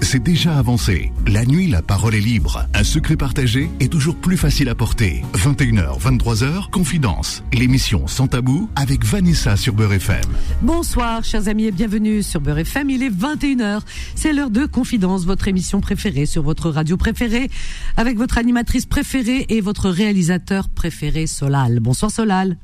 c'est déjà avancé. La nuit, la parole est libre. Un secret partagé est toujours plus facile à porter. 21h, 23h, Confidence. L'émission Sans Tabou avec Vanessa sur Beurre FM. Bonsoir, chers amis, et bienvenue sur Beurre FM. Il est 21h. C'est l'heure de Confidence, votre émission préférée sur votre radio préférée, avec votre animatrice préférée et votre réalisateur préféré, Solal. Bonsoir, Solal.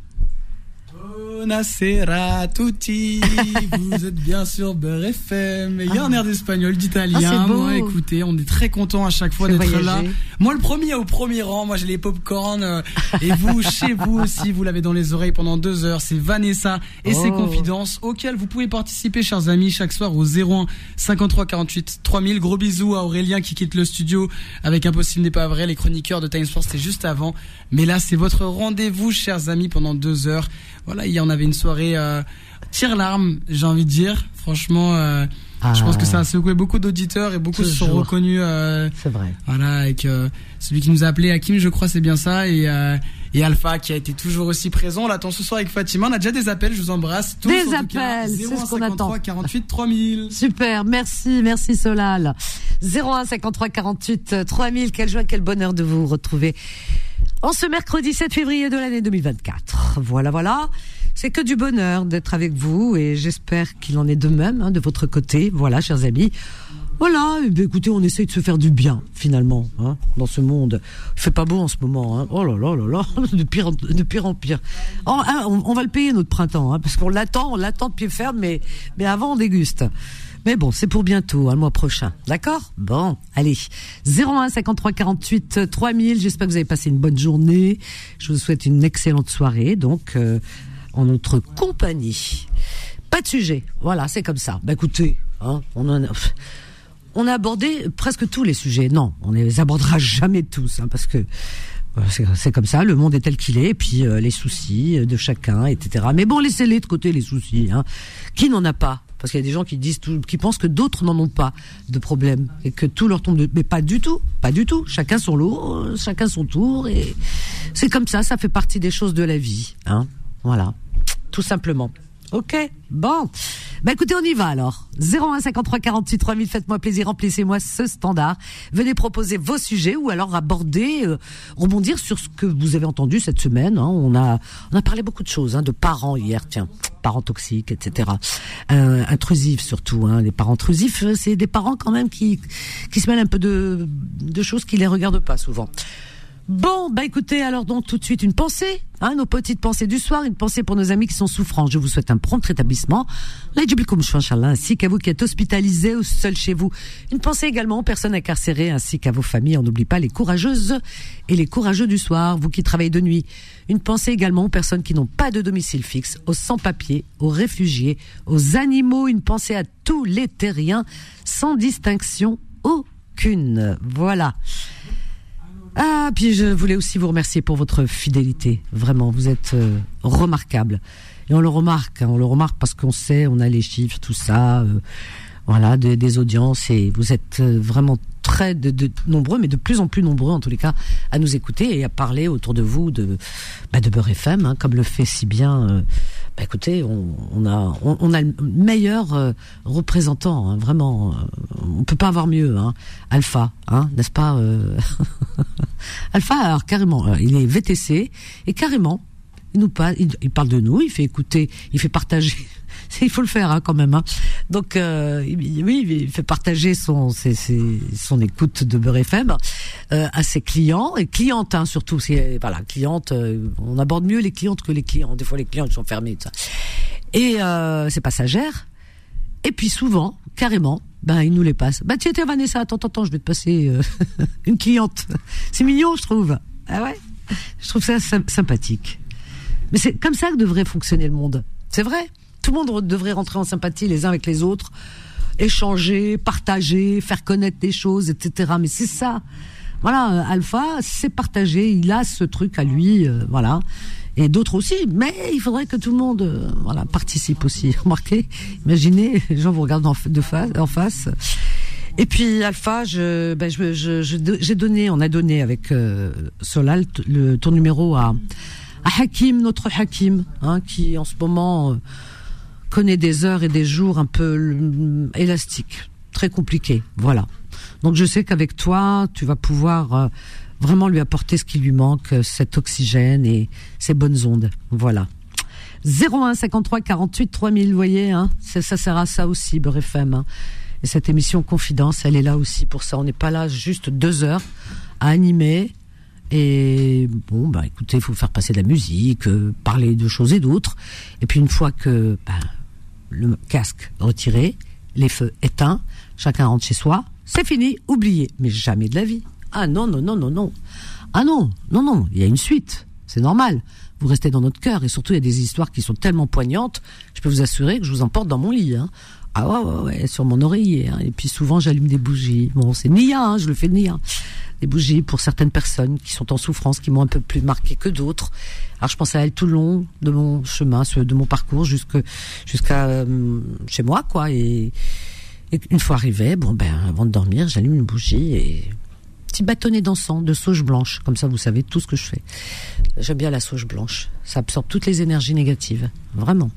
Buonasera tutti, vous êtes bien sûr Beurre FM. Il y a un air d'espagnol, d'italien. Ah, c'est. Moi, écoutez, on est très content à chaque fois d'être là. Moi, le premier au premier rang. Moi, j'ai les popcorn. euh, et vous, chez vous aussi, vous l'avez dans les oreilles pendant deux heures. C'est Vanessa et ses Oh. confidences auxquelles vous pouvez participer, chers amis, chaque soir au 01 53 48 3000. Gros bisous à Aurélien qui quitte le studio avec Impossible n'est pas vrai. Les chroniqueurs de Time Sport, c'était juste avant. Mais là, c'est votre rendez-vous, chers amis, pendant deux heures. Voilà, hier, on avait une soirée euh, tire-larme, j'ai envie de dire. Franchement, euh, Ah. je pense que ça a secoué beaucoup d'auditeurs et beaucoup se sont reconnus. euh, C'est vrai. voilà, avec euh, celui qui nous a appelé Hakim, je crois, c'est bien ça, et, et Alpha qui a été toujours aussi présent. On l'attend ce soir avec Fatima. On a déjà des appels, je vous embrasse. Tous, Des appels, c'est ce qu'on 01 attend. 53 48 3000. Super, merci, merci Solal. 01 53 48 euh, 3000, quelle joie, quel bonheur de vous retrouver en ce mercredi 7 février de l'année 2024. Voilà, voilà. C'est que du bonheur d'être avec vous et j'espère qu'il en est de même hein, de votre côté. Voilà, chers amis. Voilà, eh écoutez, on essaye de se faire du bien finalement hein, dans ce monde. Il fait pas beau en ce moment. Hein. Oh là là là là, de pire en, de pire en pire. Oh, hein, on, on va le payer notre printemps hein, parce qu'on l'attend, on l'attend de pied ferme, mais mais avant on déguste. Mais bon, c'est pour bientôt, hein, le mois prochain. D'accord? Bon, allez. 01 53 48 3000. J'espère que vous avez passé une bonne journée. Je vous souhaite une excellente soirée, donc, euh, en notre compagnie. Pas de sujet. Voilà, c'est comme ça. Bah écoutez, hein, on a... Abordé presque tous les sujets. Non, on ne les abordera jamais tous, hein, parce que euh, c'est comme ça, le monde est tel qu'il est, et puis euh, les soucis de chacun, etc. Mais bon, laissez-les de côté les soucis. Hein. Qui n'en a pas? Parce qu'il y a des gens qui disent, qui pensent que d'autres n'en ont pas de problème et que tout leur tombe de. Mais pas du tout, pas du tout. Chacun son lot, euh, chacun son tour, et c'est comme ça. Ça fait partie des choses de la vie. Voilà, tout simplement. Ok, bon. Bah écoutez, on y va alors. 01 53 48 3000, faites-moi plaisir, remplissez-moi ce standard. Venez proposer vos sujets ou alors aborder, euh, rebondir sur ce que vous avez entendu cette semaine. hein. On a on a parlé beaucoup de choses, hein, de parents hier, tiens, parents toxiques, etc. Euh, intrusifs surtout, hein. Les parents intrusifs, euh, c'est des parents quand même qui qui se mêlent un peu de de choses qui les regardent pas souvent. Bon, bah écoutez, alors donc tout de suite une pensée, hein, nos petites pensées du soir, une pensée pour nos amis qui sont souffrants. Je vous souhaite un prompt rétablissement, ainsi qu'à vous qui êtes hospitalisés ou seuls chez vous. Une pensée également aux personnes incarcérées ainsi qu'à vos familles. On n'oublie pas les courageuses et les courageux du soir, vous qui travaillez de nuit. Une pensée également aux personnes qui n'ont pas de domicile fixe, aux sans-papiers, aux réfugiés, aux animaux. Une pensée à tous les terriens, sans distinction aucune. Voilà. Ah, puis je voulais aussi vous remercier pour votre fidélité. Vraiment, vous êtes euh, remarquable. Et on le remarque, hein, on le remarque parce qu'on sait, on a les chiffres, tout ça, euh, voilà, des- audiences. Et vous êtes euh, vraiment très de, de- nombreux, mais de plus en plus nombreux en tous les cas, à nous écouter et à parler autour de vous de, bah, de Beurre FM, hein, comme le fait si bien. Bah, écoutez, on, a, on, a le meilleur euh, représentant, hein, vraiment. euh, on peut pas avoir mieux, hein, Alpha, hein, n'est-ce pas euh, Alpha, alors carrément, euh, il est VTC et carrément, il nous parle, il parle de nous, il fait écouter, il fait partager. Il faut le faire hein, quand même. Hein. Donc euh, oui, il fait partager son ses- ses- son écoute de Beurre FM euh, à ses clients et clientes hein, surtout. C'est voilà, clientes. euh, on aborde mieux les clientes que les clients. Des fois les clients sont fermés. Tout ça. Et euh, c'est passagère. Et puis souvent, carrément, ben il nous les passe. Bah tiens, tiens Vanessa, attends, attends, je vais te passer euh, une cliente. C'est mignon, je trouve. Ah ouais, je trouve ça sy- sympathique. Mais c'est comme ça que devrait fonctionner le monde. C'est vrai? Tout le monde devrait rentrer en sympathie les uns avec les autres, échanger, partager, faire connaître des choses, etc. Mais c'est ça. Voilà, euh, Alpha, c'est partagé. Il a ce truc à lui, euh, voilà. Et d'autres aussi. Mais il faudrait que tout le monde, euh, voilà, participe aussi. Remarquez, imaginez, les gens vous regardent en, de face, en face. Et puis Alpha, je, ben, je, je- donné, on a donné avec euh, Solal le ton numéro à, à Hakim, notre Hakim, hein, qui en ce moment euh, connaît des heures et des jours un peu élastiques. très compliqué. Voilà. Donc je sais qu'avec toi, tu vas pouvoir euh, vraiment lui apporter ce qui lui manque, euh, cet oxygène et ces bonnes ondes. Voilà. 01 53 48 3000, vous voyez, hein, ça, sert à ça aussi, Beurre. Hein. Et cette émission Confidence, elle est là aussi pour ça. On n'est pas là juste deux heures à animer. Et bon, bah écoutez, il faut faire passer de la musique, euh, parler de choses et d'autres. Et puis une fois que bah, le casque retiré, les feux éteints, chacun rentre chez soi, c'est fini, oublié. Mais jamais de la vie. Ah non, non, non, non, non. Ah non, non, non, il y a une suite. C'est normal. Vous restez dans notre cœur et surtout il y a des histoires qui sont tellement poignantes. Je peux vous assurer que je vous emporte dans mon lit. Hein. Ah ouais, ouais, sur mon oreiller. Hein. Et puis souvent j'allume des bougies. Bon, c'est Nia, hein, je le fais Nia. Des bougies pour certaines personnes qui sont en souffrance, qui m'ont un peu plus marqué que d'autres. Alors je pense à elle tout le long de mon chemin, de mon parcours jusque jusqu'à euh, chez moi, quoi. Et, une fois arrivé, bon ben avant de dormir, j'allume une bougie et petit bâtonnet d'encens de sauge blanche. Comme ça, vous savez tout ce que je fais. J'aime bien la sauge blanche. Ça absorbe toutes les énergies négatives. Vraiment.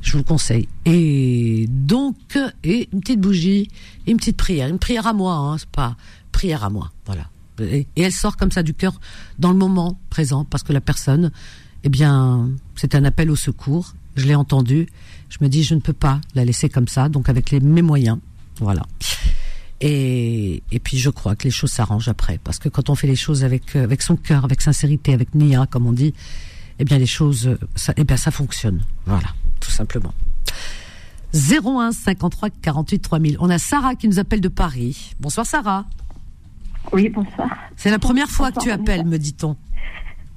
Je vous le conseille. Et donc, et une petite bougie, une petite prière. Une prière à moi, hein, c'est pas prière à moi. Voilà. Et, elle sort comme ça du cœur dans le moment présent parce que la personne, eh bien, c'est un appel au secours. Je l'ai entendu. Je me dis, je ne peux pas la laisser comme ça. Donc, avec les, mes moyens. Voilà. Et, et puis je crois que les choses s'arrangent après, parce que quand on fait les choses avec avec son cœur, avec sincérité, avec nia, comme on dit, eh bien les choses, ça, eh bien ça fonctionne. Voilà, tout simplement. 01 53 48 3000. On a Sarah qui nous appelle de Paris. Bonsoir Sarah. Oui, bonsoir. C'est la première fois que tu appelles, me dit-on.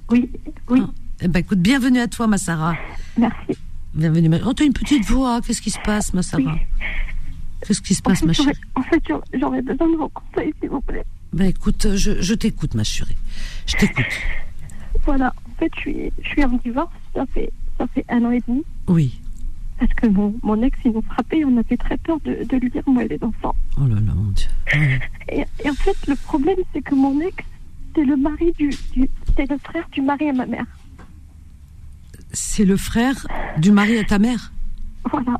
Oui, oui. Ah, eh ben écoute, bienvenue à toi, ma Sarah. Merci. Bienvenue. Oh, as une petite voix. Qu'est-ce qui se passe, ma Sarah Qu'est-ce qui se passe, ma chérie En fait, j'aurais besoin de vos conseils, s'il vous plaît. Ben écoute, je, je t'écoute, ma chérie. Je t'écoute. Voilà, en fait, je suis, je suis en divorce, ça fait, ça fait un an et demi. Oui. Parce que mon, mon ex, ils m'ont frappé et on avait très peur de, de lui dire, moi et les enfants. Oh là là, mon Dieu. Et, et, en fait, le problème, c'est que mon ex, c'est le mari du, du c'est le frère du mari à ma mère. C'est le frère du mari à ta mère? Voilà.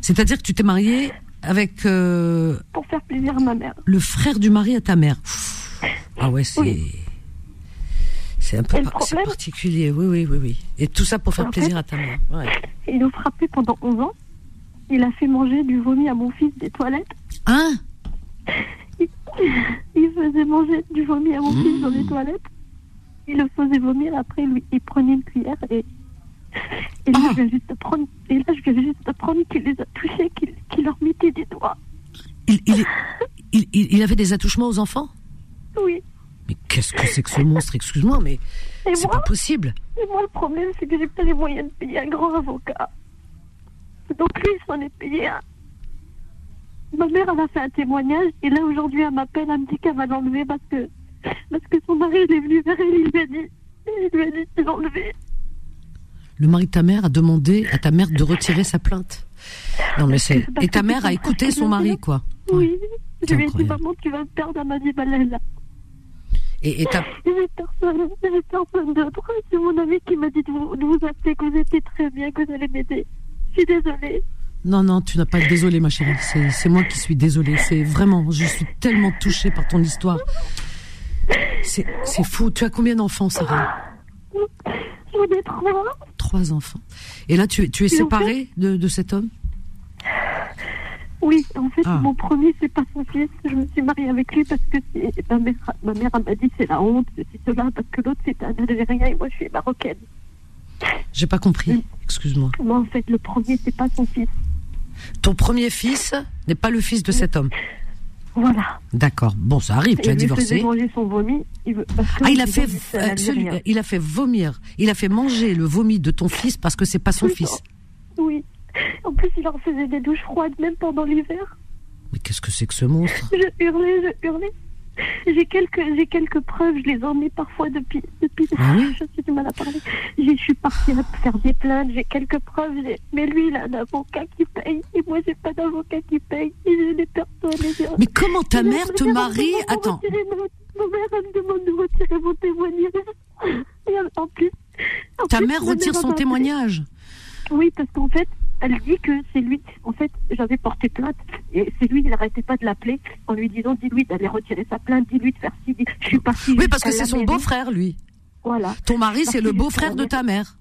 C'est-à-dire que tu t'es mariée avec. Euh, Pour faire plaisir à ma mère. Le frère du mari à ta mère. Ah ouais, c'est. Oui. C'est un peu par- problème- particulier, oui, oui, oui, oui. Et tout ça pour faire En plaisir fait- à ta mère. Ouais. Il nous frappé pendant 11 ans. Il a fait manger du vomi à mon fils des toilettes. Hein? Il faisait manger du vomi à mon fils dans les toilettes. Il le faisait vomir. Après, lui, il prenait une cuillère et. Et là, Ah. je viens juste de prendre, et là, je viens juste qu'il les a touchés, qu'il leur mettait des doigts. il, il avait des attouchements aux enfants? Oui. Mais qu'est-ce que c'est que ce monstre? Excuse-moi, mais c'est pas possible. et moi, le problème, c'est que j'ai pas les moyens de payer un grand avocat. Donc lui, il s'en est payé un. Ma mère, elle a fait un témoignage, et là, aujourd'hui, elle m'appelle, elle me dit qu'elle va l'enlever parce que, parce que son mari, il est venu vers elle, il lui a dit, il lui a dit de l'enlever. Le mari de ta mère a demandé à ta mère de retirer sa plainte. Non, mais c'est. Et ta mère a écouté son mari, quoi. Oui. Je lui ai dit, maman, tu vas me perdre. Elle m'a dit, bah là, là. Et, et J'ai personne, j'ai personne d'autre. C'est mon ami qui m'a dit de vous, de vous appeler, que vous étiez très bien, que vous allez m'aider. Je suis désolée. Non, non, tu n'as pas à être désolée, ma chérie. C'est, moi qui suis désolée. C'est vraiment, je suis tellement touchée par ton histoire. C'est, c'est fou. Tu as combien d'enfants, Sarah? J'en ai trois. Trois enfants. Et là, tu, tu es Et en séparée de, de cet homme? Oui, en fait, Ah. mon premier, c'est pas son fils. Je me suis mariée avec lui parce que c'est, ma mère, ma mère m'a dit c'est la honte, c'est cela, parce que l'autre c'était un Algérien et moi je suis marocaine. J'ai pas compris. Excuse-moi. Moi, en fait, le premier, c'est pas son fils. Ton premier fils n'est pas le fils de cet homme. Voilà. D'accord. Bon, ça arrive. Tu as il divorcé. manger son vomi. Il parce que Ah, il a fait, c'est il a fait vomir. Il a fait manger le vomi de ton fils parce que c'est pas son Oui, fils. Oui. En plus, il leur faisait des douches froides, même pendant l'hiver. Mais qu'est-ce que c'est que ce monstre? Je hurlais, je hurlais. J'ai quelques, j'ai quelques preuves, je les ai parfois depuis, depuis, Ah oui? Je suis du mal à parler. Je suis partie à faire des plaintes, j'ai quelques preuves, mais lui, il a un avocat qui paye, et moi, j'ai pas d'avocat qui paye, et j'ai des personnes. Mais comment ta mère te marie? Attends. mon- Ma mère, elle me demande de retirer mon témoignage. Et en plus, en Ta plus, mère retire son témoignage? Oui, parce qu'en fait, elle dit que c'est lui. En fait, j'avais porté plainte et c'est lui, il n'arrêtait pas de l'appeler en lui disant dis-lui d'aller retirer sa plainte, dis-lui de faire ci. dis- Je suis partie. Oui, parce que c'est son beau-frère, lui. Voilà. Ton mari, c'est le beau-frère de ta mère.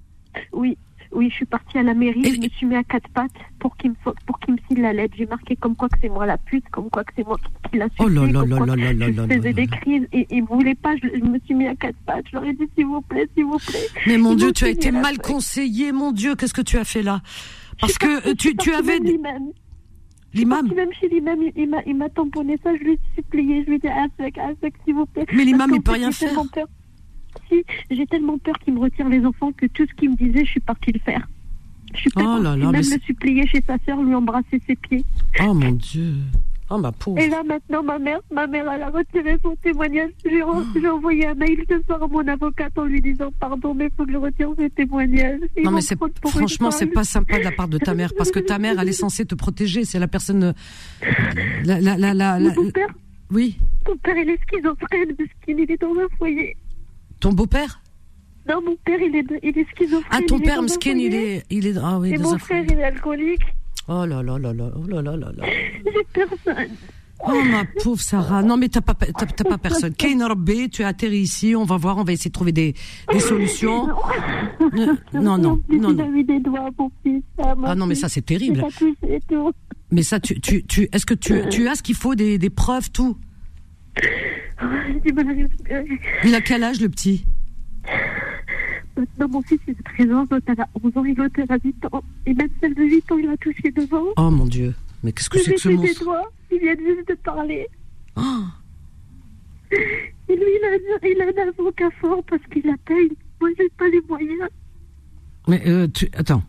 Oui, oui, je suis partie à la mairie, Et- je me suis mis à quatre pattes pour qu'il me, pour qu'il me signe la lettre. J'ai marqué comme quoi que c'est moi la pute, comme quoi que c'est moi qui, l'a Oh là là là là faisais des crises et ils voulaient pas, je, je me suis mis à quatre pattes. Je leur ai dit s'il vous plaît, s'il vous plaît. Mais mon Dieu, tu as été mal conseillé, mon Dieu, qu'est-ce que tu as fait là? Parce que euh, tu, tu avais l'imam. Même chez l'imam, il- m'a, tamponné ça, je lui ai supplié, je lui ai dit, ah, sec, s'il vous plaît. Mais l'imam, il qu'en peut rien j'ai faire. tellement peur. Si, j'ai tellement peur qu'il me retire les enfants que tout ce qu'il me disait, je suis partie le faire. Je suis Oh là partie là, même le supplier chez sa sœur, lui embrasser ses pieds. Oh mon Dieu. Oh ma pauvre. Et là, maintenant, ma mère, ma mère, elle a retiré son témoignage. J'ai, j'ai envoyé un mail ce soir à mon avocate en lui disant, pardon, mais il faut que je retire ce témoignage. Ils Non mais c'est franchement c'est pas sympa de la part de ta mère parce que ta mère elle est censée te protéger c'est la personne euh, la la la, la, la- Mon père, oui ton père, il est schizophrène, parce qu'il est dans un foyer. ton beau-père? Non, mon père, il est, il est schizophrène. ah ton il est père il foyer. est il est ah oui Et dans mon frère, il est alcoolique. Oh là là là là oh là là là là. J'ai personne. oh ma pauvre Sarah. Non mais t'as pas t'as, t'as pas personne. Kane Robé tu es atterri ici. On va voir on va essayer de trouver des des solutions. non non non non. mis des doigts, fils. Ah, non mais ça c'est terrible. Mais ça tu tu tu est-ce que tu tu as ce qu'il faut des des preuves tout? Il a quel âge le petit? Maintenant, mon fils, il a 13 ans, l'autre, elle a 11 ans, et l'autre, a 8 ans. Et même celle de 8 ans, il a touché devant. oh mon Dieu mais qu'est-ce que c'est que ce monstre doigts. Il vient juste de parler. Oh. Et lui, il a, il a un avocat fort parce qu'il la paye. Moi, j'ai pas les moyens. Mais euh, tu, attends.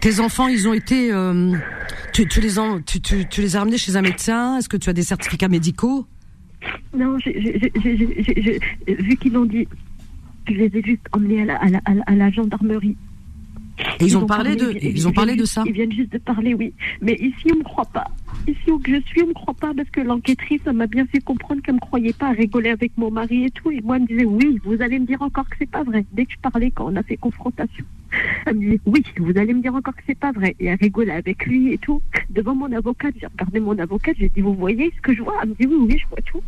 Tes enfants, ils ont été, euh, tu, tu les en, tu, les as ramenés chez un médecin? Est-ce que tu as des certificats médicaux? Non, j'ai- vu qu'ils l'ont dit, je les ai juste emmenés à la, à la, à la, gendarmerie. Et ils, ont parlé de, ils- ils ont parlé de ça. Ils viennent juste de parler, oui. Mais ici, on me croit pas. Ici où que je suis, on me croit pas parce que l'enquêtrice, m'a bien fait comprendre qu'elle me croyait pas à rigoler avec mon mari et tout. Et moi, elle me disait, oui, vous allez me dire encore que c'est pas vrai. Dès que je parlais, quand on a fait confrontation, elle me disait, oui, vous allez me dire encore que c'est pas vrai. Et elle rigolait avec lui et tout. Devant mon avocate, j'ai regardé mon avocate, j'ai dit, vous voyez ce que je vois? Elle me dit, oui, oui, je vois tout.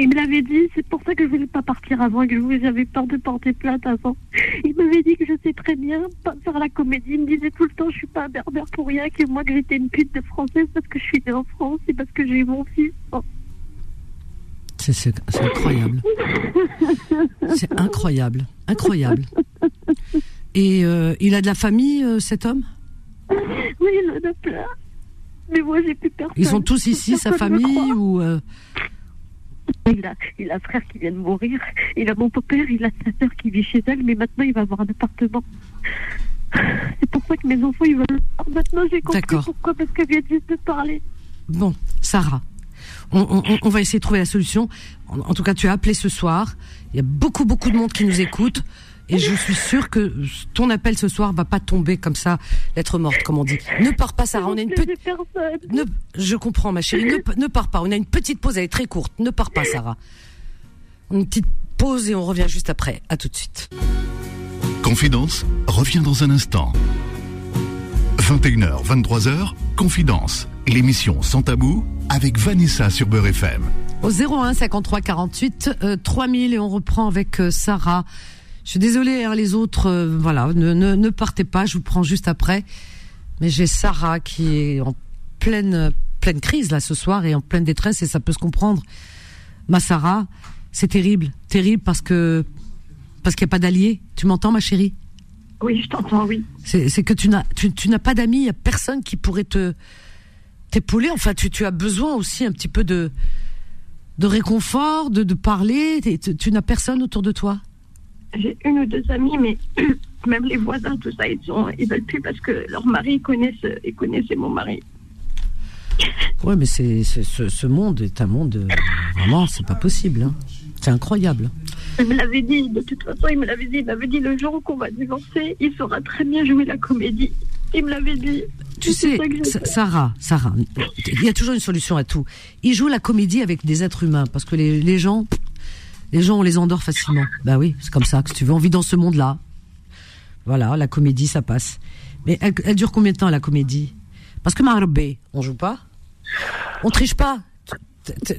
Il me l'avait dit, c'est pour ça que je voulais pas partir avant, que j'avais peur de porter plainte avant. Il m'avait dit que je sais très bien pas faire la comédie. Il me disait tout le temps, je suis pas un berbère pour rien, que moi que j'étais une pute de française parce que je suis née en France et parce que j'ai eu mon fils. Oh, C'est, incroyable. C'est incroyable, incroyable. Et euh, il a de la famille, euh, cet homme? Oui, il en a plein. Mais moi, j'ai plus personne. Ils sont tous ici, sa Personne famille ou euh, Il a, il a un frère qui vient de mourir. Il a mon beau-père, il a sa sœur qui vit chez elle, mais maintenant il va avoir un appartement. C'est pour ça que mes enfants, ils veulent. Maintenant, j'ai compris pourquoi, parce qu'elle vient juste de parler. Bon, Sarah, on, on- on va essayer de trouver la solution. En, en tout cas, tu as appelé ce soir. Il y a beaucoup, beaucoup de monde qui nous écoute. Et je suis sûre que ton appel ce soir va pas tomber comme ça, lettre morte, comme on dit. Ne pars pas, Sarah. On a une petite. personne. Ne, je comprends, ma chérie. Ne, ne pars pas. On a une petite pause. Elle est très courte. Ne pars pas, Sarah. Une petite pause et on revient juste après. À tout de suite. Confidence revient dans un instant. 21h, 23h, Confidence, l'émission sans tabou avec Vanessa sur Beurre FM. Au 01 53 48 euh, 3000 et on reprend avec euh, Sarah. Je suis désolée, hein, les autres, euh, voilà, ne, ne, ne partez pas, je vous prends juste après. Mais j'ai Sarah qui est en pleine pleine crise là ce soir et en pleine détresse et ça peut se comprendre. Ma Sarah, c'est terrible, terrible parce que parce qu'il n'y a pas d'alliés. Tu m'entends, ma chérie? Oui, je t'entends, oui. C'est que tu n'as tu, tu n'as pas d'amis, il y a personne qui pourrait te t'épauler. Enfin, tu, tu as besoin aussi un petit peu de de réconfort, de, de parler. Tu n'as personne autour de toi. J'ai une ou deux amies, mais même les voisins, tout ça, ils sont, ils veulent plus parce que leur mari connaissent, ils connaissaient mon mari. Ouais, mais c'est ce, ce monde est un monde euh, vraiment, c'est pas possible. hein. C'est incroyable. Il me l'avait dit, de toute façon, il me l'avait dit. Il m'avait dit le jour qu'on va divorcer, il saura très bien jouer la comédie. Il me l'avait dit. Tu sais, ça. Sarah, Sarah, il y a toujours une solution à tout. Il joue la comédie avec des êtres humains parce que les, les gens, les gens, on les endort facilement. Bah oui, c'est comme ça que tu veux. On vit dans ce monde-là. Voilà, la comédie, ça passe. Mais elle, elle dure combien de temps la comédie? Parce que Marabé, on joue pas? On triche pas?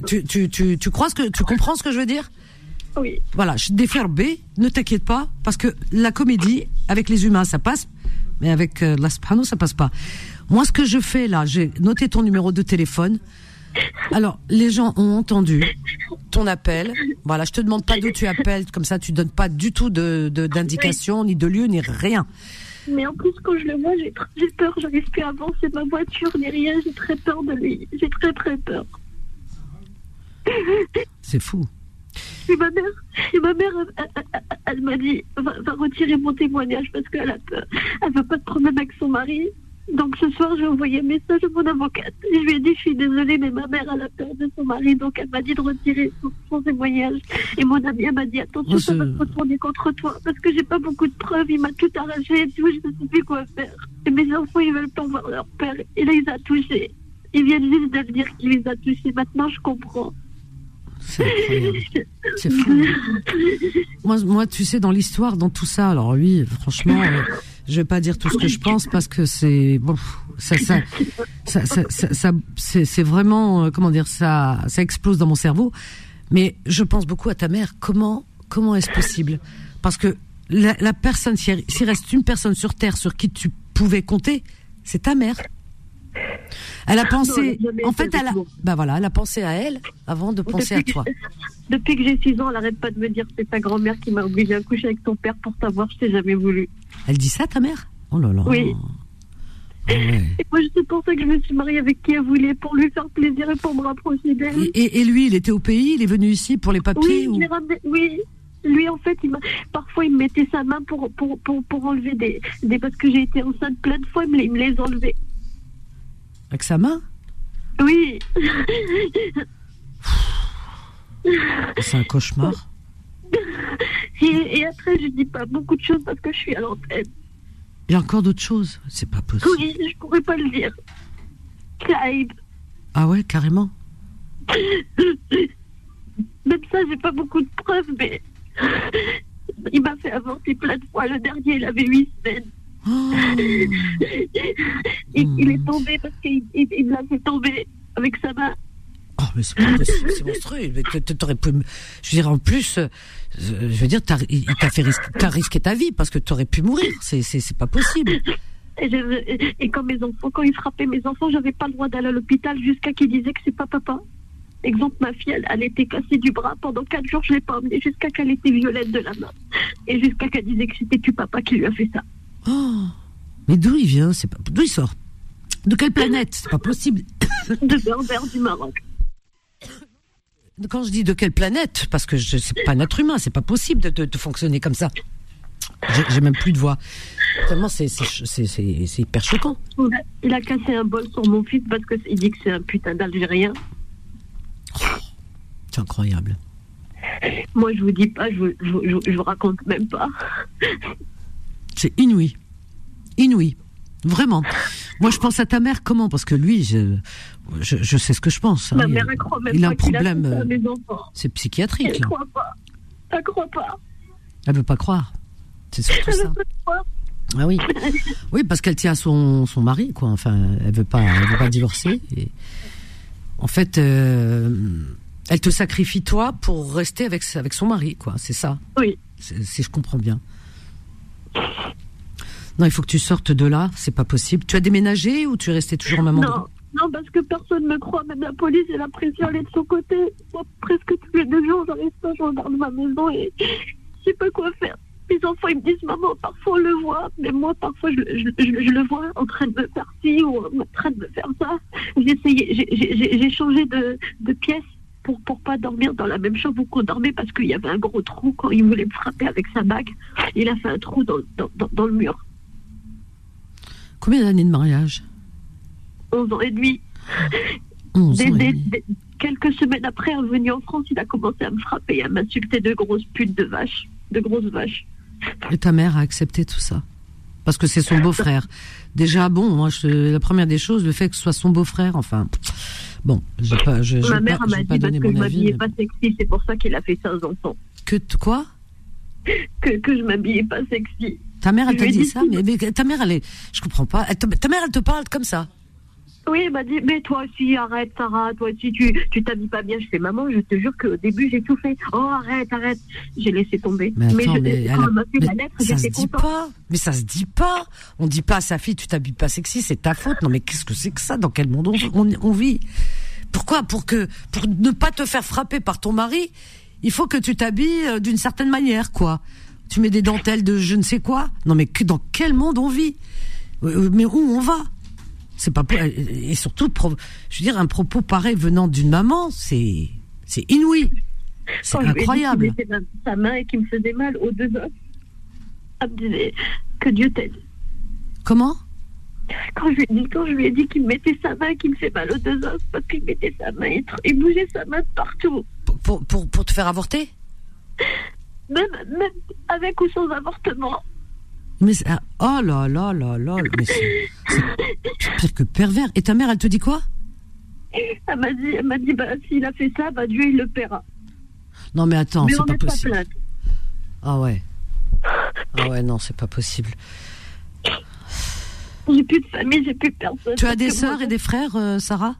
Tu, tu, tu, tu, crois ce que, tu comprends ce que je veux dire? Oui. Voilà, je défaire B, ne t'inquiète pas, parce que la comédie, avec les humains, ça passe, mais avec euh, la soprano, ça passe pas. Moi, ce que je fais là, j'ai noté ton numéro de téléphone. Alors, les gens ont entendu ton appel. Voilà, je te demande pas d'où tu appelles, comme ça, tu donnes pas du tout de d'indication, ni de lieu, ni rien. Mais en plus, quand je le vois, j'ai j'ai peur, j'arrive plus à avancer ma voiture, ni rien, j'ai très peur de lui. J'ai très très peur. C'est fou. Et ma mère, et ma mère elle, m'a dit va, va, retirer mon témoignage parce qu'elle a peur. Elle veut pas de problème avec son mari. Donc ce soir, j'ai envoyé un message à mon avocate. Et je lui ai dit, je suis désolée, mais ma mère, a peur de son mari. Donc elle m'a dit de retirer son, témoignage. Et mon ami, elle m'a dit, attention, ça va se retourner contre toi. Parce que j'ai pas beaucoup de preuves. Il m'a tout arraché et tout. Je ne sais plus quoi faire. Et mes enfants, ils veulent pas voir leur père. Et là, il les a touchés. Ils viennent juste de me dire qu'il les a touchés. Maintenant, je comprends. C'est incroyable. C'est fou. moi, moi, tu sais, dans l'histoire, dans tout ça, alors oui, franchement, euh, je vais pas dire tout ce que je pense parce que c'est bon, ça, ça, ça, ça, ça c'est vraiment, euh, comment dire, ça, ça explose dans mon cerveau. Mais je pense beaucoup à ta mère. Comment, comment est-ce possible? Parce que la, la personne, s'il reste une personne sur terre sur qui tu pouvais compter, c'est ta mère. Elle a pensé, en fait, elle a, bah voilà, elle a pensé à elle avant de penser à toi. depuis que j'ai 6 ans, elle arrête pas de me dire c'est ta grand-mère qui m'a obligé à coucher avec ton père pour t'avoir, je t'ai jamais voulu. Elle dit ça, ta mère? Oh là là. Oui. Ah et moi, c'est pour ça que je me suis mariée avec qui elle voulait, pour lui faire plaisir et pour me rapprocher d'elle. Et, lui, il était au pays, il est venu ici pour les papiers Oui, oui. Lui, en fait, il parfois, il me mettait sa main pour, pour, pour, pour enlever des, des. Parce que j'ai été enceinte plein de fois, il me, il me les enlevait. Avec sa main Oui. C'est un cauchemar. Et, après, je dis pas beaucoup de choses parce que je suis à l'antenne. Il y a encore d'autres choses? C'est pas possible. Oui, je pourrais pas le dire. Clyde. Ah ouais, carrément Même ça, j'ai pas beaucoup de preuves, mais il m'a fait avorter plein de fois. Le dernier, il avait huit semaines. Oh. il, est tombé parce qu'il il, l'a fait tomber avec sa main. Oh, mais c'est monstrueux. T'aurais pu, je veux dire, en plus, euh, je veux dire, il t'a fait risquer, risqué ta vie parce que tu aurais pu mourir. C'est, c'est, pas possible. Et, et, quand mes enfants, quand ils frappaient mes enfants, j'avais pas le droit d'aller à l'hôpital jusqu'à qu'ils disaient que c'est pas papa. Exemple, ma fille, elle, elle, était cassée du bras pendant quatre jours, je l'ai pas emmenée jusqu'à qu'elle était violette de la main. Et jusqu'à qu'elle disait que c'était tu papa qui lui a fait ça. Oh, mais d'où il vient C'est pas d'où il sort? De quelle planète? C'est pas possible. De Berbère du Maroc. Quand je dis de quelle planète, parce que je c'est pas un être humain, c'est pas possible de, de, fonctionner comme ça. J'ai même plus de voix. Tellement c'est hyper choquant. Il a cassé un bol sur mon fils parce qu'il dit que c'est un putain d'Algérien. c'est incroyable. Moi, je vous dis pas, je vous, je, je vous raconte même pas. C'est inouï. Inouï. Vraiment. Moi, je pense à ta mère comment? Parce que lui, je, je, sais ce que je pense. Hein. Ma mère, elle croit même il a un problème. Euh, c'est psychiatrique. Elle ne croit pas. Elle croit pas. Elle veut pas croire. C'est surtout elle ça. Veut pas ah oui. Oui, parce qu'elle tient à son, son mari, quoi. Enfin, elle veut pas, elle veut pas divorcer. Et en fait, euh, elle te sacrifie toi pour rester avec avec son mari, quoi. C'est ça. Oui. Si je comprends bien. Non, il faut que tu sortes de là, c'est pas possible. Tu as déménagé ou tu es resté toujours au même endroit Non, parce que personne ne me croit, même la police et la pression elle est de son côté. Moi, presque tous les deux jours, j'arrive pas, je regarde ma maison et je sais pas quoi faire. Mes enfants, ils me disent, maman, parfois on le voit, mais moi, parfois, je, le vois en train de me faire ci ou en train de me faire ça. J'ai j'ai changé de pièce pour pour pas dormir dans la même chambre où qu'on dormait parce qu'il y avait un gros trou quand il voulait me frapper avec sa bague. Il a fait un trou dans, dans, dans le mur. Combien d'années de mariage? 11 ans et demi. quelques semaines après, revenu en France, il a commencé à me frapper et à m'insulter de grosses putes de vaches, de grosses vaches. Et ta mère a accepté tout ça? Parce que c'est son beau-frère. Déjà, bon, moi, la première des choses, le fait que ce soit son beau-frère, enfin, bon, j'ai pas, je, Ma mère m'a dit parce que je m'habillais pas sexy, c'est pour ça qu'il a fait 15 enfants. Que quoi? Que, que je m'habillais pas sexy. Ta mère, elle t'a dit ça mais, ta mère, elle est. Je comprends pas. ta mère, elle te parle comme ça Oui, il m'a dit, mais toi aussi, arrête, Sarah, toi aussi, tu tu t'habilles pas bien. Je fais, maman, je te jure qu'au début, j'ai tout fait. Oh, arrête, arrête. J'ai laissé tomber. Mais attends, je- mais quand elle a- elle m'a fait la mais lettre, ça se j'étais dit contente. pas. Mais ça se dit pas. On dit pas à sa fille, tu t'habilles pas sexy, c'est ta faute. Non, mais qu'est-ce que c'est que ça? Dans quel monde on, on- on vit Pourquoi? Pour que pour ne pas te faire frapper par ton mari, il faut que tu t'habilles euh, d'une certaine manière, quoi. Tu mets des dentelles de je ne sais quoi. Non, mais que, dans quel monde on vit? Euh, Mais où on va? C'est pas po- et surtout, je veux dire, un propos pareil venant d'une maman, c'est c'est inouï. C'est Quand je lui ai dit incroyable. qu'il mettait ma- sa main et qui me faisait mal aux deux os, elle me disait que Dieu t'aide. Comment? Quand je lui ai dit, quand je lui ai dit qu'il mettait sa main et qu'il me fait mal aux deux os, parce qu'il mettait sa main, il, bougeait sa main de partout. pour, pour, pour, pour te faire avorter? Même, même avec ou sans avortement. Mais oh là là là là, mais c'est pire que pervers. Et ta mère, elle te dit quoi? Elle m'a dit, elle m'a dit bah, s'il a fait ça, bah, Dieu il le paiera. Non mais attends, c'est pas possible. plainte. Ah ouais. Ah ouais, non, c'est pas possible. J'ai plus de famille, j'ai plus de personne. Tu as des sœurs et des frères, euh, Sarah?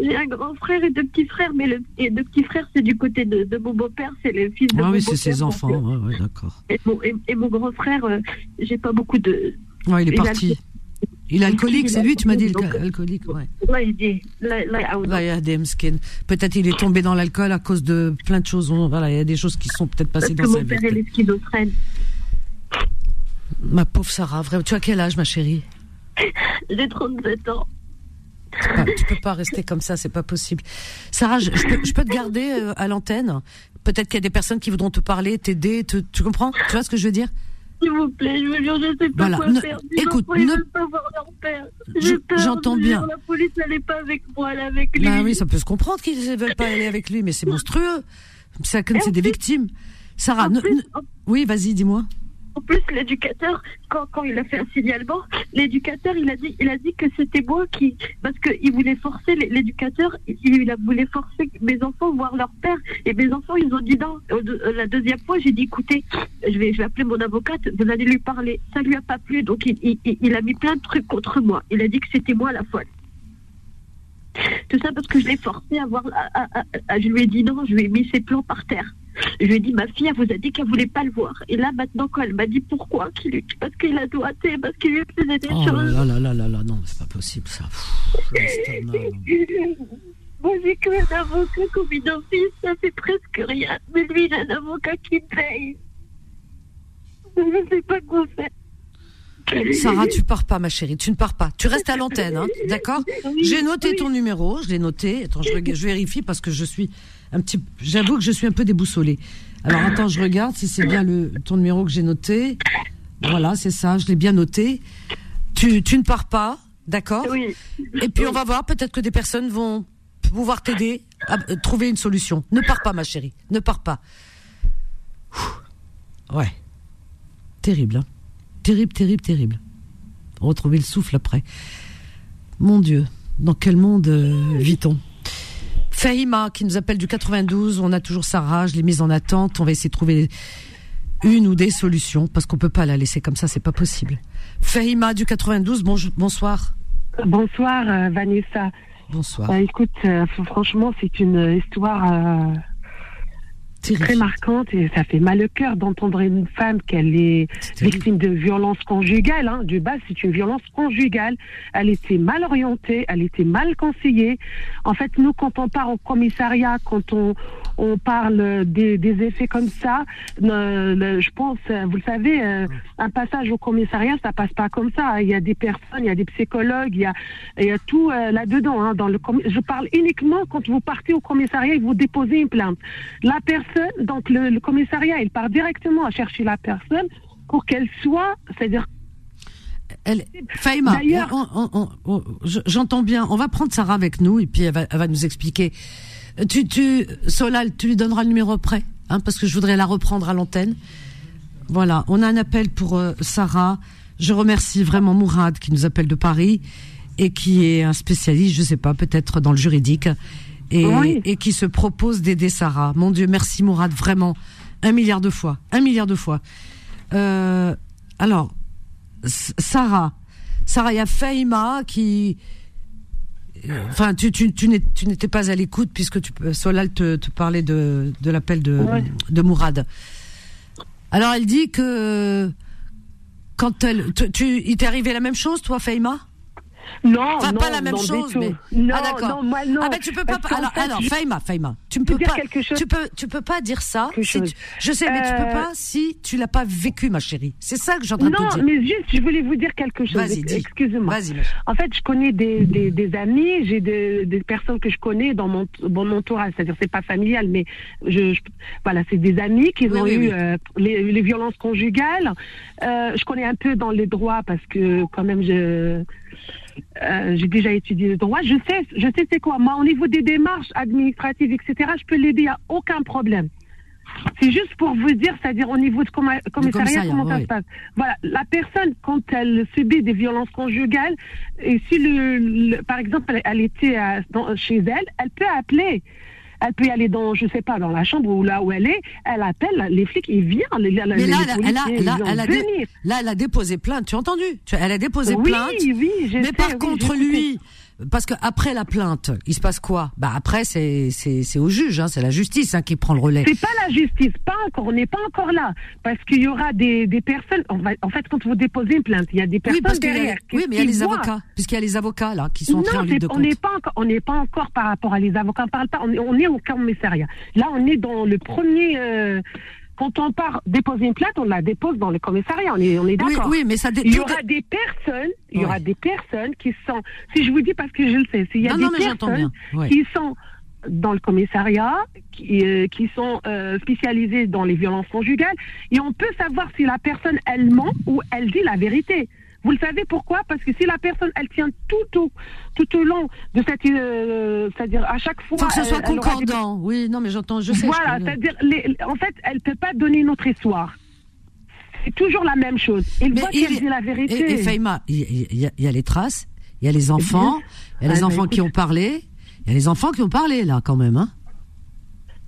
J'ai un grand frère et deux petits frères, mais le et deux petits frères, c'est du côté de, de mon beau-père, c'est le fils de Ah mon oui, c'est ses enfants. euh, Ouais, ouais, d'accord. Et mon, et, et mon grand frère, euh, j'ai pas beaucoup de. Ouais, il est Il a- parti. Il est alcoolique, c'est lui, tu m'as dit, donc- alcoolique, ouais. Là, il dit. Là, là, Là, il y a des mskin. Peut-être il est tombé dans l'alcool à cause de plein de choses. Voilà, il y a des choses qui sont peut-être parce passées que dans sa mon vie. père, est schizophrène. Ma pauvre Sarah, vraiment. Tu as quel âge, ma chérie? J'ai 37 ans. Pas- tu peux pas rester comme ça, c'est pas possible. Sarah, je, je peux, je peux te garder euh, à l'antenne. Peut-être qu'il y a des personnes qui voudront te parler, t'aider, te, tu comprends? Tu vois ce que je veux dire? S'il vous plaît, je veux dire, je sais pas Voilà, quoi ne- faire. Écoute, ne- pas voir leur père. J'entends je bien. La police, n'est pas avec moi, elle est avec lui. Bah oui, ça peut se comprendre qu'ils ne veulent pas aller avec lui, mais c'est monstrueux. C'est comme c'est des victimes. Sarah, ne- plus, ne- en- oui, vas-y, dis-moi. En plus, l'éducateur, quand, quand il a fait un signalement, l'éducateur, il a dit, il a dit que c'était moi qui, parce qu'il voulait forcer l'éducateur, il, a voulu forcer mes enfants voir leur père, et mes enfants, ils ont dit non. Deux- La deuxième fois, j'ai dit, écoutez, je vais, je vais appeler mon avocate, vous allez lui parler. Ça lui a pas plu, donc il, il- il- a mis plein de trucs contre moi. Il a dit que c'était moi la folle. Tout ça parce que je l'ai forcé à voir, à- je lui ai dit non, je lui ai mis ses plans par terre. Je lui ai dit, ma fille, elle vous a dit qu'elle voulait pas le voir. Et là, maintenant, quand elle m'a dit pourquoi, qu'il lui- parce qu'il a doigté, parce qu'il lui faisait des Oh là choses. là là là là là, non, c'est pas possible ça. Pff. Moi, j'ai qu'un avocat comme une office, ça fait presque rien. Mais lui, il a un avocat qui paye. Je ne sais pas quoi faire. Sarah, tu pars pas, ma chérie, tu ne pars pas. Tu restes à l'antenne, hein, d'accord? Oui, J'ai noté oui. ton numéro, je l'ai noté. Attends, je vérifie parce que je suis un petit. J'avoue que je suis un peu déboussolée. Alors attends, je regarde si c'est bien le ton numéro que j'ai noté. Voilà, c'est ça, je l'ai bien noté. Tu, tu ne pars pas, d'accord Oui. Et puis on va voir, peut-être que des personnes vont pouvoir t'aider à euh, trouver une solution. Ne pars pas, ma chérie, ne pars pas. Ouh. Ouais, terrible, hein terrible, terrible, terrible. Retrouver le souffle après. Mon Dieu, dans quel monde euh, vit-on? Fahima qui nous appelle du 92, on a toujours Sarah, je l'ai mise en attente, on va essayer de trouver une ou des solutions parce qu'on peut pas la laisser comme ça, c'est pas possible. Fahima du 92, bonjour, bonsoir. Bonsoir euh, Vanessa. Bonsoir. Euh, écoute, euh, franchement, c'est une histoire euh, très marquante et ça fait mal au cœur d'entendre une femme qu'elle est victime de violence conjugale. Hein. Du bas, c'est une violence conjugale. Elle était mal orientée, elle était mal conseillée. En fait, nous, quand on part au commissariat, quand on, on parle des, des effets comme ça, euh, le- je pense, euh, vous le savez, euh, un passage au commissariat, ça passe pas comme ça. Il y a des personnes, il y a des psychologues, il y a, il y a tout euh, là-dedans. Hein, dans le commi- je parle uniquement quand vous partez au commissariat et vous déposez une plainte. La personne, donc le, le commissariat, il part directement à chercher la personne pour qu'elle soit, c'est-à-dire Elle, j'entends bien. On va prendre Sarah avec nous et puis elle va, elle va nous expliquer. Euh, Tu, tu, Solal, tu lui donneras le numéro après, hein, parce que je voudrais la reprendre à l'antenne. Voilà, on a un appel pour euh, Sarah. Je remercie vraiment Mourad qui nous appelle de Paris et qui est un spécialiste, je sais pas, peut-être dans le juridique et, Oui. et qui se propose d'aider Sarah. Mon Dieu, merci Mourad, vraiment un milliard de fois, un milliard de fois. Euh, alors, Sarah. Sarah, il y a Faïma qui, enfin, tu, tu, tu n'étais pas à l'écoute puisque tu, Solal te, te parlait de, de l'appel de, de Mourad. Alors, elle dit que quand elle, tu, il t'est arrivé la même chose, toi, Faïma? Non, enfin, non, pas la même chose, mais non, ah d'accord. moi, non. Ah ben tu peux pas. Alors, alors, Faïma, Faïma, tu ne peux pas. Tu peux, tu peux pas dire ça. Si tu, je sais, mais tu peux euh, pas si tu l'as pas vécu, ma chérie. C'est ça que j'entends te dire. Non, mais juste, je voulais vous dire quelque chose. Vas-y, excusez-moi. Vas-y. En fait, je connais des, des, des amis, j'ai des, des, personnes que je connais dans mon, dans mon entourage. C'est-à-dire, c'est pas familial, mais je, voilà, c'est des amis qui ont eu euh, les, les, violences conjugales. Euh, je connais un peu dans les droits parce que quand même, je euh, j'ai déjà étudié le droit. Je sais, je sais c'est quoi. Moi, au niveau des démarches administratives, etc., je peux l'aider, il n'y a aucun problème. C'est juste pour vous dire, c'est-à-dire au niveau du commissariat, comment ça se passe. Voilà, la personne, quand elle subit des violences conjugales, et si le, par exemple, elle, était chez elle, elle peut appeler elle peut y aller dans, je sais pas, dans la chambre ou là où elle est, elle appelle les flics, ils viennent. Les, Mais là, elle, a, elle, a, elle, a là, elle a déposé plainte, tu as entendu? Elle a déposé plainte. Oui, oui, Mais par contre, lui, parce que après la plainte, il se passe quoi? Bah après c'est c'est c'est au juge, hein, c'est la justice hein, qui prend le relais. C'est pas la justice, pas encore, on n'est pas encore là, parce qu'il y aura des des personnes. en fait, quand vous déposez une plainte, il y a des personnes derrière. oui, mais il y a les avocats, puisqu'il y a les avocats là qui sont entrés en ligne de compte. On n'est pas encore, on n'est pas encore par rapport à les avocats. On parle pas. On est, on est au commissariat. Là, on est dans le premier. Euh, quand on part déposer une plainte, on la dépose dans le commissariat. On est, on est d'accord. Oui, mais ça. Il y aura des personnes, il y aura des personnes qui sont. Si je vous dis parce que je le sais, s'il y a des personnes qui sont dans le commissariat, qui, euh, qui sont euh, spécialisées dans les violences conjugales, et on peut savoir si la personne elle ment ou elle dit la vérité. Vous le savez pourquoi? Parce que si la personne, elle tient tout au, tout au long de cette, euh, c'est-à-dire à chaque fois. Faut que ce soit concordant. Oui, non, mais j'entends, je sais. Voilà, c'est-à-dire, en fait, elle peut pas donner une autre histoire. C'est toujours la même chose. Il voit qu'elle dit la vérité. Et, et il y, y, a les traces, il y a les enfants, il y a les ah, enfants qui ont parlé, il y a les enfants qui ont parlé là, quand même, hein.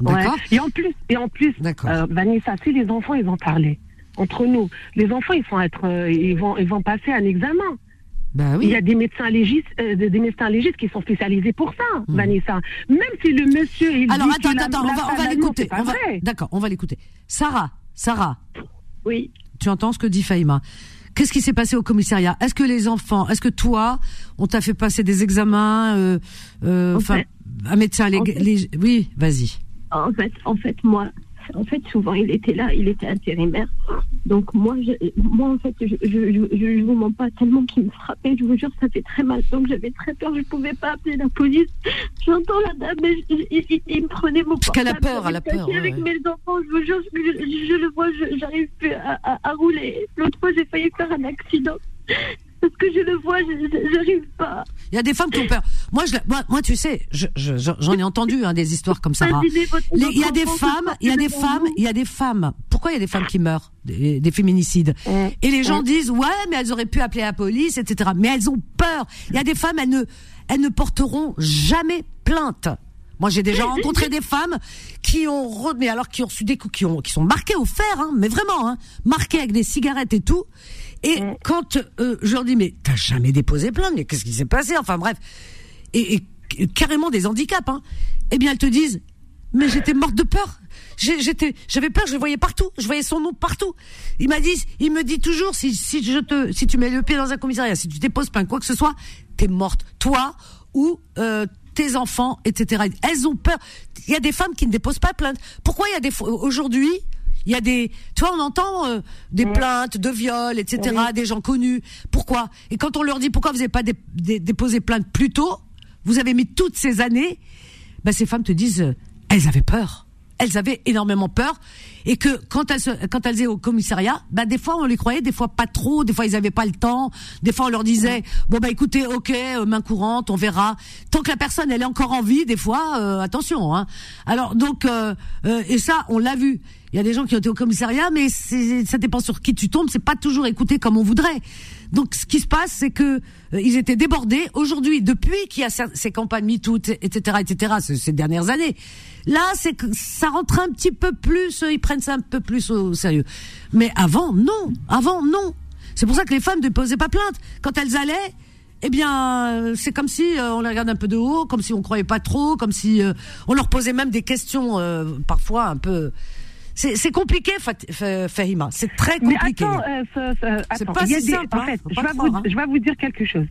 D'accord? Et en plus, et en plus, euh, Vanessa, si les enfants ils ont parlé, entre nous. Les enfants, ils vont être, euh, ils vont, ils vont passer un examen. Bah oui. Il y a des médecins légistes, euh, des médecins légistes qui sont spécialisés pour ça, hmm. Vanessa. Même si le monsieur, il Alors attends, attends, on va, on va l'écouter. D'accord, on va l'écouter. Sarah, Sarah. Oui. Tu entends ce que dit Faïma? Qu'est-ce qui s'est passé au commissariat? Est-ce que les enfants, est-ce que toi, on t'a fait passer des examens, euh, euh, enfin, un médecin légal Oui, vas-y. En fait, en fait, moi, en fait, souvent, il était là, il était intérimaire. Donc, moi, je, moi en fait, je, je, vous mens pas tellement qu'il me frappait. Je vous jure, ça fait très mal. Donc, j'avais très peur. Je ne pouvais pas appeler la police. J'entends la dame, mais il, me prenait mon Parce qu'elle a peur, elle a peur. Avec mes enfants, je vous jure, je, le vois, j'arrive plus à, à rouler. L'autre fois, j'ai failli faire un accident parce que je le vois, je n'arrive pas. Il y a des femmes qui ont peur. Moi, je, moi, moi tu sais, j'en je, j'en ai entendu hein, des histoires comme ça. Il y a des femmes, il y a des femmes, il y a des femmes. Pourquoi il y a des femmes qui meurent des, des féminicides? Et les gens disent ouais, mais elles auraient pu appeler la police, etc. Mais elles ont peur. Il y a des femmes, elles ne, elles ne porteront jamais plainte. Moi, j'ai déjà rencontré des femmes qui ont, mais alors qui ont reçu des coups, qui ont, qui sont marquées au fer, hein, mais vraiment, hein, marquées avec des cigarettes et tout. Et quand euh, je leur dis, mais t'as jamais déposé plainte, mais qu'est-ce qui s'est passé? Enfin bref, et, carrément des handicaps. Hein. Eh bien, elles te disent, mais j'étais morte de peur. J'étais, j'avais peur, je le voyais partout, je voyais son nom partout. Il m'a dit, il me dit toujours, si, si je te, si tu mets le pied dans un commissariat, si tu déposes plainte, quoi que ce soit, t'es morte, toi ou euh, tes enfants, etc. Elles ont peur. Il y a des femmes qui ne déposent pas plainte. Pourquoi il y a des aujourd'hui il y a des, tu vois, on entend euh, des plaintes de viol, etc., des gens connus. Pourquoi? Et quand on leur dit pourquoi vous n'avez pas déposé plainte plus tôt, vous avez mis toutes ces années, bah, ces femmes te disent, euh, elles avaient peur. Elles avaient énormément peur et que quand elles quand elles étaient au commissariat, bah des fois on les croyait, des fois pas trop, des fois ils avaient pas le temps, des fois on leur disait bon bah écoutez, ok, euh, main courante, on verra. Tant que la personne elle est encore en vie, des fois attention. Hein. Alors donc et ça on l'a vu. Il y a des gens qui ont été au commissariat, mais ça dépend sur qui tu tombes. C'est pas toujours écouté comme on voudrait. Donc, ce qui se passe, c'est que euh, ils étaient débordés. Aujourd'hui, depuis qu'il y a ces campagnes MeToo, etc., etc., ces, dernières années, là, c'est que ça rentre un petit peu plus. Euh, ils prennent ça un peu plus au sérieux. Mais avant, non. Avant, non. C'est pour ça que les femmes ne posaient pas plainte. Quand elles allaient, eh bien, c'est comme si euh, on les regarde un peu de haut, comme si on croyait pas trop, comme si euh, on leur posait même des questions euh, parfois un peu. C'est c'est compliqué, Fahima. C'est très Mais compliqué. attends, euh, ce- ce- attends, pas si des- simple, en hein, fait, faut je pas vais, croire, vous, hein. je vais vous dire quelque chose.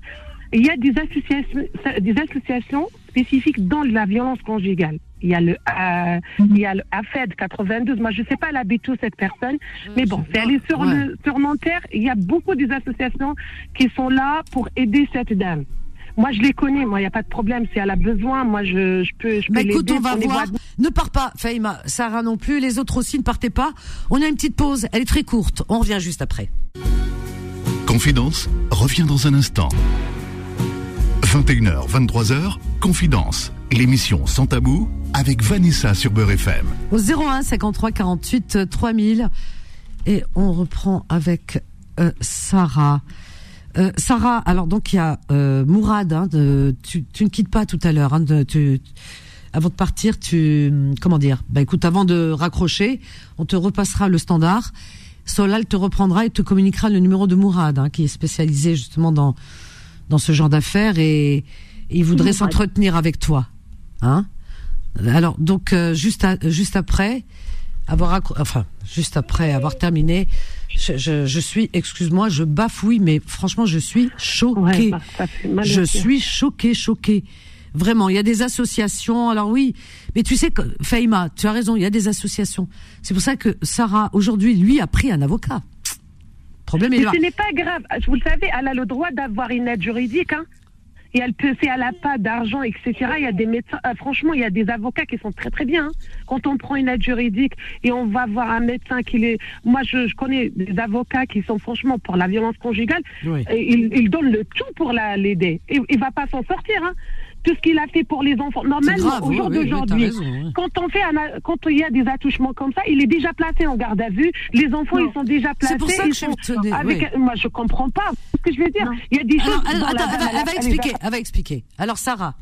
Il y a des associations, des associations spécifiques dans la violence conjugale. Il y a le, euh, il y a le AFED 92. Moi, je sais pas, elle habite où cette personne. Mais bon, c'est aller sur Ouais. le, sur Nanterre. Il y a beaucoup des associations qui sont là pour aider cette dame. Moi, je les connais. Moi, il n'y a pas de problème. Si elle a besoin, moi, je, je peux, je peux Bah écoute, on va voir. Ne pars pas, Fahima. Sarah non plus. Les autres aussi ne partez pas. On a une petite pause. Elle est très courte. On revient juste après. Confidence revient dans un instant. 21h, 23h, Confidence, l'émission sans tabou avec Vanessa sur Beurre FM. Au 01 53 48 euh, 3000. Et on reprend avec euh, Sarah. Euh, Sarah, alors donc il y a euh, Mourad, hein, de, tu, tu ne quittes pas tout à l'heure. Hein, de- tu, avant de partir, tu comment dire? Bah écoute, avant de raccrocher, on te repassera le standard. Solal te reprendra et te communiquera le numéro de Mourad, hein, qui est spécialisé justement dans dans ce genre d'affaires et, et il voudrait s'entretenir avec toi. Hein Alors donc euh, juste à- juste après avoir enfin juste après avoir terminé, je, je, je suis excuse-moi, je bafouille mais franchement je suis choquée. Ouais, je suis choquée, choquée. Vraiment, il y a des associations. Alors oui, mais tu sais que Faïma, tu as raison, il y a des associations. C'est pour ça que Sarah aujourd'hui lui a pris un avocat. Problème est Mais là. ce n'est pas grave. Vous le savez, elle a le droit d'avoir une aide juridique. Hein. Et elle peut, elle n'a pas d'argent, etc., il y a des médecins, euh, franchement, il y a des avocats qui sont très très bien. hein. Quand on prend une aide juridique et on va voir un médecin qui est, moi je, je connais des avocats qui sont franchement pour la violence conjugale, Oui. et ils, ils donnent le tout pour la- l'aider. Et il va pas s'en sortir. Hein. Tout ce qu'il a fait pour les enfants. Normalement, grave, au jour d'aujourd'hui, quand on fait un, a- quand il y a des attouchements comme ça, il est déjà placé en garde à vue. Les enfants, ils sont déjà placés. C'est pour ça que je sont tenais, avec, oui. moi, je comprends pas ce que je veux dire. Il y a des choses. Alors, la elle va, elle a- elle va elle expliquer, va- elle va expliquer. Alors Sarah.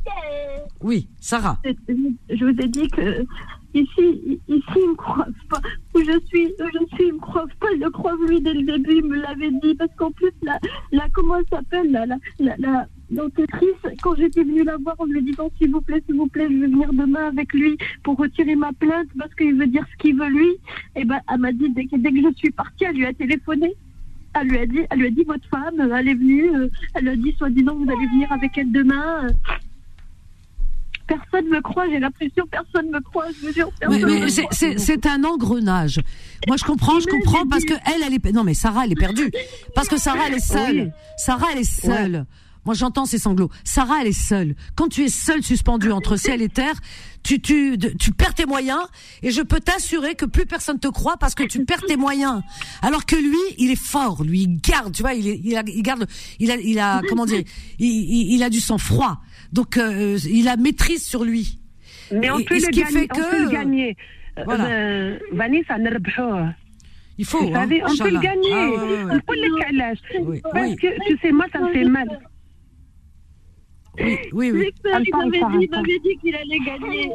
Oui, Sarah. Je vous ai dit que ici, ici, ils me croivent pas. Où je suis, où je suis, ils me croivent pas. Ils le croivent lui dès le début, il me l'avait dit. Parce qu'en plus, la, la, comment elle s'appelle, la, la, la, la, l'enquêtrice, quand j'étais venue la voir en lui disant s'il vous plaît, s'il vous plaît, je vais venir demain avec lui pour retirer ma plainte parce qu'il veut dire ce qu'il veut lui. Et ben, elle m'a dit dès que, dès que je suis partie, elle lui a téléphoné. Elle lui a dit, elle lui a dit votre femme, elle est venue. euh, Elle lui a dit soi-disant vous allez venir avec elle demain. Personne me croit, j'ai l'impression personne me croit, je vous jure, c'est- c'est c'est un engrenage. Moi, je comprends, je comprends parce que elle, elle est non mais Sarah, elle est perdue parce que Sarah, elle est seule. Oui. Sarah, elle est seule. Moi, j'entends ces sanglots. Sarah, elle est seule. Quand tu es seule, suspendue entre ciel et terre, tu, tu, tu perds tes moyens. Et je peux t'assurer que plus personne te croit parce que tu perds tes moyens. Alors que lui, il est fort. Lui, il garde, tu vois, il, est, il, a, il garde, il a, il a, comment dire, il, il, a du sang-froid. Donc, euh, il a maîtrise sur lui. Mais on, peut, le gagner, fait on peut le gagner. Euh, voilà. Euh, Vanessa, il faut. Hein, on peut le gagner. Ah, ouais, ouais, ouais. Parce que, tu sais, moi, ça me fait mal. Oui, oui, oui. Il m'avait dit, dit qu'il allait gagner.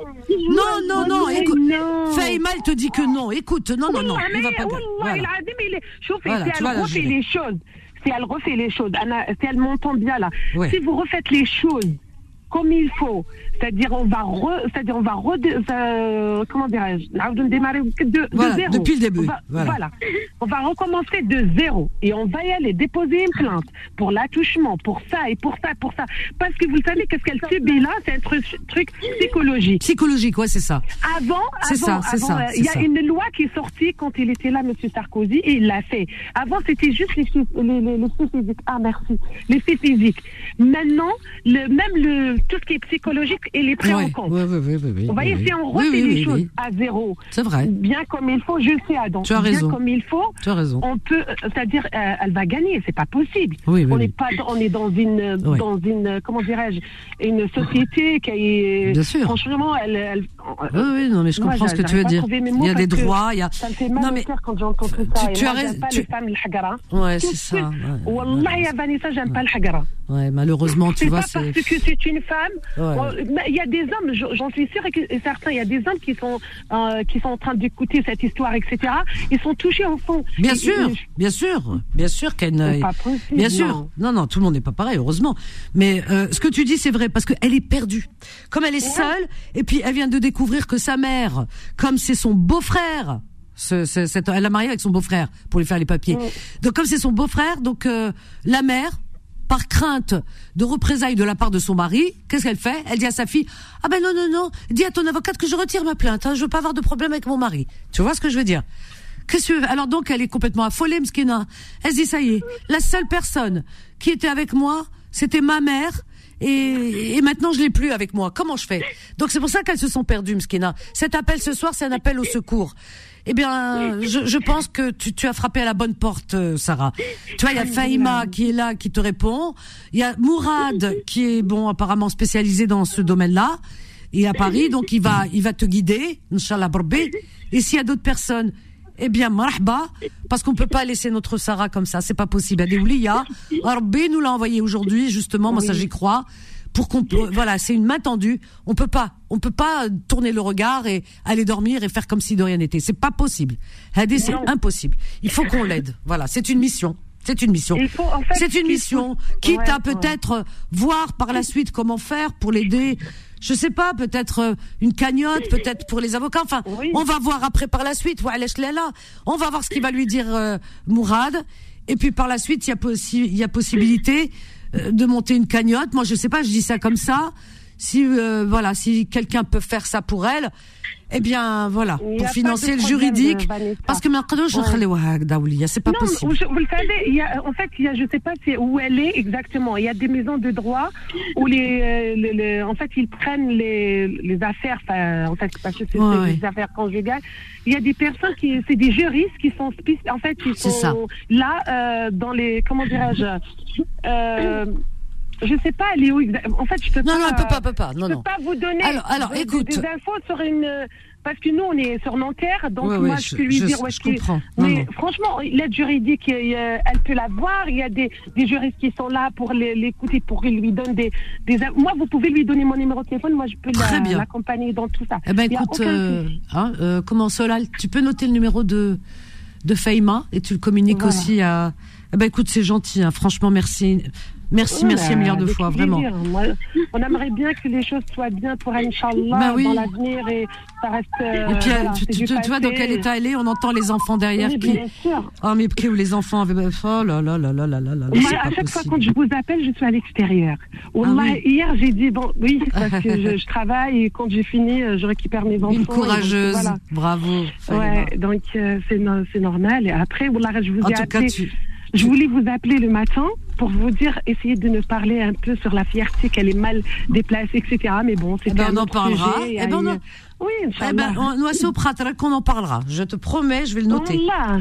Non, non, non, écoute. Faïma, te dit que non. Écoute, non, non, non. Il va pas gagner. Voilà. tu vois, là, les choses si elle refait les choses, Anna, si elle m'entend bien là, si vous refaites les choses comme il faut. C'est-à-dire on va re, c'est-à-dire on va re, euh, comment dirais-je, de, voilà, zéro. Depuis le début. Voilà. On va recommencer de zéro et on va y aller déposer une plainte pour l'attouchement, pour ça et pour ça, pour ça. Parce que vous savez qu'est-ce qu'elle subit là, c'est un truc, psychologique. Psychologique, ouais, c'est ça. Avant, avant, avant, euh, il y a une loi qui est sortie quand il était là, Monsieur Sarkozy, et il l'a fait. Avant, c'était juste les les, les, les, physiques. Ah merci, les physiques. Maintenant, même le tout ce qui est psychologique, il est pris en compte. Ouais, ouais, Vous voyez, si les choses à zéro, c'est vrai. bien comme il faut, je sais, Adam, tu as bien comme il faut, tu as raison. on peut, c'est-à-dire, euh, elle va gagner, c'est pas possible. Oui, on, oui. Pas, on est dans une, dans une comment dirais-je, une société qui est... Bien sûr. Franchement, elle... oui, oui, non, mais je comprends ce que tu veux dire. Il y a des droits, il y a... Ça me fait mal non, mais... quand j'entends tout ça. Tu, tu as raison. Tu... Le. Ouais, c'est ça. Wallah, Vanessa, j'aime pas le hagara. Ouais, malheureusement, tu C'est vois, pas parce c'est. que c'est une femme. Ouais. Bon, Il y a des hommes, j'en suis sûre et, certains, il y a des hommes qui sont euh, qui sont en train d'écouter cette histoire, etc. Ils sont touchés en fond. Bien Et- sûr, et- bien sûr, bien sûr qu'elle C'est pas possible, Bien sûr. non. Non, non, tout le monde n'est pas pareil, heureusement. Mais euh, ce que tu dis, c'est vrai, parce qu'elle est perdue. Comme elle est seule, et puis elle vient de découvrir que sa mère, comme c'est son beau-frère, ce, ce- cette- elle a marié avec son beau-frère pour lui faire les papiers. Donc comme c'est son beau-frère, donc euh, la mère, par crainte de représailles de la part de son mari, qu'est-ce qu'elle fait? Elle dit à sa fille Ah ben non non non, dis à ton avocate que je retire ma plainte. Hein, je veux pas avoir de problème avec mon mari. Tu vois ce que je veux dire? Que Alors donc elle est complètement affolée, Mskina. Elle se dit ça y est, la seule personne qui était avec moi, c'était ma mère. Et, et maintenant je l'ai plus avec moi. Comment je fais? Donc c'est pour ça qu'elles se sont perdues, Mskina. Cet appel ce soir, c'est un appel au secours. Eh bien, je, je pense que tu, tu as frappé à la bonne porte, euh, Sarah. Tu vois, il y a Faïma qui est là, qui te répond. Il y a Mourad qui est bon, apparemment spécialisé dans ce domaine-là. Il est à Paris, donc il va, il va te guider, Inch'Allah Barbé. Et s'il y a d'autres personnes, eh bien, marhaba, parce qu'on peut pas laisser notre Sarah comme ça, c'est pas possible. Il y a des oublias. Rabbi nous l'a envoyé aujourd'hui, justement, moi ça j'y crois, pour qu'on peut, voilà, c'est une main tendue. On peut pas, on peut pas tourner le regard et aller dormir et faire comme si de rien n'était. C'est pas possible. C'est impossible. Il faut qu'on l'aide. Voilà, c'est une mission. C'est une mission. En fait, C'est ce une mission. Quitte Ouais, à peut-être voir par la suite comment faire pour l'aider. Je sais pas, peut-être euh, une cagnotte, peut-être pour les avocats. Enfin, Oui. on va voir après par la suite. On va voir ce qu'il va lui dire euh, Mourad. Et puis par la suite, il y a, possi- il y a possibilité de monter une cagnotte. Moi, je sais pas, je dis ça comme ça. Si euh, voilà, si quelqu'un peut faire ça pour elle, eh bien voilà, pour financer le juridique. Vanessa. Parce que maintenant, je Ouais. c'est pas non, possible. Vous, vous le savez, il y a, en fait, il y a, je sais pas où elle est exactement. Il y a des maisons de droit où les, euh, en fait, ils prennent les, les affaires, enfin, en fait, parce que c'est Ouais, c'est ouais. des affaires conjugales. Il y a des personnes qui, c'est des juristes qui sont en fait, sont ça. là euh, dans les, comment dirais-je, euh, je sais pas, exa- En fait, je peux Non, pas. non, elle peut pas, peut pas. Je Non, peux non. pas vous donner Alors- alors, des- écoute. des infos sur une parce que nous on est sur Nanterre donc Ouais, moi ouais, je, je- peux lui je- dire où je est-ce qu'il- comprends. Non, mais non. franchement l'aide juridique elle peut la voir il y a des, des juristes qui sont là pour l'écouter pour qu'il lui donne des, des moi vous pouvez lui donner mon numéro de téléphone moi je peux la- l'accompagner dans tout ça Eh ben écoute, euh, hein, euh, comment Solal, tu peux noter le numéro de de Faïma et tu le communiques Voilà. aussi à. Eh ben écoute, c'est gentil, hein, franchement, merci, merci, Ouais, merci un milliard de avec fois, plaisir. vraiment. On aimerait bien que les choses soient bien pour Inch'Allah, Ben oui. dans l'avenir et ça reste. euh, Et puis voilà, tu, tu, tu- vois dans quel état elle est, on entend les enfants derrière Oui, qui. bien sûr. Oh mais qui où les enfants avaient. Oh là là là là là là là, là, Moi, à chaque fois possible. quand je vous appelle, je suis à l'extérieur. Wallah, Ah oui. Hier, j'ai dit, bon, oui, parce que je, je travaille et quand j'ai fini, euh, je récupère mes enfants. Une donc, courageuse, voilà. bravo. Ouais, donc euh, c'est no- c'est normal. Et après, je vous En ai tout cas, appelé. tu. Je voulais vous appeler le matin pour vous dire, essayez de nous parler un peu sur la fierté qu'elle est mal déplacée, etc. Mais bon, c'est eh ben, on en parlera. Sujet, eh ben, une... on... Oui, eh ben, on, on, on en parlera. Je te promets, je vais le noter. Allah.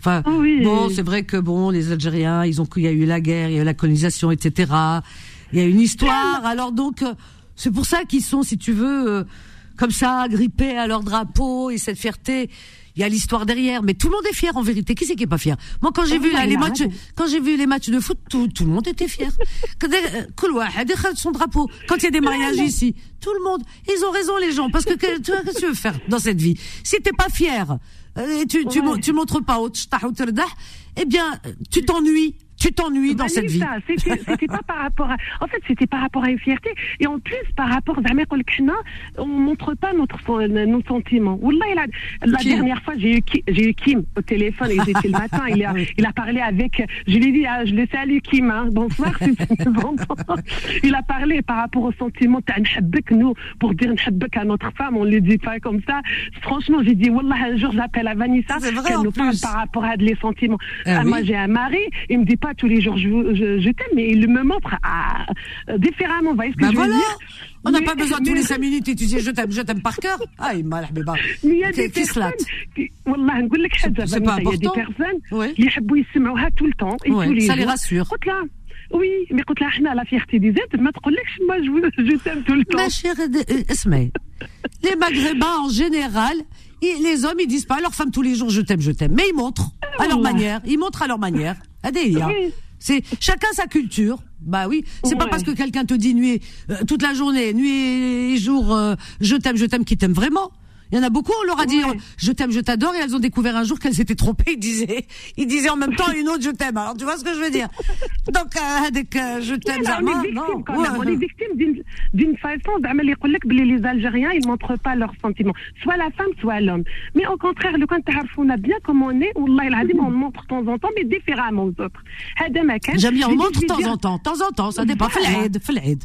Enfin, bon, c'est vrai que bon, les Algériens, ils ont, il y a eu la guerre, il y a eu la colonisation, etc. Il y a une histoire. Alors donc, euh, c'est pour ça qu'ils sont, si tu veux, euh, comme ça, grippés à leur drapeau et cette fierté. Il y a l'histoire derrière, mais tout le monde est fier en vérité. Qui c'est qui est pas fier? Moi, quand j'ai vu les matchs, quand j'ai vu les de foot, tout, le monde était fier. Euh, son drapeau. Quand il y a des mariages ici, tout le monde, ils ont raison les gens, parce que qu'est-ce que tu veux faire dans cette vie? Si t'es pas fier, et tu tu, Ouais. tu montres pas terdah, eh bien tu t'ennuies, tu t'ennuies dans cette vie. C'était pas par rapport à. En fait, c'était par rapport à une fierté. Et en plus, par rapport à on montre pas notre, nos sentiments. La, la dernière fois, j'ai eu, eu, Kim au téléphone. Il était le matin. Il a, il a parlé avec. Je lui ai dit, ah, je le salue, Kim. Hein. Bonsoir, si Il a parlé par rapport aux sentiments. Nous, pour dire à notre femme, on ne le dit pas comme ça. Franchement, j'ai dit, Wallah, un jour, j'appelle à Vanessa. qu'elle nous parle par rapport à des sentiments. Ah, ah, oui. Moi, j'ai un mari. Il me dit pas pas tous les jours je, je, je t'aime, mais il me montre à, différemment. Vous voyez ce que Ben je voilà. veux dire? On n'a Mais- pas besoin tous mais- les 5 minutes et tu dis je t'aime, je t'aime par cœur. Ah, il m'a l'air Mais il y a des Qui se latte. personnes qui- والله نقول لك حاجة C'est pas فهمت؟ il y a des important. personnes Oui. اللي يحبوا يسمعوها tout le temps et Ouais, tous les ça les jours. rassure. قلت لها وي مي قلت لها احنا لا فيغتي دي زيت ما تقولكش ما جو جو تيم tout le temps Ma chère, euh, Esme, les Maghrébins en général, ils- les hommes, ils disent pas à leur femme tous les jours je t'aime, je t'aime. Mais ils montrent à leur Wallah. manière. Ils montrent à leur manière. Adélia. C'est chacun sa culture. Bah oui, c'est pas parce que quelqu'un te dit nuit euh, toute la journée, nuit et jour, euh, je t'aime, je t'aime, qui t'aime vraiment. Il y en a beaucoup, on leur a dit ouais. je t'aime, je t'adore, et elles ont découvert un jour qu'elles s'étaient trompées. Ils disaient, ils disaient en même temps une autre je t'aime. Alors tu vois ce que je veux dire? Donc euh, dès que euh, je t'aime, on est victime quand même. Ouais, on est victime d'une façon les Algériens ils montrent pas leurs sentiments, soit la femme, soit l'homme. Mais au contraire, le quand on a bien comme on est, on montre de temps en temps, mais différemment aux autres. J'aime bien, on montre de temps en temps, de temps en temps, ça dépend. Flaid, flaid.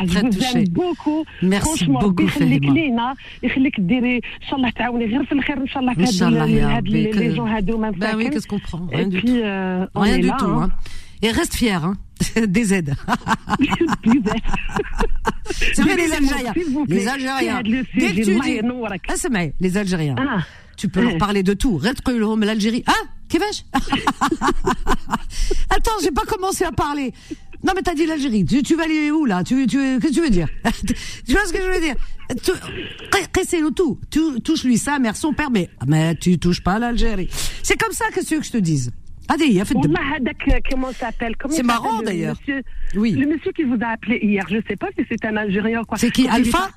très, je très vous touchée. aime beaucoup. Merci Franchement, beaucoup, ربي يخليك Fahima. لينا يخليك ديري ان شاء الله تعاوني غير في الخير ان شاء الله إن شاء الله يا هاد ربي. لي جون هادو ما Ben oui, مساكن. qu'est-ce qu'on prend Et Rien du puis, tout. euh, on Rien est du là, tout. hein. Hein. Et reste fier, hein. Des aides. C'est vrai, les Dis-le-moi, Algériens. s'il vous plaît. Les Algériens. C'est le Dès sujet, que tu الله dis. ينورك. Ah, c'est vrai, les Algériens. Ah. Tu peux leur Eh. parler de tout. Reste que l'Algérie. Ah, Kevesh Attends, j'ai pas commencé à parler. Non, mais t'as dit l'Algérie. Tu, tu vas aller où, là? Tu, tu, Qu'est-ce que tu veux dire? Tu vois ce que je veux dire? Pressez le tout. Tu touches-lui sa mère, son père, mais, ah, mais tu touches pas l'Algérie. C'est comme ça que ce que je te dise. C'est marrant d'ailleurs. Oui. Le monsieur qui vous a appelé hier, je ne sais pas si c'est un Algérien ou quoi. C'est qui Alpha?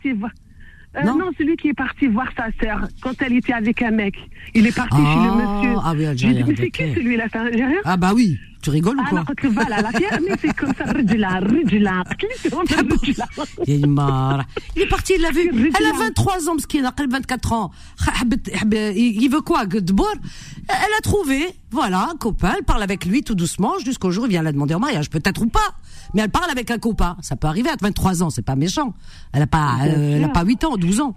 Euh, non, non c'est qui est parti voir sa sœur quand elle était avec un mec. Il est parti chez le ah, monsieur. Ah oui, Algérien. Je mais c'est qui celui-là C'est algérien? Ah bah oui. Tu rigoles ou ah, quoi Alors que voilà, la pierre, mais c'est comme ça, Ridjula, Ridjula, Ridjula. Il est parti, il l'a vu. Elle a 23 ans, parce qu'il a 24 ans. Il veut quoi, Gdebour Elle a trouvé, voilà, un copain, elle parle avec lui tout doucement, jusqu'au jour où il vient la demander en mariage, peut-être ou pas Mais elle parle avec un copain. Ça peut arriver à 23 ans, c'est pas méchant. Elle a pas, Bien euh, elle a sûr. pas 8 ans, 12 ans.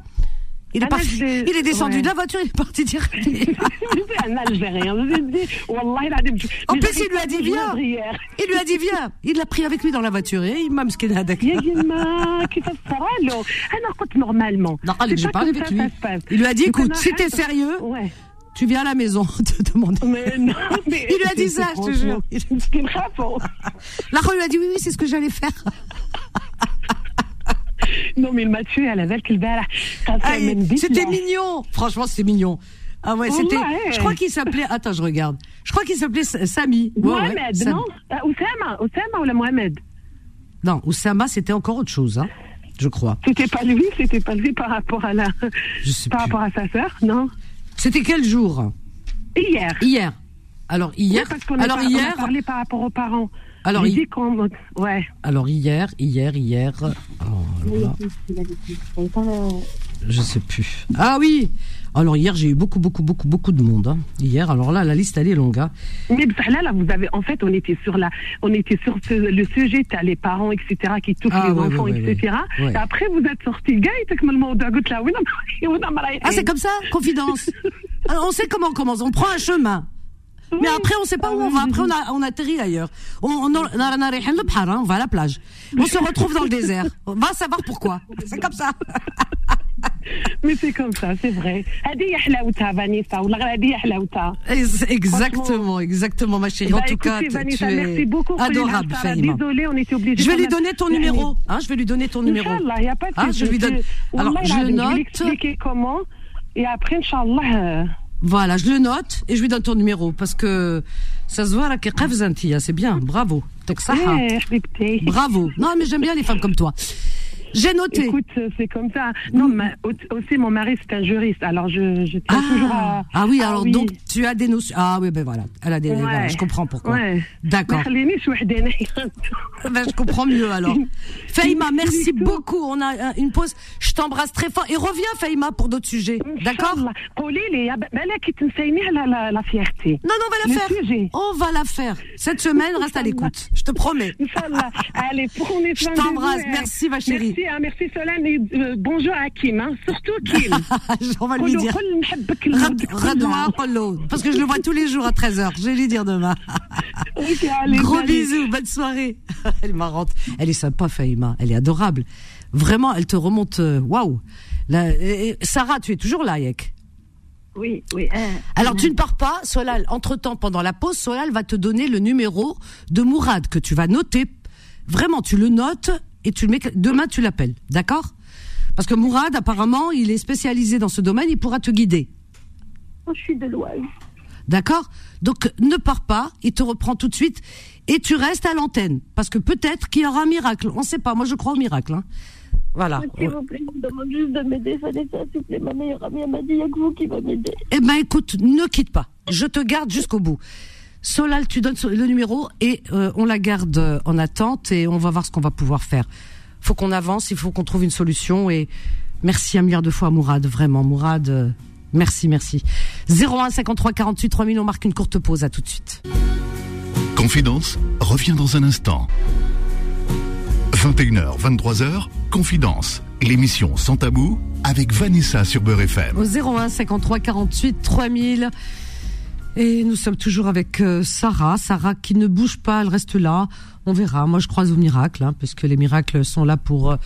Il est, Ah, parti, je l'ai- il est descendu ouais. de la voiture, il est parti direct. C'est un Algérien. Je vous ai dit, والله العظيم. En Mais plus, j'arrive il lui a pas dit à vous viens. joindre hier. Il lui a dit viens. Il l'a pris avec lui dans la voiture et il m'a مسكين هذاك. يا يما كيفاش صرا له انا قلت نورمالمون Non, allez, j'ai parlé avec lui. Il lui a dit écoute, si t'es sérieux, Ouais. tu viens à la maison te demander. Mais non, il lui a dit ça, je te jure. C'était une réponse. L'Aron lui a dit oui, oui, c'est ce que j'allais faire. non, mais il m'a tué à la belle qu'il C'était mignon. Franchement, c'était mignon. Ah ouais, c'était. Je crois qu'il s'appelait. Attends, je regarde. Je crois qu'il s'appelait Sami. Mohamed, non? Euh, Oussama, Oussama ou la Mohamed? Non, Oussama, c'était encore autre chose, hein, je crois. C'était pas lui, c'était pas lui par rapport à la. Je sais par rapport à sa sœur, non? C'était quel jour Hier. Hier. Alors hier. Ouais, parce qu'on a, alors par- on a hier. parlé par rapport aux parents. Alors, hi- ouais. Alors hier, hier, hier. Oh là là. Je sais plus. Ah oui. Alors hier, j'ai eu beaucoup, beaucoup, beaucoup, beaucoup de monde. Hein. Hier, alors là, la liste, elle est longue. Hein. Mais bah, là, là, vous avez, en fait, on était sur la, on était sur le sujet, t'as les parents, etc., qui touchent ah, les enfants, etc. Et après, vous êtes sorti, Ah, c'est comme ça, confidence. on sait comment on commence, on prend un chemin. Mais après, on ne sait pas où on va. Après, on, atterrit ailleurs. On, on, on va à la plage. On se retrouve dans le désert. On va savoir pourquoi. C'est comme ça. Mais c'est comme ça, c'est vrai. Exactement, exactement, ma chérie. En bah, tout cas, tu es merci beaucoup adorable, bah, Fahima. Désolée, on était obligés Je vais lui donner ton numéro. Hein, je vais lui donner ton numéro. Y a pas de ah, je lui donne. Alors, je note. Je comment. Et après, Inch'Allah. Euh, voilà, je le note et je lui donne ton numéro parce que ça se voit là qu'elle hein, c'est bien, bravo. Eh, bravo. Non, mais j'aime bien les femmes comme toi. J'ai noté. Écoute, euh, c'est comme ça. Non, ma, aussi, mon mari, c'est un juriste. Alors, je, je tiens ah, toujours à. Ah oui, ah alors donc, tu as des notions. Ah oui, ben voilà. Elle a des. Ouais. Je comprends pourquoi. Ouais. D'accord. Ah ben, je comprends mieux alors. Faïma, merci beaucoup. On a une pause. Je t'embrasse très fort. Et reviens, Faïma, pour d'autres sujets. D'accord? Ben, non, non, on va la faire. On va la faire. Cette semaine, reste à l'écoute. Je te promets. Allez, pour Je t'embrasse. Hein. Merci, ma chérie. Merci Hein. merci Solène. Et, euh, bonjour à Kim, hein. surtout Kim. On va lui dire. Parce que je le vois tous les jours à 13h. Je vais lui dire demain. allez, Gros bisous, bonne soirée. Elle est marrante. Elle est sympa, Faïma. Elle est adorable. Vraiment, elle te remonte. Euh, waouh. Euh, Sarah, tu es toujours là, Yek oui, oui. Alors, tu ne pars pas, Solal. Entre-temps, pendant la pause, Solal va te donner le numéro de Mourad que tu vas noter. Vraiment, tu le notes et tu le mets. Demain, tu l'appelles, d'accord? Parce que Mourad, apparemment, il est spécialisé dans ce domaine. Il pourra te guider, je suis de l'Oise. d'accord? Donc ne pars pas. Il te reprend tout de suite et tu restes à l'antenne parce que peut-être qu'il y aura un miracle. On ne sait pas. Moi, je crois au miracle. hein. Voilà. S'il vous plaît, je demande juste de m'aider. Vanessa, s'il vous plaît. Ma meilleure amie, m'a dit, il n'y a que vous qui va m'aider. Eh ben écoute, ne quitte pas. Je te garde jusqu'au bout. Solal, tu donnes le numéro et euh, on la garde en attente et on va voir ce qu'on va pouvoir faire. Faut qu'on avance, il faut qu'on trouve une solution et merci un milliard de fois à Mourad, vraiment Mourad. euh, merci, merci. 01 53 48 3000, on marque une courte pause, à tout de suite. Confidence revient dans un instant. 21h, 23h, Confidence, l'émission sans tabou avec Vanessa sur Beurre FM. Au 01 53 48 3000. Et nous sommes toujours avec euh, Sarah. Sarah qui ne bouge pas, elle reste là. On verra. Moi, je croise au miracle, hein, puisque les miracles sont là pour. euh,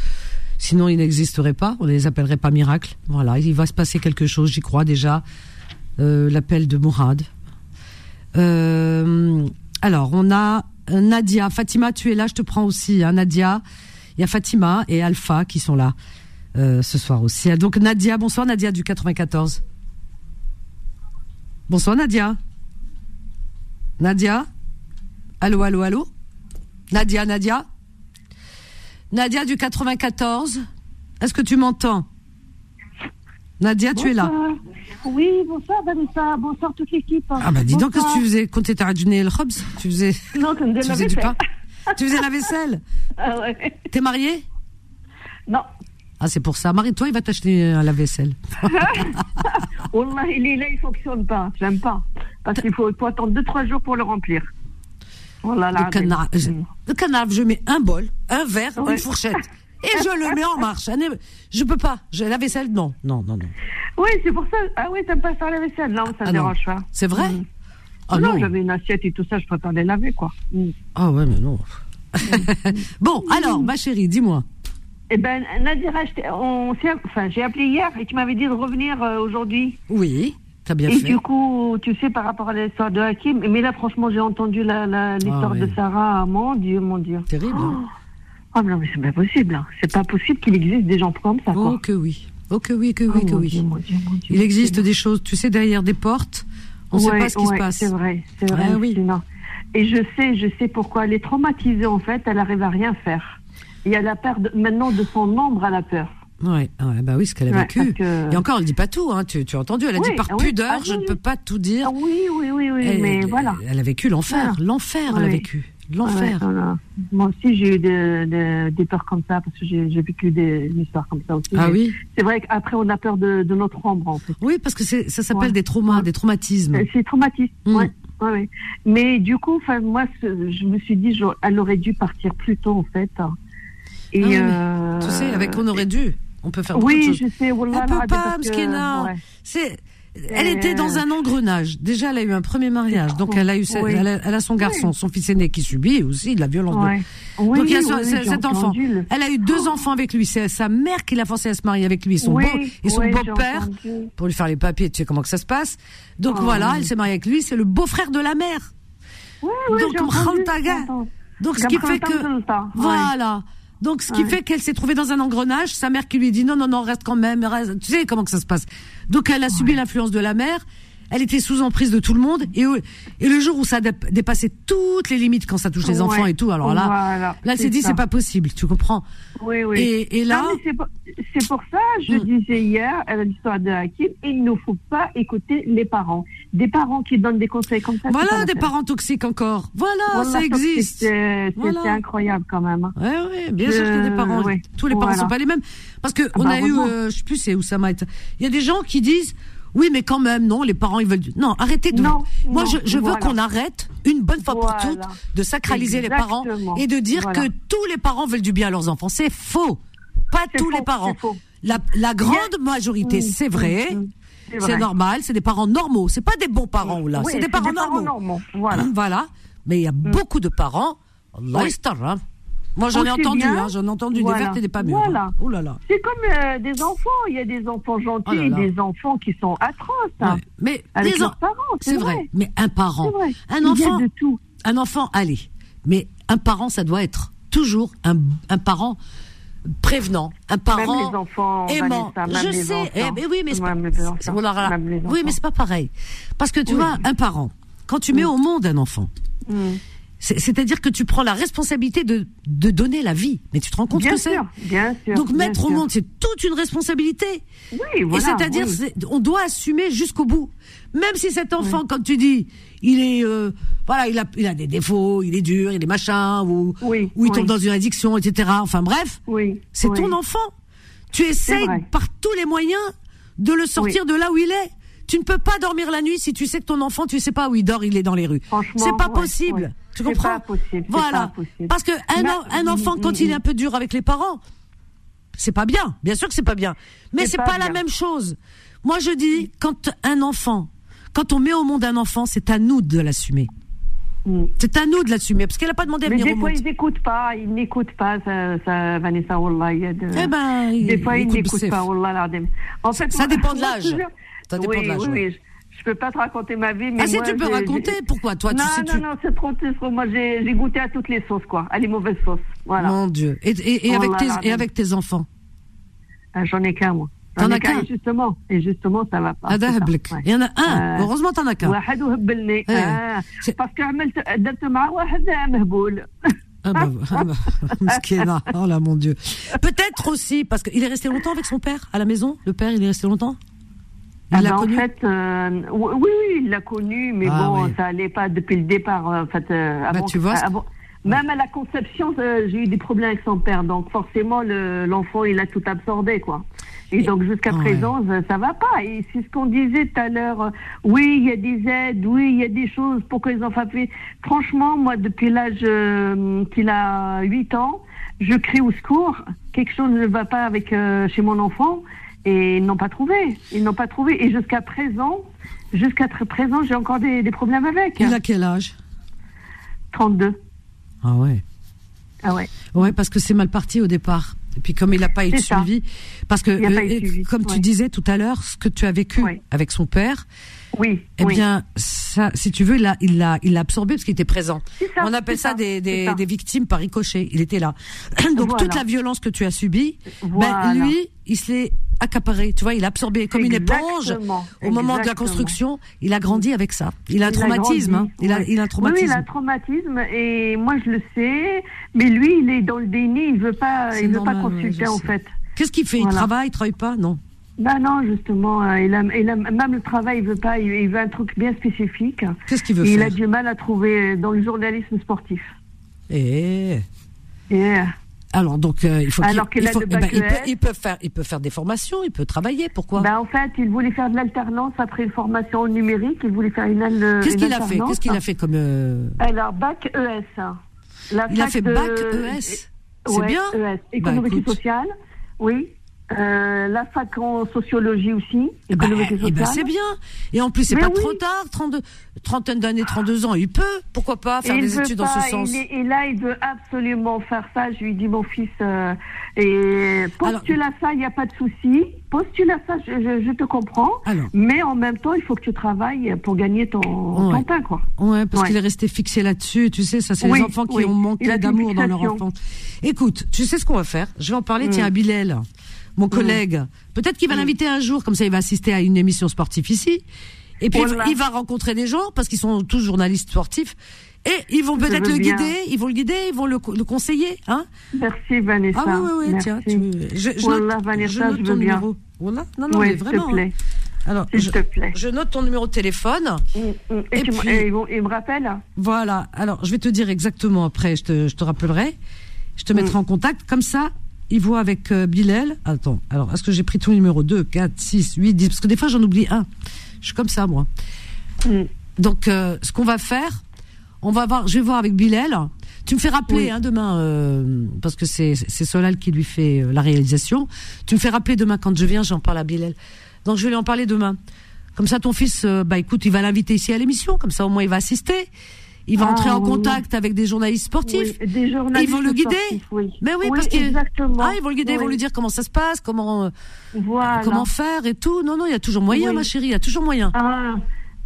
sinon, ils n'existeraient pas. On ne les appellerait pas miracles. Voilà, il va se passer quelque chose, j'y crois déjà. Euh, L'appel de Mourad. Alors, on a Nadia. Fatima, tu es là, je te prends aussi. Hein, Nadia. Il y a Fatima et Alpha qui sont là ce soir aussi. Donc Nadia, bonsoir Nadia du 94. Bonsoir Nadia. Nadia? Allô, allô, allô? Nadia, Nadia? Nadia du 94. Est-ce que tu m'entends? Nadia, tu es là. Oui, bonsoir Vanessa, bonsoir toute l'équipe. Ah bah dis donc, qu'est-ce que tu faisais quand t'étais à Djunel le Khobz Tu faisais, Non, comme tu faisais du pain? Tu faisais la vaisselle? Ah ouais. T'es mariée? Non. Ah c'est pour ça. Marie-toi, il va t'acheter un lave-vaisselle. Wallah, il est là, il fonctionne pas. J'aime pas. Parce qu'il faut, faut attendre 2-3 jours pour le remplir. Voilà, là. Le canard, je, le canard, je mets un bol, un verre, Ouais. une fourchette. Et je le mets en marche. É- Je peux pas. J'ai la vaisselle, non, non, non, non. Oui, c'est pour ça. Ah oui, t'aimes pas faire la vaisselle Non, ça Ah me non. dérange pas. C'est vrai Mm. Ah non, non. j'avais une assiette et tout ça, je préfère les laver, quoi. Mm. Ah ouais, mais non. bon, alors, ma chérie, dis-moi. Eh ben, Nadira, on enfin, j'ai appelé hier et tu m'avais dit de revenir euh, aujourd'hui. Oui, t'as bien Et fait. du coup, tu sais, par rapport à l'histoire de Hakim, mais là, franchement, j'ai entendu la- la- l'histoire Ah, de. Sarah. Mon Dieu, mon Dieu. Terrible. hein. Ah, non, mais c'est pas possible. hein. C'est pas possible qu'il existe des gens comme ça, quoi. Oh que oui. Oh que oui, que Oh, oui, que mon oui. Dieu, mon Dieu, mon Dieu, Il existe des choses, tu sais, derrière des portes, on ne sait pas ce qui se passe. C'est vrai, c'est vrai. Ah oui. Et je sais, je sais pourquoi elle est traumatisée, en fait. Elle arrive à rien faire. Et elle a peur de- maintenant de son ombre, elle a peur. Ouais, ouais, bah oui, ce qu'elle a Ouais, vécu. que- Et encore, elle dit pas tout, hein. Tu, tu as entendu, elle a Oui, dit par ah oui, pudeur, ah je ne peux pas tout dire. Ah oui, oui, oui, oui, Elle- mais voilà. Elle a vécu l'enfer, l'enfer, elle a vécu. L'enfer. Voilà. Moi aussi, j'ai eu des, des, des peurs comme ça, parce que j'ai vécu des, une histoire comme ça aussi. Ah oui C'est vrai qu'après, on a peur de, de notre ombre, en fait. Oui, parce que ça s'appelle des traumas, des traumatismes. Euh, C'est traumatique. Mm. Ouais, ouais, ouais. Mais du coup, moi, je me suis dit, elle aurait dû partir plus tôt, en fait. Et, Ah oui, euh, Tu sais, avec on aurait dû. On peut faire beaucoup de Oui, choses. je sais. Wallah, Elle peut pas, parce que- ouais. C'est, elle Euh, était dans un engrenage. Déjà, elle a eu un premier mariage. Donc, elle a eu, Oui. elle, a, elle a son garçon, son fils aîné qui subit aussi de la violence. de- Ouais. Oui, Donc, il y a cet enfant. le- Elle a eu deux enfants avec lui. C'est sa mère qui l'a forcé à se marier avec lui. Son beau, et son beau-père, pour lui faire les papiers. Tu sais comment que ça se passe. Donc, Oh, voilà, elle s'est mariée avec lui. C'est le beau-frère de la mère. Oui, oui, Donc. Donc, ce qui fait que, voilà. Donc, ce qui Ouais. fait qu'elle s'est trouvée dans un engrenage, sa mère qui lui dit non, non, non, reste quand même, reste. Tu sais comment que ça se passe. Donc, elle a subi l'influence de la mère. Elle était sous emprise de tout le monde. Et, et le jour où ça a dépassé toutes les limites quand ça touche les enfants et tout, alors là, là, elle s'est dit c'est pas possible, tu comprends Oui, oui. Et, et là, c'est pour, ça, je hmm. disais hier à l'histoire de Hakim, il ne faut pas écouter les parents. Des parents qui donnent des conseils comme ça. Voilà, des parents toxiques encore. Voilà, ça existe. C'est incroyable quand même. Oui, hein. oui, bien sûr a des parents. Tous les parents ne sont pas les mêmes. Parce que on bah, a eu, euh, je sais plus, c'est Oussama. Il y a des gens qui disent oui, mais quand même, non, les parents, ils veulent. Non, arrêtez de. Non, Moi, je, je veux qu'on arrête, une bonne fois pour toutes, de sacraliser les parents et de dire que tous les parents veulent du bien à leurs enfants. C'est faux. Pas tous les parents. La, la grande majorité, mm, c'est vrai. Mm, mm. C'est normal, c'est des parents normaux. C'est pas des bons parents, là. c'est des, parents, normaux. Voilà. voilà. Mais il y a beaucoup de parents, Allah moi, j'en ai entendu, hein, j'en ai entendu des vertes et des pas mûres. Hein. Oh là là. C'est comme euh, des enfants. Il y a des enfants gentils oh et des enfants qui sont atroces. Hein. Mais avec leurs parents, c'est vrai. Mais un parent, un enfant, de tout. un enfant, allez. Mais un parent, ça doit être toujours un, un parent prévenant, un parent même les enfants, aimant. Vanessa, je sais, eh, mais oui, mais c'est pas, oui, mais c'est pas pareil. Parce que tu vois, un parent, quand tu mets au monde un enfant. Mm. C'est-à-dire que tu prends la responsabilité de, de donner la vie. Mais tu te rends compte bien que c'est Bien sûr. Donc mettre au monde, c'est toute une responsabilité. Oui, voilà. Et c'est-à-dire, on doit assumer jusqu'au bout. Même si cet enfant, quand tu dis, il est, euh, voilà, il a, il a des défauts, il est dur, il est machin, ou, ou il tombe dans une addiction, etc. Enfin bref, c'est ton enfant. Tu essayes par tous les moyens de le sortir de là où il est. Tu ne peux pas dormir la nuit si tu sais que ton enfant, tu sais pas où il dort, il est dans les rues. C'est pas possible. Tu comprends pas possible. Voilà. Parce que un, un enfant, quand il est un peu dur avec les parents, c'est pas bien. Bien sûr que c'est pas bien. Mais c'est pas, pas la même chose. Moi, je dis, quand un enfant, quand on met au monde un enfant, c'est à nous de l'assumer. Mm. C'est à nous de l'assumer, parce qu'elle n'a pas demandé à venir au monde. Mais des fois, ils n'écoutent pas, ils n'écoutent pas, ça, ça, Vanessa, Wallah. Il y a de... Eh ben, des fois, ils n'écoutent pas, Wallah, En fait, ça dépend de l'âge. Ça dépend oui, de l'âge. Oui, oui. Je peux pas te raconter ma vie. Mais ah, si tu peux raconter, pourquoi toi Non, tu sais, non, tu... non, c'est trop, trop. Moi, j'ai goûté à toutes les sauces, quoi. À les mauvaises sauces. Voilà. Mon Dieu. Et, et, et avec, tes, et avec tes enfants ah, J'en ai qu'un, moi. T'en as qu'un Justement, et justement, ça va pas. Ah, Il y en a un. Euh, Heureusement, t'en as qu'un. واحد وهبلني. Parce que عملت درت مع واحد مهبول. Ah bah, ah bah oh là mon Dieu. Peut-être aussi parce qu'il est resté longtemps avec son père à la maison. Le père, il est resté longtemps. Il ah ben, connu en fait, euh, oui, oui, il l'a connu, mais ah bon, ça allait pas depuis le départ. En fait, euh, bah, tu vois, même à la conception, euh, j'ai eu des problèmes avec son père, donc forcément, l'enfant, il a tout absorbé, quoi. Et, donc jusqu'à présent, ça, ça, va pas. Et c'est ce qu'on disait tout à l'heure. oui, il y a des aides, oui, il y a des choses pour que les enfants puissent. Franchement, moi, depuis l'âge qu'il a 8 ans, je crie au secours. Quelque chose ne va pas avec chez mon enfant. Et ils n'ont pas trouvé. Ils n'ont pas trouvé. Et jusqu'à présent, jusqu'à présent, j'ai encore des, des, problèmes avec. Il a quel âge? 32. Ah ouais. Ah ouais. Ouais, parce que c'est mal parti au départ. Et puis comme il n'a pas été suivi, parce que euh, comme tu disais tout à l'heure, ce que tu as vécu avec son père, oui. Eh bien, ça, si tu veux, il l'a, il absorbé parce qu'il était présent. On appelle ça, des, des, des, victimes par ricochet. Il était là. Donc toute la violence que tu as subie, ben, lui, il se l'est accaparé. Tu vois, il a absorbé comme une éponge au moment de la construction. Il a grandi avec ça. Il a un traumatisme. hein. il, a, il a un traumatisme. Oui, il a un traumatisme et moi je le sais. Mais lui, il est dans le déni. Il veut pas, il veut pas consulter en fait. Qu'est-ce qu'il fait? Il travaille, il travaille pas? Non. Ben non, justement, euh, il a, il a, même le travail, il veut pas, il, veut un truc bien spécifique. Qu'est-ce qu'il veut faire Il a du mal à trouver dans le journalisme sportif. Et. Et. Alors donc euh, il faut Alors qu'il il, faut, eh ben, il, peut, il, peut, faire il peut faire des formations, il peut travailler. Pourquoi? Ben, en fait, il voulait faire de l'alternance après une formation numérique. Il voulait faire une, une Qu'est-ce qu'il a fait? Qu'est-ce qu'il a fait comme euh... Alors bac ES. La il a fait bac ES. C'est ouais, bien? ES. Économie bah, sociale. Oui. Euh, la fac en sociologie aussi, eh ben, eh ben c'est bien. Et en plus, c'est pas trop tard, 32, trentaine d'années, 32 ans, il peut, pourquoi pas, faire des études dans ce sens. et là, il veut absolument faire ça. Je lui dis, mon fils, euh, et postule à ça, il n'y a pas de souci. Postule à ça, je, te comprends. mais en même temps, il faut que tu travailles pour gagner ton, ton pain, quoi. Ouais, parce qu'il est resté fixé là-dessus. Tu sais, ça, c'est les enfants qui ont manqué d'amour dans leur enfance. Écoute, tu sais ce qu'on va faire? Je vais en parler, tiens, à Bilal mon mmh. collègue. Peut-être qu'il va mmh. l'inviter un jour, comme ça il va assister à une émission sportive ici. Et puis Voilà. il va rencontrer des gens parce qu'ils sont tous journalistes sportifs et ils vont peut-être le bien. guider, ils vont le guider, ils vont le, co- le conseiller, hein Merci Vanessa. Ah oui oui oui, tiens, tu, je, je Wallah, note, Vanessa, je note je ton veux numéro. Voilà. Non non Oui, mais te vraiment. hein. plaît. Alors S'il je, te plaît. je note ton numéro de téléphone. Mm, mm. Et, Et tu me- puis- et ils, vont- ils me rappellent Voilà. Alors, je vais te dire exactement après, je te, je te rappellerai. Je te mettrai Mm. en contact. Comme ça, il voit avec euh, Bilal. Attends, alors, est-ce que j'ai pris ton numéro? 2, 4, 6, 8, 10 Parce que des fois, j'en oublie un. Je suis comme ça, moi. Mm. Donc, euh, ce qu'on va faire, on va voir, je vais voir avec Bilal. Tu me fais rappeler Oui. hein, demain, euh, parce que c'est Solal qui lui fait euh, la réalisation. Tu me fais rappeler demain quand je viens, j'en parle à Bilal. Donc je vais lui en parler demain. Comme ça, ton fils, bah écoute, il va l'inviter ici à l'émission. Comme ça, au moins, il va assister. Il va Ah, entrer en oui, oui. contact avec des journalistes sportifs. Oui, des journalistes Ils vont le guider. sportifs. Mais oui, parce que ah, ils vont le guider, ils vont lui dire comment ça se passe, comment euh, Voilà. comment faire et tout. Non, non, il y a toujours moyen, ma chérie, il y a toujours moyen. Ah,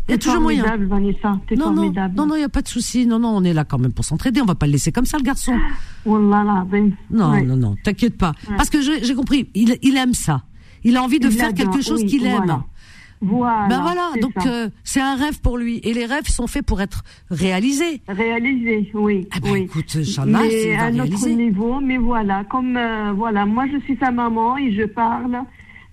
Il y a toujours moyen. Vanessa. Non, non, non, non, il y a pas de souci. Non, non, on est là quand même pour s'entraider. On va pas le laisser comme ça, le garçon. Oh là là, ben, Non, ouais. non, non, t'inquiète pas. Ouais. Parce que j'ai compris, il, il aime ça. Il a envie de Il faire quelque chose oui, qu'il aime. voilà. Voilà. ben voilà, c'est donc euh, c'est un rêve pour lui. Et les rêves sont faits pour être réalisés. Réalisé, oui. Ah ben oui. écoute, c'est- à notre niveau, mais voilà, comme euh, voilà, moi je suis sa maman et je parle.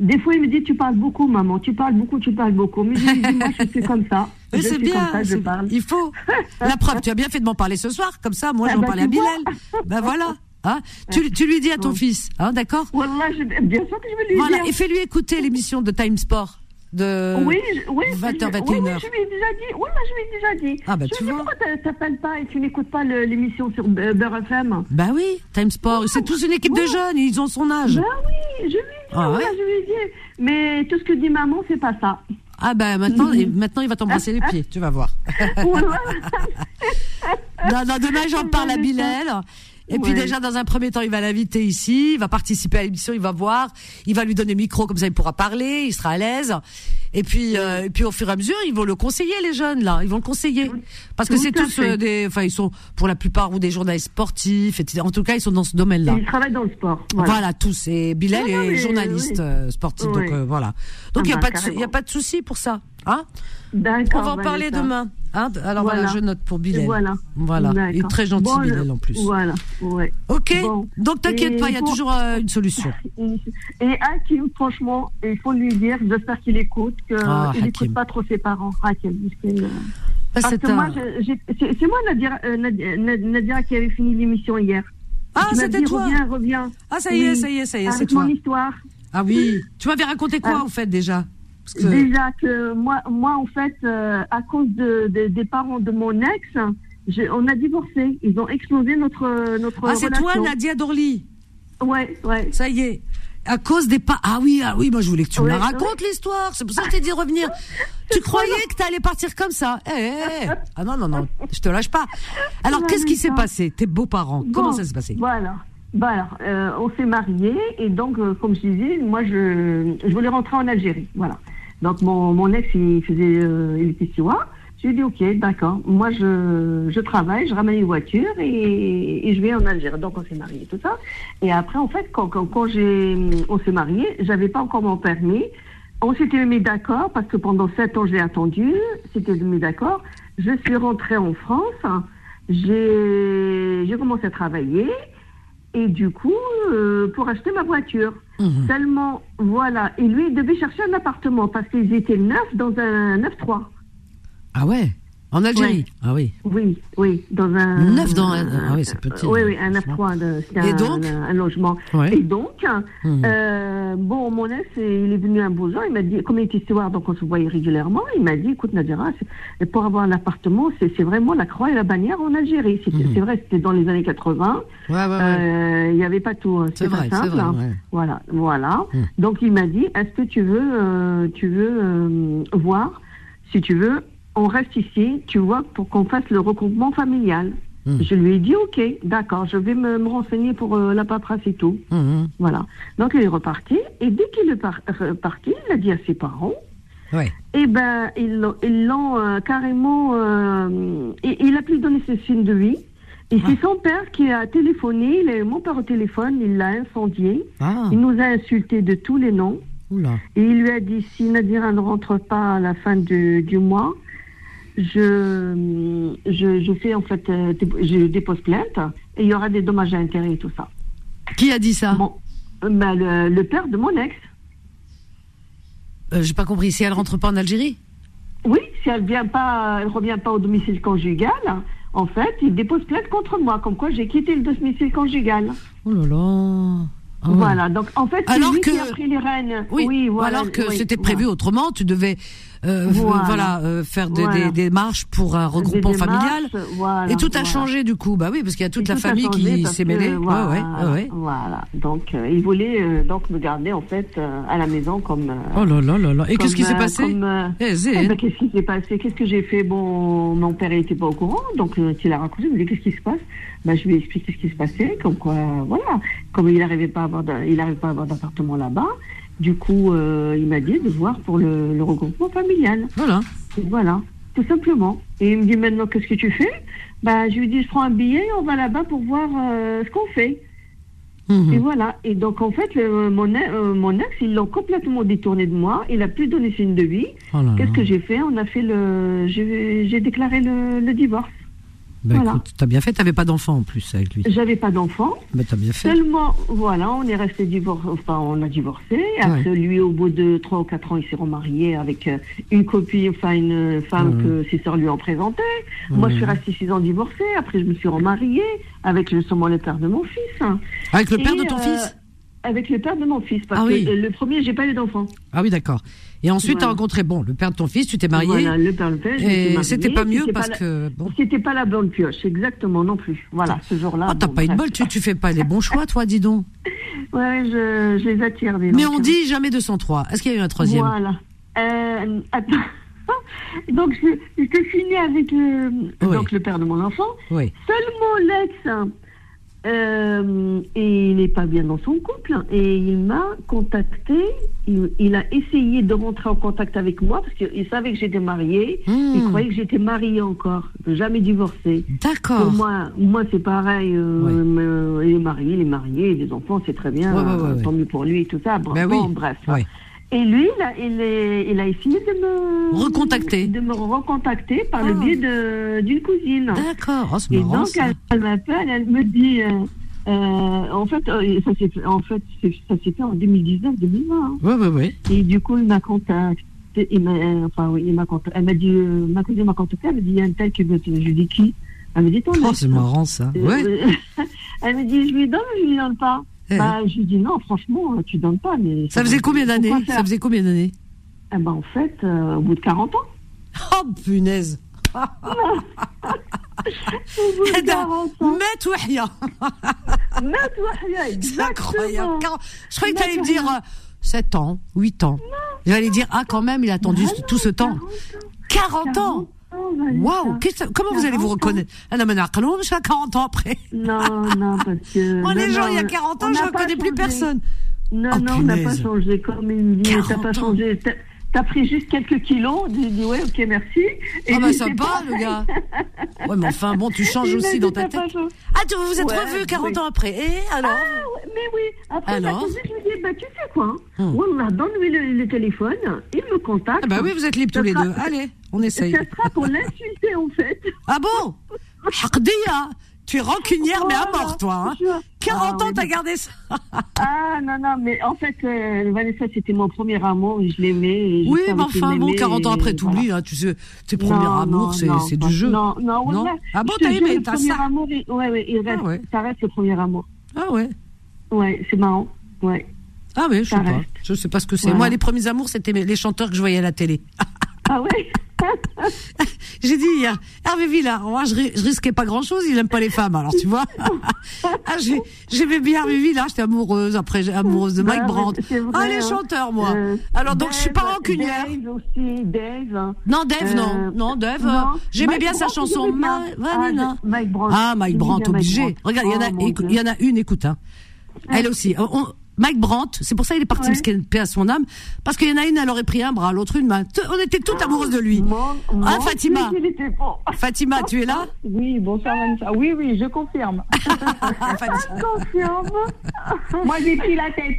Des fois, il me dit tu parles beaucoup, maman, tu parles beaucoup, tu parles beaucoup. Mais je lui dis moi je suis comme ça. Mais c'est bien, comme ça, je c'est- parle. il faut. La preuve, tu as bien fait de m'en parler ce soir, comme ça, moi Ah j'en bah, parlais à. Bilal. Ben voilà. Hein tu, tu lui dis à ton Oui. fils, hein, d'accord? Je- bien sûr que je vais lui Voilà, dire. et fais-lui écouter l'émission de Time Sport de Oui, oui, 20h, je- oui, 21h. oui, je lui ai déjà dit. Oui, je lui ai déjà dit. Ah, bah, je tu ai dit, vois. pourquoi t'a- t'appelles pas et tu n'écoutes pas l'émission sur Be- Beurre FM Bah oui, Time Sport, c'est tous une équipe de jeunes, ils ont son âge. Ben oui, je lui ai dit, Ah ouais je lui ai dit. Mais tout ce que dit maman, c'est pas ça. Ah ben maintenant, maintenant il va t'embrasser les pieds, tu vas voir. Non, non, demain j'en parle à Bilal. Et puis déjà dans un premier temps, il va l'inviter ici, il va participer à l'émission, il va voir, il va lui donner le micro comme ça il pourra parler, il sera à l'aise. Et puis euh, et puis au fur et à mesure, ils vont le conseiller les jeunes là, ils vont le conseiller parce que c'est tous euh, des enfin ils sont pour la plupart ou des journalistes sportifs etc. En tout cas, ils sont dans ce domaine-là. Il travaille dans le sport. Voilà. Voilà. tous. Et Bilal Non, non, est journaliste oui. euh, sportif, donc euh, voilà. Donc Ah il y a bah, pas de y a pas de souci pour ça, hein? D'accord. On va en parler Vanessa. demain. Hein Alors voilà. Voilà. je note pour Bilal. Voilà. Voilà. Il est très gentil Bon, Bilal en plus. Voilà. Ouais. Ok. Bon. Donc t'inquiète pas, il y a pour- toujours euh, une solution. Et Hakim, franchement, il faut lui dire, j'espère qu'il écoute, qu'il Ah, Hakim. n'écoute pas trop ses parents. Hakim, parce que, euh, Ah, parce c'est que moi, un- c'est euh, Nadia- Nadira, qui avait fini l'émission hier. Ah, c'était toi. Reviens, reviens. Ah ça y est, Oui. ça y est, ça y est, c'est toi. mon histoire. Ah oui. Tu m'avais raconté quoi au fait déjà? Parce que- Déjà que moi, moi en fait, euh, à cause de, de- des parents de mon ex, je- on a divorcé. Ils ont explosé notre notre Ah c'est toi. Nadia Dorly. Ouais, ouais. Ça y est. À cause des pas. Ah oui, ah oui, moi je voulais que tu me la Ouais, racontes l'histoire. C'est pour ça que je t'ai dit revenir. tu croyais que t'allais partir comme ça? Eh, eh, eh. Ah non non non, je te lâche pas. Alors qu'est-ce qui s'est passé? Tes beaux-parents, comment ça s'est passé? Voilà. Voilà, euh, on s'est mariés et donc, euh, comme je disais, moi, je, je voulais rentrer en Algérie. Voilà. Donc, mon, mon ex, il faisait, euh, il était. Je lui ai dit, OK, d'accord. Moi, je, je travaille, je ramène une voiture et, et je vais en Algérie. Donc, on s'est mariés, tout ça. Et après, en fait, quand, quand, quand on s'est mariés, j'avais pas encore mon permis. On s'était mis d'accord parce que pendant sept ans, j'ai attendu. C'était mis d'accord. Je suis rentrée en France. J'ai commencé à travailler. Et du coup, euh, pour acheter ma voiture. Mhm. Seulement, voilà. Et lui, il devait chercher un appartement parce qu'ils étaient neufs dans un 9-3. Ah ouais? En Algérie Ouais. Ah oui. Oui, oui, dans un. Neuf dans un- ah oui, c'est petit, Oui, oui, un franchement. 9-3. de- c'était Et un, donc un, un logement. Ouais. Et donc, euh, bon, mon ex, il est venu un beau jour, il m'a dit, comme il était steward, donc on se voyait régulièrement, il m'a dit, écoute, Nadira, c'est- pour avoir un appartement, c'est c'est vraiment la croix et la bannière en Algérie. Mhm. C'est vrai, c'était dans les années 80. Ouais, ouais, ouais. Euh, Il n'y avait pas tout. hein, c'est vrai, c'est vrai. hein. ouais. Voilà, voilà. Hmm. Donc il m'a dit, est-ce que tu veux, euh, tu veux euh, voir, si tu veux, on reste ici, tu vois, pour qu'on fasse le regroupement familial. Hmm. Je lui ai dit, ok, d'accord, je vais me, me renseigner pour euh, la paperasse et tout. Mhm. Voilà. Donc il est reparti, et dès qu'il est par- reparti, il a dit à ses parents, Ouais. eh ben, ils l'ont- euh, carrément. euh, et, il a plus donné ses signes de vie. Et Ah. c'est son père qui a téléphoné. Il a eu mon père au téléphone. Il l'a incendié. Ah. Il nous a insultés de tous les noms. Oula. Et il lui a dit si Nadira ne rentre pas à la fin du mois, je, je, je fais en fait, euh, je dépose plainte et il y aura des dommages à intérêt et tout ça. Qui a dit ça? Bon, bah, le, le père de mon ex. Euh, J'ai pas compris. Si elle rentre pas en Algérie? Oui, si elle vient pas, elle revient pas au domicile conjugal, en fait, il dépose plainte contre moi, comme quoi j'ai quitté le domicile conjugal. Oh là là. Ah ouais. Voilà, donc en fait, c'est Alors lui que- qui a pris les rênes. Oui, voilà, alors que oui, c'était prévu voilà. autrement, tu devais euh, Voilà. voilà, euh, faire des, Voilà. des démarches pour un regroupement familial. voilà, et tout a changé du coup. Bah oui, parce qu'il y a toute Et la famille qui s'est mêlée. Voilà, ouais, ouais, voilà. Donc, euh, il voulait euh, donc me garder en fait euh, à la maison comme. euh, Oh là là là là. Et qu'est-ce qui s'est euh, passé euh, Eh, eh ben, Qu'est-ce qui s'est passé? Qu'est-ce que j'ai fait? Bon, mon père n'était pas au courant, donc euh, il a raconté. Il me dit qu'est-ce qui se passe? Ben, Je lui ai expliqué ce qui se passait, comme quoi, voilà, comme il n'arrivait pas à avoir, de- il n'arrivait pas à avoir d'appartement là-bas. Du coup, euh, il m'a dit de voir pour le, le regroupement familial. Voilà. Et voilà, tout simplement. Et il me dit maintenant, qu'est-ce que tu fais? Bah, Je lui dis, je prends un billet, on va là-bas pour voir euh, ce qu'on fait. Mhm. Et voilà. Et donc, en fait, le- mon, euh, mon ex, ils l'ont complètement détourné de moi. Il a plus donné signe de vie. Oh. Qu'est-ce que j'ai fait? On a fait le. J'ai j'ai déclaré le, le divorce. Bah voilà. écoute, t'as bien fait, t'avais pas d'enfant en plus avec lui. J'avais pas d'enfant. Bah t'as bien fait. Seulement, voilà, on est resté divorcé. Enfin, on a divorcé. Après, lui, au bout de trois ou quatre ans, il s'est remarié avec euh, une copine, enfin, une femme Ouais. que ses sœurs lui ont présentée. Moi, je suis restée six ans divorcée. Après, je me suis remariée avec justement le père de mon fils. Avec le père Et, de ton euh, fils? Avec le père de mon fils. Parce Ah que le premier, j'ai pas eu d'enfant. Ah oui, d'accord. Et ensuite, t'as Voilà. rencontré, bon, le père de ton fils, tu t'es marié. Voilà, le père, et c'était pas mieux parce la- que, bon. C'était pas la bonne pioche, exactement, non plus. Voilà, ce jour-là. Ah, t'as bon, pas une bol, tu, tu fais pas les bons choix, toi, dis donc. Ouais, je, je les attire. dis Mais on dit jamais 203. Est-ce qu'il y a eu un troisième? Voilà. Euh, attends. donc, je, je te finis avec le, Oui. donc, le père de mon enfant. Oui. Seulement l'ex, euh, et il n'est pas bien dans son couple. Et il m'a contacté. Il, il a essayé de rentrer en contact avec moi parce qu'il savait que j'étais mariée. Hmm. Il croyait que j'étais mariée encore, jamais divorcée. Pour D'accord. moi, moi c'est pareil. euh, Ouais. me- il est marié, il est marié, les enfants, c'est très bien. Ouais. Tant mieux pour lui et tout ça. Ben oui. bref. Et lui, il a, il, est- il a essayé de me Recontacter. de me recontacter par Ah. le biais de- d'une cousine. D'accord. Oh, Et marrant, donc ça. elle, elle m'appelle, elle me dit, euh, euh, en fait, euh, ça s'est fait, en fait, ça s'est fait en 2019-2020. hein. Ouais, ouais, ouais. Et du coup, il m'a contacté. Il m'a, euh, enfin oui, il m'a contacté. Elle m'a dit, euh, ma cousine m'a contacté. Elle m'a dit, il y a un tel qui veut. te- Je lui dis qui? Elle me dit ton Oh, c'est marrant, ça. Ouais. elle me dit, je lui donne je lui donne pas? Bah, je lui dis non, franchement, tu donnes pas. Mais Ça faisait combien d'années Ça faisait combien d'années Eh ben, en fait, euh, au bout de 40 ans. Oh, punaise. Au bout de Eh ben, 40 ans. Mets Wahia. Mais toi, C'est exactement. Je croyais que tu allais me dire 7 ans, 8 ans. J'allais dire, ah, quand même, il a attendu Ah non, tout ce temps. 40 40 ans. Waouh Comment vous allez vous 40 ans. reconnaître? Ah non, mais non, je suis à 40 ans après. Non, non, parce que. Moi, les gens, il y a non, 40 on ans, je ne reconnais plus personne. Non, Oh, non, on n'a pas changé. Comme il dit, t'as 40 pas changé. T'as- pris juste quelques kilos. Lui dis, ouais, ok, merci. Et Ah bah ça pareil. le gars. Ouais, mais enfin, bon, tu changes aussi dans ta tête. Ah, tu vous vous êtes Ouais, revus 40 oui. ans après. Et alors Ah, mais oui. Après, Alors cousine, je lui dis, bah, tu sais quoi Hmm. Wallah, donne-lui le, le téléphone. Il me contacte. Ah bah oui, vous êtes libres tous Ça les deux. Allez, on essaye. Ça sera pour l'insulter, en fait. Ah bon Haqdiya, tu es rancunière, mais à Voilà. mort, toi. Hein. Je- 40 Ah, ans, oui, t'as gardé ça. Ah, non, non, mais en fait, euh, Vanessa, c'était mon premier amour. Je l'aimais. Oui, mais enfin, bon, m'aimait, 40 ans après, voilà. t'oublies, hein, tu sais, tes premiers Non, amours, c'est pas- du jeu. Non, non, Non Ah bon, t'as aimé, t'as ça amour, il- ouais, ouais, il reste, Ah ouais. ça reste le premier amour. Ah ouais. Ouais, c'est marrant. Ouais. Ah ouais, je sais pas. Je sais pas ce que c'est. Voilà. Moi, les premiers amours, c'était les chanteurs que je voyais à la télé. Ah ouais J'ai dit hier, Hervé Villard, moi, je, je risquais pas grand chose, il aime pas les femmes, alors tu vois. ah, j'ai- J'aimais bien Hervé Villard, j'étais amoureuse, après, amoureuse de Bah, Mike mais Brandt. Ah, les hein. chanteurs, moi. Euh, alors, donc, je suis pas Dave- rancunière. Dave aussi, Dave. Non, Dave, Euh, non. Non, Dave, non. euh, j'aimais bien sa chanson bien. Ma-. Ah, Mike Brandt. Ah, Mike Brandt, obligé. Brandt. Regarde, il y en a, Oh, il y en a une, écoute, hein. Elle aussi. On- Mike Brandt, c'est pour ça qu'il est parti, Ouais. parce qu'il paix à son âme, parce qu'il y en a une, elle aurait pris un bras, l'autre une main. On était toutes amoureuses de lui. Mon- Ah, mon Fatima. Fatima, tu es là Oui, bonsoir Vanessa. Oui, oui, je confirme. Ah, Fatima. Confirme. Moi, j'ai pris la tête.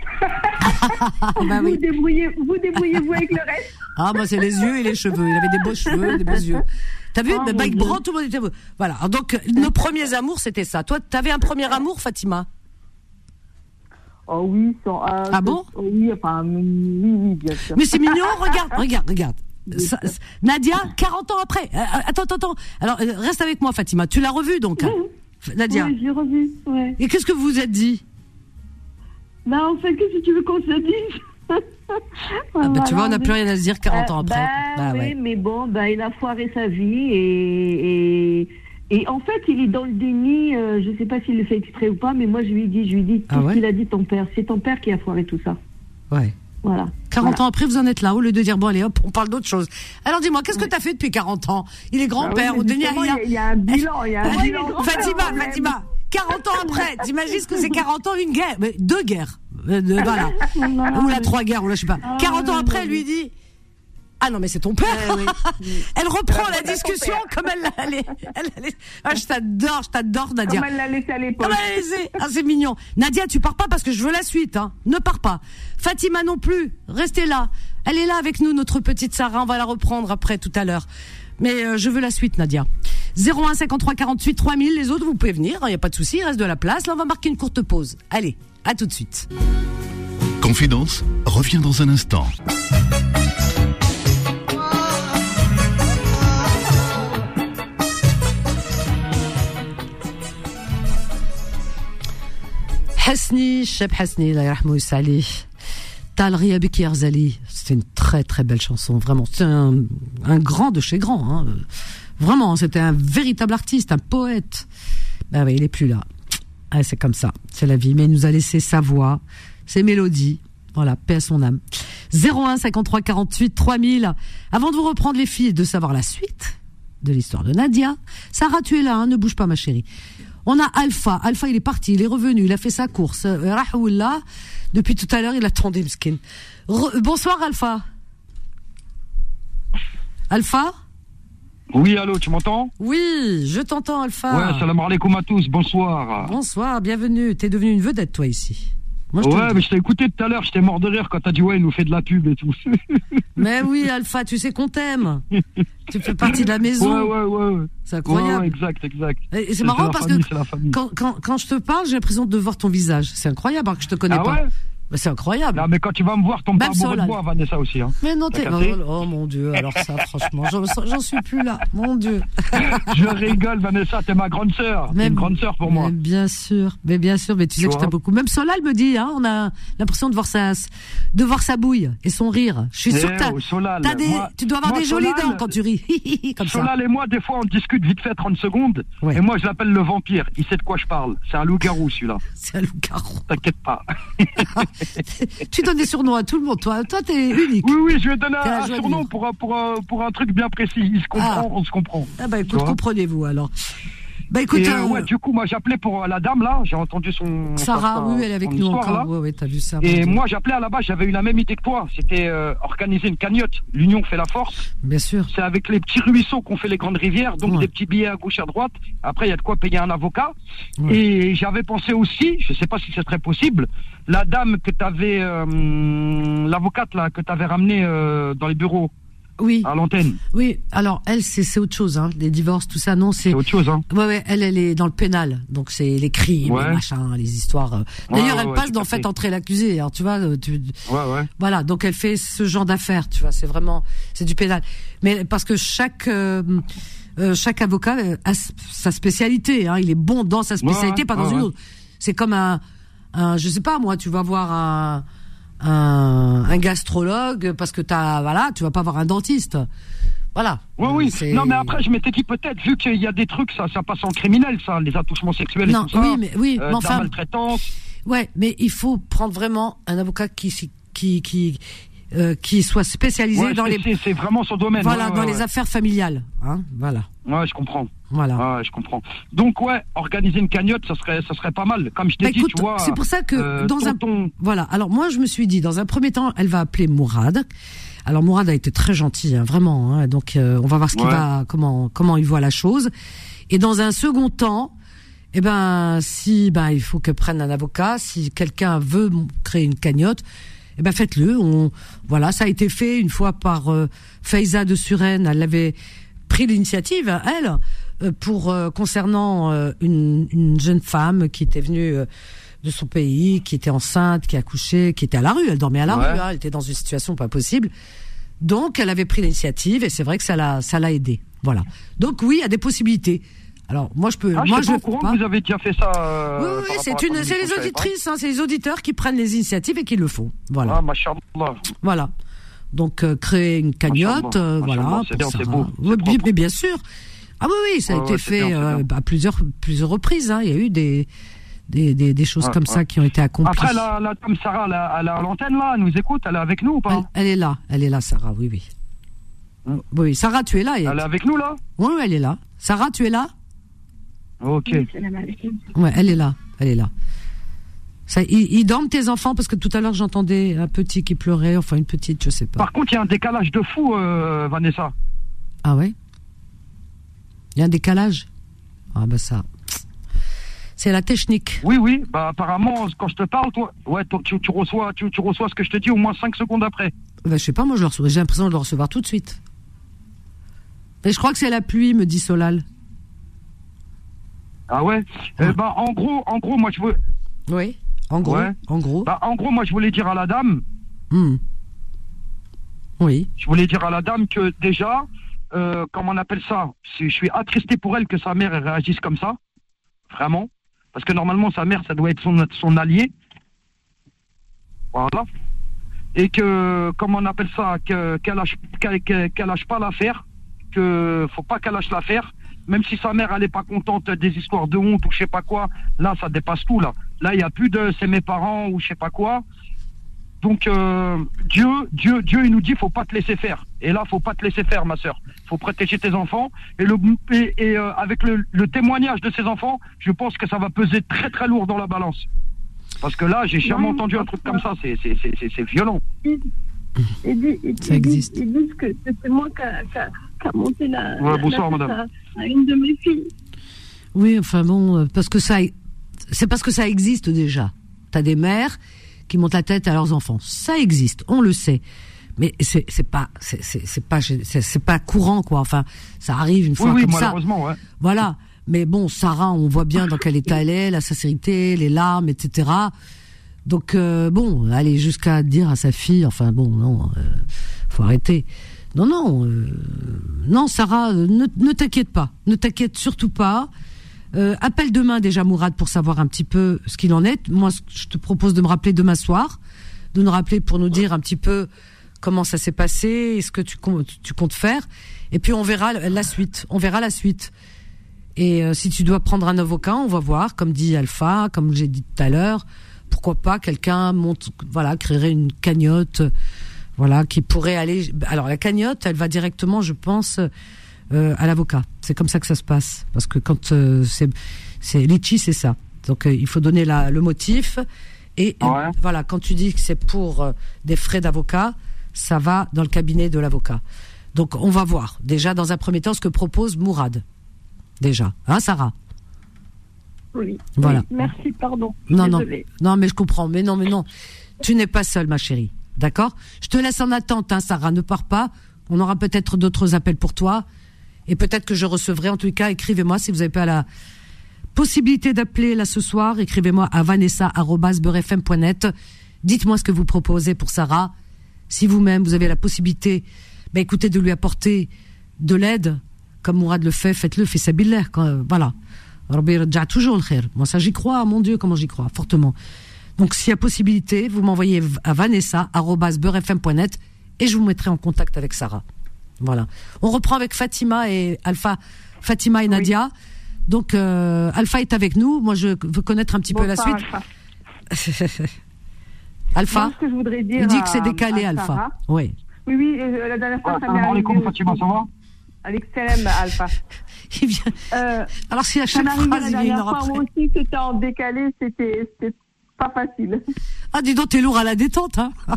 bah Vous oui. débrouillez, vous débrouillez-vous avec le reste. Ah, moi, c'est les yeux et les cheveux. Il avait des beaux cheveux, des beaux yeux. T'as vu, Oh, le mon Mike. Brandt, tout le monde était beau. Voilà. Donc, nos premiers amours, c'était ça. Toi, t'avais un premier amour, Fatima? Oh oui, euh, Ah bon oh Oui, enfin, oui, oui, bien sûr. Mais c'est mignon, regarde, regarde, regarde. Ça- Nadia, 40 ans après. Euh, attends, attends, attends. Alors, euh, reste avec moi, Fatima. Tu l'as revu, donc hein Nadia. Oui, j'ai revu. Ouais. Et qu'est-ce que vous vous êtes dit Bah, en fait, qu'est-ce que tu veux qu'on se dise ah, bah, Tu vois, on n'a plus rien à se dire 40 ans après. Bah, Bah, oui, ouais. mais bon, il a foiré sa vie et, et, et en fait, il est dans le déni. euh, je sais pas s'il le fait exprès ou pas, mais moi, je lui dit, je lui ai dit tout Ah ouais ce qu'il a dit ton père. C'est ton père qui a foiré tout ça. ouais. Voilà. 40 ans après, vous en êtes là, au lieu de dire, bon, allez, hop, on parle d'autre chose. Alors, dis-moi, qu'est-ce que tu as fait depuis 40 ans? Il est grand-père, Ah mais Denis justement, rien. Il y, a- il y a un bilan, il y a un Ouais, bilan. Fatima, Fatima, 40 ans après, t'imagines ce que c'est 40 ans, une guerre, mais deux guerres, euh, de- voilà, ou la trois guerres, ou là je sais pas. 40 ans après, elle lui dit, ah non mais c'est ton père. elle reprend la discussion comme elle l'a, est- ah je t'adore, je t'adore Nadia. Comme elle l'a laissé à l'époque. Comme elle l'a laissé. Ah c'est mignon. Nadia, tu pars pas parce que je veux la suite, hein. Ne pars pas. Fatima non plus, restez là. Elle est là avec nous, notre petite Sarah. On va la reprendre après tout à l'heure. Mais euh, je veux la suite, Nadia. 01 53 48 3000. Les autres, vous pouvez venir. Il n'y a pas de souci. Il reste de la place. Là, on va marquer une courte pause. Allez, à tout de suite. Confidence revient dans un instant. Hasni, Hasni, Yarzali. C'était une très très belle chanson, vraiment. C'est un, grand de chez grand. Hein. Vraiment, c'était un véritable artiste, un poète. Ben oui, il est plus là. C'est comme ça, c'est la vie. Mais il nous a laissé sa voix, ses mélodies. Voilà, paix à son âme. 01 53 48 3000. Avant de vous reprendre les filles et de savoir la suite de l'histoire de Nadia, Sarah, tu es là, hein, ne bouge pas ma chérie. On a Alpha. Alpha, il est parti, il est revenu, il a fait sa course. Euh, Rahoullah, depuis tout à l'heure, il attendait, Mskin. Re- bonsoir, Alpha. Alpha Oui, allô, tu m'entends? Oui, je t'entends, Alpha. Ouais, salam alaikum à tous, bonsoir. Bonsoir, bienvenue. T'es devenu une vedette, toi, ici. Moi, ouais, mais je t'ai écouté tout à l'heure, j'étais mort de rire quand t'as dit ouais, il nous fait de la pub et tout. Mais oui, Alpha, tu sais qu'on t'aime. tu fais partie de la maison. ouais, ouais, ouais. ouais. C'est incroyable. ouais, exact, exact. Et c'est marrant parce famille, que quand, quand, quand je te parle, j'ai l'impression de voir ton visage. C'est incroyable, alors que je te connais Ah pas. ouais? C'est incroyable. Non, mais quand tu vas me voir, ton Même pas amoureux de Vanessa aussi. Hein. Mais non, t'es. Oh, oh, mon Dieu, alors ça, franchement, j'en suis plus là. Mon Dieu. je rigole, Vanessa, t'es ma grande sœur. T'es une grande sœur pour moi. Bien sûr, mais bien sûr, mais tu sais Tu que je t'aime vois beaucoup. Même Solal me dit, hein, on a l'impression de voir sa, de voir sa bouille et son rire. Je suis Eh sûre que t'as- oh, des, moi- tu dois avoir moi, des jolies Solal- dents quand tu ris. Comme ça. Solal et moi, des fois, on discute vite fait 30 secondes. Ouais. Et moi, je l'appelle le vampire. Il sait de quoi je parle. C'est un loup-garou, celui-là. C'est un loup-garou. T'inquiète pas. tu donnes des surnoms à tout le monde. Toi, toi, t'es unique. Oui, oui, je vais donner un, surnom pour, un- pour, pour un truc bien précis. Il se comprend, Ah. on se comprend. Ah bah écoute, comprenez-vous alors. Bah écoute, Et, euh, euh, ouais, du coup, moi, j'appelais pour euh, la dame, là. J'ai entendu son. Sarah, sa- oui, elle est avec nous histoire, encore. Ouais, ouais, t'as vu ça. Et moi, j'appelais à la base, j'avais eu la même idée que toi. C'était euh, organiser une cagnotte. L'union fait la force. Bien sûr. C'est avec les petits ruisseaux qu'on fait les grandes rivières, donc des petits billets à gauche à droite. Après, il y a de quoi payer un avocat. Et j'avais pensé aussi, je sais pas si c'est très possible, la dame que t'avais, euh, l'avocate là, que t'avais ramenée euh, dans les bureaux Oui, à l'antenne. oui. Alors elle, c'est autre chose, hein. Les divorces, tout ça, non, c'est. C'est autre chose, hein. Ouais, ouais, elle, elle est dans le pénal, donc c'est les crimes, Ouais. les machins, les histoires. euh. D'ailleurs, Ouais, elle passe dans fait entrer l'accusé. Alors tu vois, euh, tu, Ouais, ouais. voilà, donc elle fait ce genre d'affaires, tu vois. C'est vraiment, c'est du pénal. Mais parce que chaque euh, euh, chaque avocat a sa spécialité. Hein. Il est bon dans sa spécialité, pas dans une autre. C'est comme un, un, je sais pas moi, tu vas voir un un, un gastrologue parce que t'as, voilà, tu vas pas voir un dentiste. Voilà. Oui, oui. C'est- Non, mais après, je m'étais dit peut-être, vu qu'il y a des trucs, ça, ça passe en criminel, ça, les attouchements sexuels Non, et tout ça. oui, mais oui, euh, mais de la enfin, maltraitance. Ouais, mais il faut prendre vraiment un avocat qui qui qui euh, qui soit spécialisé Ouais, dans les c'est- vraiment son domaine. voilà ouais, dans les affaires familiales. Hein, voilà. Ouais, je comprends. Voilà. Ouais, je comprends. Donc ouais, organiser une cagnotte, ça serait, ça serait pas mal. Comme je t'ai Bah, dit, écoute, tu vois. c'est pour ça que euh, dans un tonton- voilà. Alors moi, je me suis dit, dans un premier temps, elle va appeler Mourad. Alors Mourad a été très gentil, hein, vraiment. hein, donc euh, on va voir ce qu'il va, comment, comment il voit la chose. Et dans un second temps, eh ben, si ben il faut que prenne un avocat, si quelqu'un veut créer une cagnotte, eh ben faites-le. On, voilà, ça a été fait une fois par euh, Faiza de Suresnes. Elle avait pris l'initiative, hein, elle, pour euh, concernant euh, une, une jeune femme qui était venue euh, de son pays, qui était enceinte, qui a accouché, qui était à la rue. Elle dormait à la Ouais. rue. hein, elle était dans une situation pas possible. Donc, elle avait pris l'initiative et c'est vrai que ça l'a, ça l'a aidé. Voilà. Donc oui, il y a des possibilités. Alors moi, je peux, Ah, moi je je pas courant vous avez déjà fait ça. euh, oui, oui, c'est une, les auditrices, hein, c'est les auditeurs qui prennent les initiatives et qui le font. Voilà. Ah. Voilà. Donc euh, créer une cagnotte, euh, voilà. bien, c'est Sarah. beau, Oui, mais bien sûr. Ah oui, oui, ça a Ouais, été ouais, fait bien, c'est euh, à plusieurs, plusieurs reprises. Hein. Il y a eu des, des, des, des choses Ouais, comme ça qui ont été accomplies. Après, la, la dame Sarah, elle, a- elle est à l'antenne là, elle nous écoute, elle est avec nous ou pas elle, elle est là, elle est là, Sarah. Oui, oui. Hmm. Oui, Sarah, tu es là. Elle est avec nous là Oui, oui, elle est là. Sarah, tu es là Ok. Ouais, elle est là, elle est là. Ça, ils, ils dorment tes enfants parce que tout à l'heure j'entendais un petit qui pleurait, enfin une petite, je sais pas. Par contre, il y a un décalage de fou, euh, Vanessa. Ah ouais? Il y a un décalage Ah bah ça. C'est la technique. Oui, oui, bah apparemment, quand je te parle, toi, ouais, toi, tu, tu reçois, tu, tu reçois ce que je te dis au moins 5 secondes après. Bah, je sais pas, moi je reçois. J'ai l'impression de le recevoir tout de suite. Et je crois que c'est la pluie, me dit Solal. Ah ouais. Eh ben, en gros, en gros, moi je veux, Oui. En gros. Ouais. En gros. bah, en gros, moi je voulais dire à la dame, Hmm. Oui. je voulais dire à la dame que déjà, euh, comment on appelle ça? Je suis attristé pour elle que sa mère réagisse comme ça, vraiment, parce que normalement sa mère ça doit être son, allié, voilà, et que comment on appelle ça? Que qu'elle lâche qu'elle lâche pas l'affaire, que faut pas qu'elle lâche l'affaire, même si sa mère elle pas contente des histoires de honte ou je sais pas quoi, là ça dépasse tout là, là il y a plus de c'est mes parents ou je sais pas quoi. Donc euh, Dieu, Dieu, Dieu, il nous dit faut pas te laisser faire. Et là, faut pas te laisser faire, ma sœur. Faut protéger tes enfants. Et le et, et, euh, avec le, le témoignage de ces enfants, je pense que ça va peser très très lourd dans la balance. Parce que là, j'ai jamais entendu un truc comme ça. C'est c'est c'est c'est- c'est violent. Ils, ils disent- ils Ça existe. Ils disent que c'est moi qui a, qui a- qui a monté la, Ouais, la- bonsoir, la- madame. à, à une de mes filles. Oui, enfin bon, euh, parce que ça, c'est parce que ça existe déjà. T'as des mères qui montent la tête à leurs enfants. Ça existe, on le sait. Mais c'est pas c'est pas c'est pas courant quoi. Enfin, ça arrive une fois oui, comme ça. malheureusement, ouais. Voilà. Mais bon, Sarah, on voit bien dans quel état elle est, la sincérité, les larmes, etc. Donc euh, bon, aller jusqu'à dire à sa fille, enfin bon, non, euh, faut arrêter. Non, non, euh, non, Sarah, euh, ne, ne t'inquiète pas, ne t'inquiète surtout pas. Euh, appelle demain déjà Mourad pour savoir un petit peu ce qu'il en est. Moi, je te propose de me rappeler demain soir, de nous rappeler pour nous dire un petit peu comment ça s'est passé, ce que tu, com- tu comptes faire, et puis on verra la suite. On verra la suite. Et euh, si tu dois prendre un avocat, on va voir, comme dit Alpha, comme j'ai dit tout à l'heure, pourquoi pas quelqu'un monte, voilà, créerait une cagnotte, voilà, qui pourrait aller. Alors la cagnotte, elle va directement, je pense, euh, à l'avocat. C'est comme ça que ça se passe, parce que quand euh, c'est c'est litchi, c'est ça. Donc euh, il faut donner la, le motif et Ouais. voilà, quand tu dis que c'est pour euh, des frais d'avocat, ça va dans le cabinet de l'avocat. Donc on va voir déjà dans un premier temps ce que propose Mourad. Déjà, hein Sarah? Oui. Voilà. Oui, merci, pardon. Non, non, Désolée. non, mais je comprends. Mais non, mais non, tu n'es pas seule, ma chérie. D'accord? Je te laisse en attente, hein, Sarah. Ne pars pas. On aura peut-être d'autres appels pour toi. Et peut-être que je recevrai, en tout cas, écrivez-moi si vous n'avez pas la possibilité d'appeler là ce soir. Écrivez-moi à vanessa.beurrefm.net. Dites-moi ce que vous proposez pour Sarah. Si vous-même, vous avez la possibilité, ben, écoutez, de lui apporter de l'aide, comme Mourad le fait, faites-le, fait sabillah. Voilà. Rabbi toujours le khair. Moi, ça, j'y crois, mon Dieu, comment j'y crois, fortement. Donc, s'il y a possibilité, vous m'envoyez à vanessa.beurrefm.net et je vous mettrai en contact avec Sarah. Voilà. On reprend avec Fatima et Alpha, Fatima et Nadia. Donc, euh, Alpha est avec nous. Moi, je veux connaître un petit peu la suite. Alpha. Alpha, Moi, ce que je voudrais dire il dit que c'est décalé, à Alpha. Sarah- Oui. Oui, oui, euh, la dernière fois, Ouais, ça m'est arrivé Fatima, aussi. ça va Alpha. Il vient. Euh, Alors si à chaque phrase la il vient une fois, moi aussi, c'était en décalé, c'était c'était pas facile. Ah dis donc t'es lourd à la détente hein.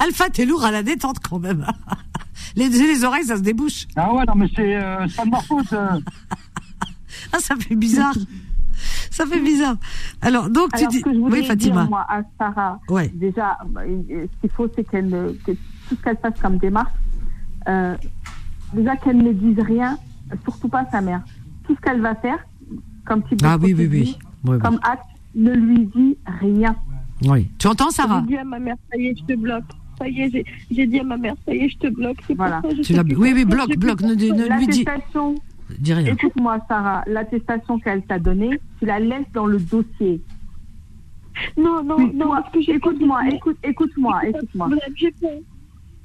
Alpha t'es lourd à la détente quand même. Les, les oreilles ça se débouche. Ah ouais, non, mais c'est euh, pas de ma faute. euh. Ah ça fait bizarre. Ça fait bizarre. Alors donc tu dis ce que je oui Fatima. dire, moi, à Sarah, Ouais. déjà, bah, euh, ce qu'il faut, c'est qu'elle, ne- que tout ce qu'elle fasse comme démarche, euh, déjà qu'elle ne dise rien, surtout pas à sa mère. Tout ce qu'elle va faire, comme type de Ah oui oui oui. comme acte, ne lui dit rien. Oui. Tu entends Sarah? J'ai dit à ma mère, ça y est, je te bloque. Ça y est, j'ai- j'ai dit à ma mère, ça y est, je te bloque. C'est pour Voilà. ça, je Tu oui, oui, faire, bloque, bloque, ne- ne- lui dis- L'attestation, Dis rien. écoute-moi, Sarah, l'attestation qu'elle t'a donnée, tu la laisses dans le dossier. Non, non, non, toi, parce que j'ai écoute-moi, écoute, écoute-moi, écoute-moi.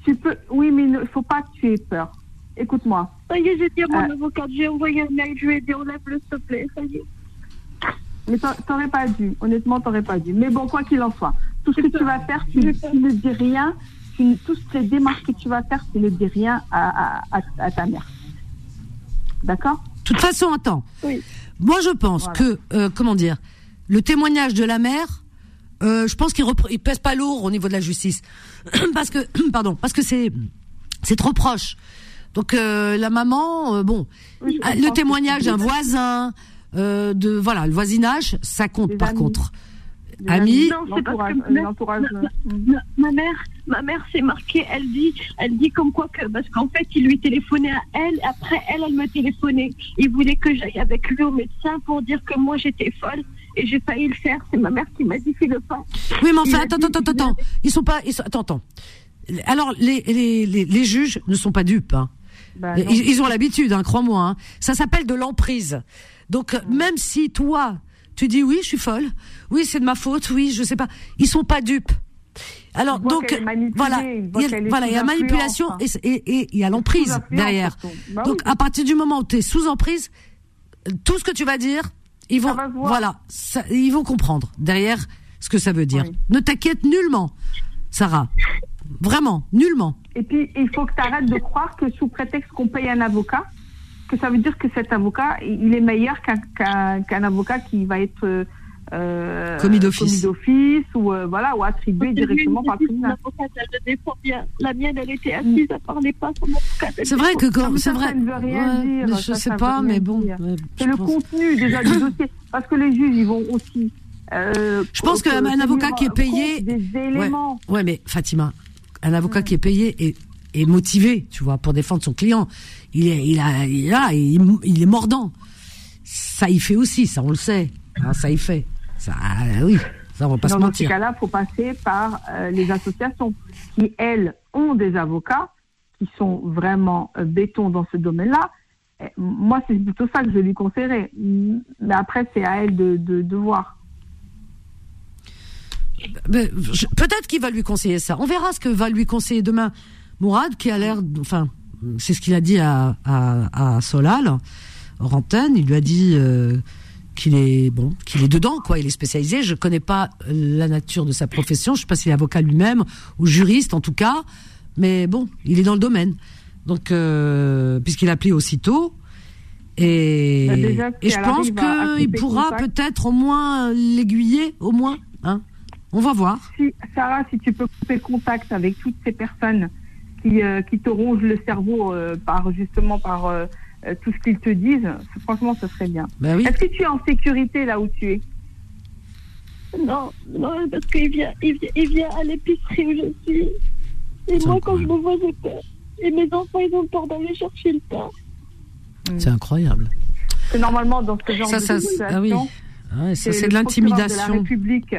Tu peux, oui, mais il ne faut pas que tu aies peur. Écoute-moi. Ça y est, j'ai dit à mon Euh. avocate, j'ai envoyé un mail, je lui ai dit, enlève-le, s'il te plaît. Ça y est. Mais t'a- t'aurais pas dû, honnêtement, t'aurais pas dû. Mais bon, quoi qu'il en soit, tout ce que tu vas faire, tu, tu ne dis rien, tu, toutes les démarches que tu vas faire, tu ne dis rien à, à, à, à ta mère. D'accord? De toute façon, attends. Oui. Moi, je pense Voilà. que, euh, comment dire, le témoignage de la mère, euh, je pense qu'il il pèse pas lourd au niveau de la justice, parce que, pardon, parce que c'est, c'est trop proche. Donc euh, la maman, euh, bon, Oui, le témoignage d'un voisin, euh, de voilà, le voisinage, ça compte par amis. contre. Amis, Non, c'est parce L'entourage, que euh, ma- l'entourage, ma, euh, ma- ma mère, ma mère s'est marquée. Elle dit, elle dit comme quoi que parce qu'en fait, il lui téléphonait à elle. Après, elle, elle me téléphonait. Il voulait que j'aille avec lui au médecin pour dire que moi j'étais folle et j'ai failli le faire. C'est ma mère qui m'a dit fais le pas. Oui, mais enfin, attends, attends, attends, attends. Ils sont pas, ils sont, attends, attends. Alors, les, les, les, les juges ne sont pas dupes. Hein. bah, ils, ils ont l'habitude, hein, crois-moi. Hein. Ça s'appelle de l'emprise. Donc, même si toi, tu dis oui, je suis folle, oui, c'est de ma faute, oui, je sais pas, ils sont pas dupes. Alors, donc, voilà, il y a, voilà, il y a manipulation influence. et, et, et il y a l'emprise derrière. Bah donc, oui. à partir du moment où tu es sous emprise, tout ce que tu vas dire, ils vont, voilà, ça- ils vont comprendre derrière ce que ça veut dire. Oui. Ne t'inquiète nullement, Sarah. Vraiment, nullement. Et puis, il faut que tu arrêtes de croire que sous prétexte qu'on paye un avocat, que ça veut dire que cet avocat, il est meilleur qu'un qu'un qu'un avocat qui va être euh, euh, Commis d'office. ou euh, voilà ou attribué directement par le tribunal. La mienne, elle était assise, elle parlait pas. C'est vrai que quand, c'est ça, vrai. ça ne veut rien Ouais, dire, je ça sais pas, mais bon. ouais, C'est le pense- contenu déjà du dossier, parce que les juges ils vont aussi. euh, Je pense qu'un avocat qui est payé- des éléments. Ouais, mais Fatima, un avocat qui est payé est, est motivé, tu vois, pour défendre son client. Il est, il a, il a, il, il est mordant. Ça y fait aussi, ça on le sait. Hein, ça y fait. Ça, ah, oui, ça on va pas se Dans, dans ces mentir. cas-là, il faut passer par euh, les associations qui, elles, ont des avocats qui sont vraiment euh, béton dans ce domaine-là. Moi, c'est plutôt ça que je lui conseillerais. Mais après, c'est à elle de, de, de voir. Mais je- Peut-être qu'il va lui conseiller ça. On verra ce que va lui conseiller demain Mourad, qui a l'air, enfin, c'est ce qu'il a dit à, à, à Solal, hors antenne. Il lui a dit euh, qu'il est bon, qu'il est dedans, quoi. Il est spécialisé. Je connais pas la nature de sa profession. Je sais pas s'il est avocat lui-même ou juriste, en tout cas. Mais bon, il est dans le domaine. Donc, euh, puisqu'il a appelé aussitôt. Et, Bah, déjà, et je pense qu'il pourra peut-être au moins l'aiguiller, au moins. Hein On va voir. Si, Sarah, si tu peux couper contact avec toutes ces personnes qui, euh, qui te rongent le cerveau euh, par justement par euh, tout ce qu'ils te disent, franchement, ce serait bien. Ben oui. Est-ce que tu es en sécurité là où tu es? Non, non, parce qu'il vient, il vient, il vient à l'épicerie où je suis. Et moi, quand je le vois, j'ai peur. Et mes enfants, ils ont peur d'aller chercher le pain. C'est incroyable. C'est normalement dans ce genre Ça, de ça, situation. ah oui. Ah ouais, ça, c'est de procureur De la l'intimidation. République,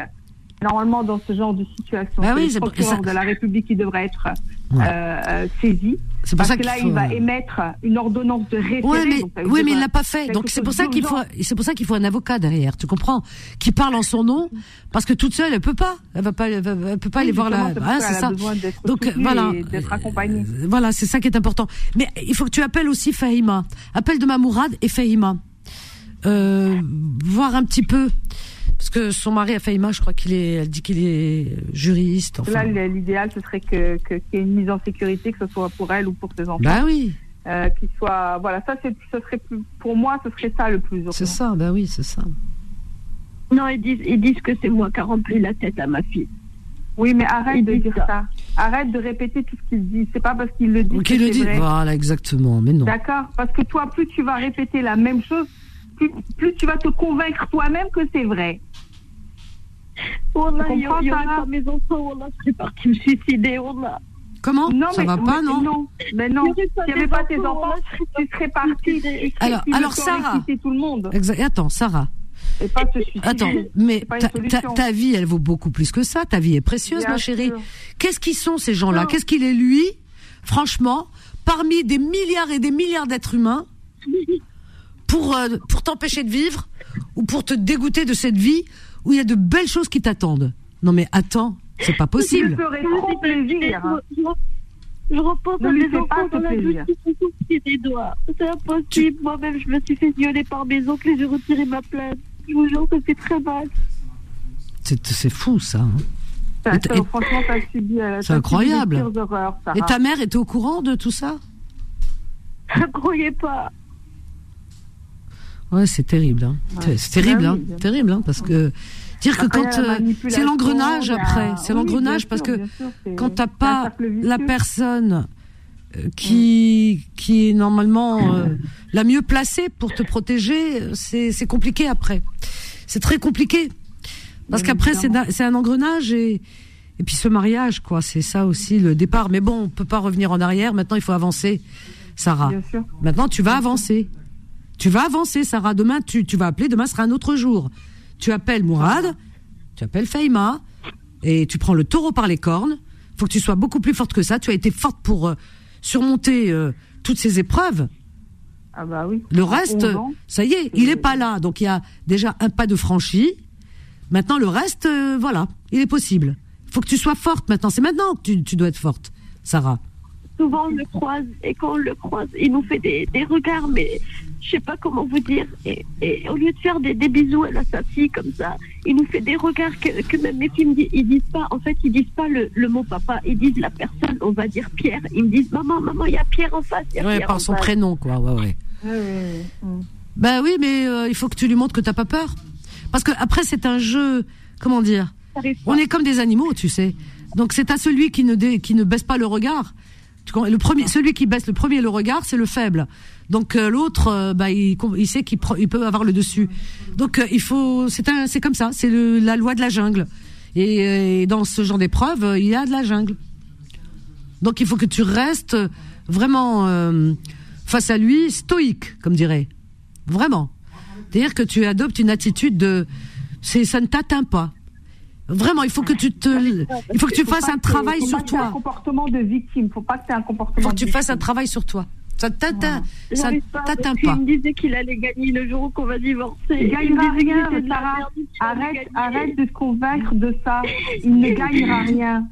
normalement dans ce genre de situation, Bah c'est oui, le procureur ça- de la République qui devrait être Ouais. euh, euh, saisi. C'est pour Parce ça que qu'il là, faut. il va émettre une ordonnance de référé. Ouais, mais, donc ça veut oui, mais il euh, l'a pas fait. Donc c'est pour ça qu'il faut, c'est pour ça qu'il faut un avocat derrière. Tu comprends? Qui parle en son nom, parce que toute seule, elle peut pas. Elle va pas, elle, va- elle peut pas oui, aller voir la. Ah, c'est elle ça. a besoin d'être Donc voilà, et d'être accompagnée. Euh, voilà, c'est ça qui est important. Mais il faut que tu appelles aussi Fahima. Appelle de Mamourad et Fahima. Euh, voir un petit peu. Parce que son mari a Faïma, je crois qu'il est, elle dit qu'il est juriste. Enfin. Là, l'idéal, ce serait que que- qu'il y ait une mise en sécurité, que ce soit pour elle ou pour ses enfants. Bah oui, Euh, qu'il soit, voilà, ça, c'est, ce serait plus, pour moi, ce serait ça le plus urgent. c'est ça, bah oui, c'est ça. Non, ils disent, ils disent que c'est moi qui a rempli la tête à ma fille. Oui, mais arrête Ils de dire ça. ça. Arrête de répéter tout ce qu'il dit. C'est pas parce qu'il le dit Ok, que il le c'est dit. vrai. Voilà, exactement. Mais non. D'accord Parce que toi, plus tu vas répéter la même chose, plus, plus tu vas te convaincre toi-même que c'est vrai. Wallah, Tu il y aurait pas mes enfants, Wallah, je serais partie me suicider, Wallah. Comment? Non, Ça mais, va pas, mais- non? Mais non. S'il n'y avait mes pas tes enfants, tu serais partie. suicider. Alors, alors Sarah. quitter tout le monde. Exact. Attends, Sarah. Et pas se suicider. Attends, mais ta, ta- solution. ta vie, elle vaut beaucoup plus que ça. Ta vie est précieuse, Bien ma chérie. Qu'est-ce qu'ils sont ces gens-là? Non. Qu'est-ce qu'il est lui? Franchement, parmi des milliards et des milliards d'êtres humains, pour euh, pour t'empêcher de vivre ou pour te dégoûter de cette vie où il y a de belles choses qui t'attendent. Non mais attends, c'est pas possible. ferait trop plaisir. Je, je repense Ne à lui mes fais enfants pas dans la petits des doigts. C'est impossible. Moi-même, je me suis fait violer par mes oncles et j'ai retiré ma plainte. Je vous jure, ça fait très mal. C'est c'est fou ça. hein. Ça, Et t- ça, et- franchement, ça subit, euh, C'est incroyable. les pires horreurs. Et ta mère était au courant de tout ça? Ne croyez pas. Ouais, c'est terrible. Hein. Ouais. C'est- C'est terrible, Bah hein. terrible, hein, parce que dire que Après, quand euh, c'est l'engrenage après, c'est Oui, l'engrenage parce que sûr, quand t'as pas la personne euh, qui qui est normalement euh, la mieux placée pour te protéger, c'est c'est compliqué après. C'est très compliqué parce qu'après c'est un engrenage et et puis ce mariage quoi, c'est ça aussi le départ. Mais bon, on peut pas revenir en arrière. Maintenant, il faut avancer, Sarah. Bien sûr. Maintenant, tu vas avancer. Tu vas avancer, Sarah. Demain, tu, tu vas appeler. Demain sera un autre jour. Tu appelles Mourad, tu appelles Faïma, et tu prends le taureau par les cornes. faut que tu sois beaucoup plus forte que ça. Tu as été forte pour euh, surmonter euh, toutes ces épreuves. Ah bah oui. Le reste, 11 ans. ça y est, il est pas là. Donc il y a déjà un pas de franchi. Maintenant, le reste, euh, voilà, il est possible. faut que tu sois forte maintenant. C'est maintenant que tu, tu dois être forte, Sarah. Souvent, on le croise et quand on le croise, il nous fait des, des regards, mais je sais pas comment vous dire. Et, et au lieu de faire des, des bisous à sa fille comme ça, il nous fait des regards que, que même mes filles me disent, ils disent pas. En fait, ils disent pas le, le mot papa, ils disent la personne. On va dire Pierre. Ils me disent maman, maman, il y a Pierre en face. il y a Ouais, Pierre par en son face. prénom, quoi. Ouais, ouais. Oui, oui, oui. Oui, mais euh, il faut que tu lui montres que t'as pas peur. Parce que après, c'est un jeu, comment dire? On est comme des animaux, tu sais. Donc c'est à celui qui ne dé- qui ne baisse pas le regard. Le celui qui baisse le premier le regard, c'est le faible. Donc euh, l'autre, euh, bah, il, sait qu'il peut avoir le dessus. Donc euh, il faut, c'est comme ça, c'est la loi de la jungle. Et, dans ce genre d'épreuve, il y a de la jungle. Donc il faut que tu restes vraiment face à lui stoïque, comme dirait. Vraiment. C'est-à-dire que tu adoptes une attitude de, c'est, ça ne t'atteint pas. Vraiment, il faut que tu te, il faut que tu Faut fasses un travail sur t'aies un toi. comportement de victime. Faut pas que aies un Il comportement faut que tu fasses un travail sur toi. Ça t'atteint, ça t'atteint pas. Il me disait qu'il allait gagner le jour qu'on va divorcer. Il gagnera qu'il rien, Sarah. Arrête, arrête de te convaincre de ça. Il ne gagnera rien.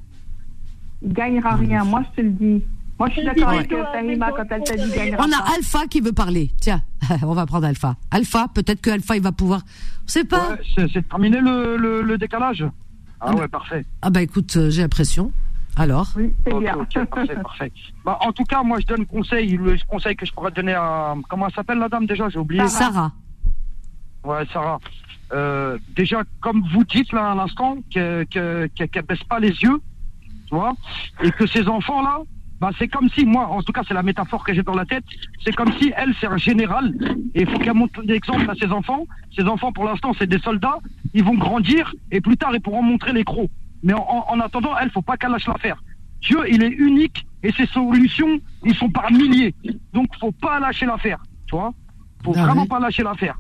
Il gagnera rien. Moi, je te le dis. Moi, je suis d'accord avec Fahima quand elle t'a dit qu'il gagnera On a pas. Alpha qui veut parler. Tiens, on va prendre Alpha. Alpha, peut-être que Alpha il va pouvoir. On sait pas. Ouais, c'est c'est terminé le, le, le décalage Ah Ah, ouais, parfait. Ah bah écoute, euh, j'ai l'impression. Alors. Oui, c'est bien. ok, parfait, parfait. Bah, en tout cas, moi, je donne conseil, le conseil que je pourrais donner à... Comment elle s'appelle, la dame, déjà J'ai oublié. Sarah. Ouais, Sarah. Euh, déjà, comme vous dites là à l'instant, que- que- que- qu'elle baisse pas les yeux, tu vois, et que ces enfants-là, bah, c'est comme si, moi, en tout cas, c'est la métaphore que j'ai dans la tête, c'est comme si elle, c'est un général, et il faut qu'elle montre l'exemple à ses enfants. Ces enfants, pour l'instant, c'est des soldats, ils vont grandir, et plus tard, ils pourront montrer les crocs. Mais en, en- en attendant, elle, faut pas qu'elle lâche l'affaire. Dieu, il est unique, et ses solutions, ils sont par milliers. Donc, faut pas lâcher l'affaire, tu vois. Faut Ah vraiment pas lâcher l'affaire.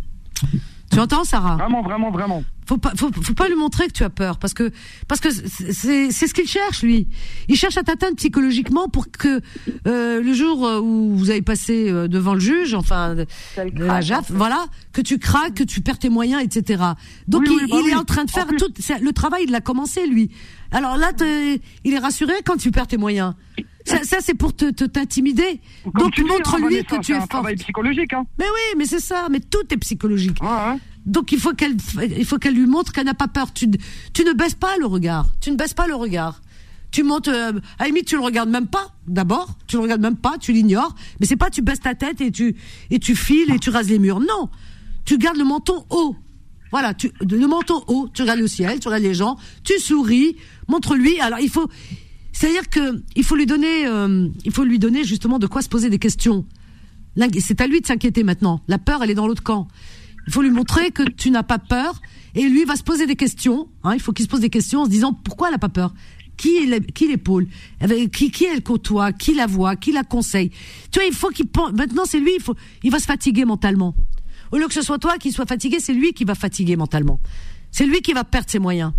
Tu entends, Sarah Vraiment, vraiment, vraiment. faut pas, faut, faut pas lui montrer que tu as peur parce que parce que c'est c'est ce qu'il cherche lui. Il cherche à t'atteindre psychologiquement pour que euh, le jour euh, où vous avez passé euh, devant le juge, enfin de, Qu'elle de la craque, JAF, en fait. voilà, que tu craques, que tu perds tes moyens, etc. Donc Oui, il, oui, bah il est en train de faire tout le travail, il l'a commencé lui. Alors là, il est rassuré quand tu perds tes moyens. Ça, ça c'est pour te te- t'intimider. Donc hein, montre-lui que tu es un forte. travail psychologique, hein. Mais oui, mais c'est ça, mais tout est psychologique. Ouais, ouais. Donc il faut qu'elle, il faut qu'elle lui montre qu'elle n'a pas peur. Tu, tu ne baisses pas le regard. Tu ne baisses pas le regard. Tu montes, euh, à la limite, tu le regardes même pas. D'abord, tu le regardes même pas, tu l'ignores. Mais c'est pas tu baisses ta tête et tu et tu files et tu rases les murs. Non, tu gardes le menton haut. Voilà, tu, le menton haut. Tu regardes le ciel, tu regardes les gens, tu souris, montre-lui. Alors il faut, c'est-à-dire que il faut lui donner, euh, il faut lui donner justement de quoi se poser des questions. C'est à lui de s'inquiéter maintenant. La peur, elle est dans l'autre camp. Il faut lui montrer que tu n'as pas peur et lui va se poser des questions. Hein, il faut qu'il se pose des questions en se disant pourquoi elle n'a pas peur? Qui, qui l'épaule? Qui, qui elle côtoie? Qui la voit? Qui la conseille? Tu vois, il faut qu'il pense. Maintenant, c'est lui. Il faut, il va se fatiguer mentalement. Au lieu que ce soit toi qui sois fatigué, c'est lui qui va fatiguer mentalement. C'est lui qui va perdre ses moyens.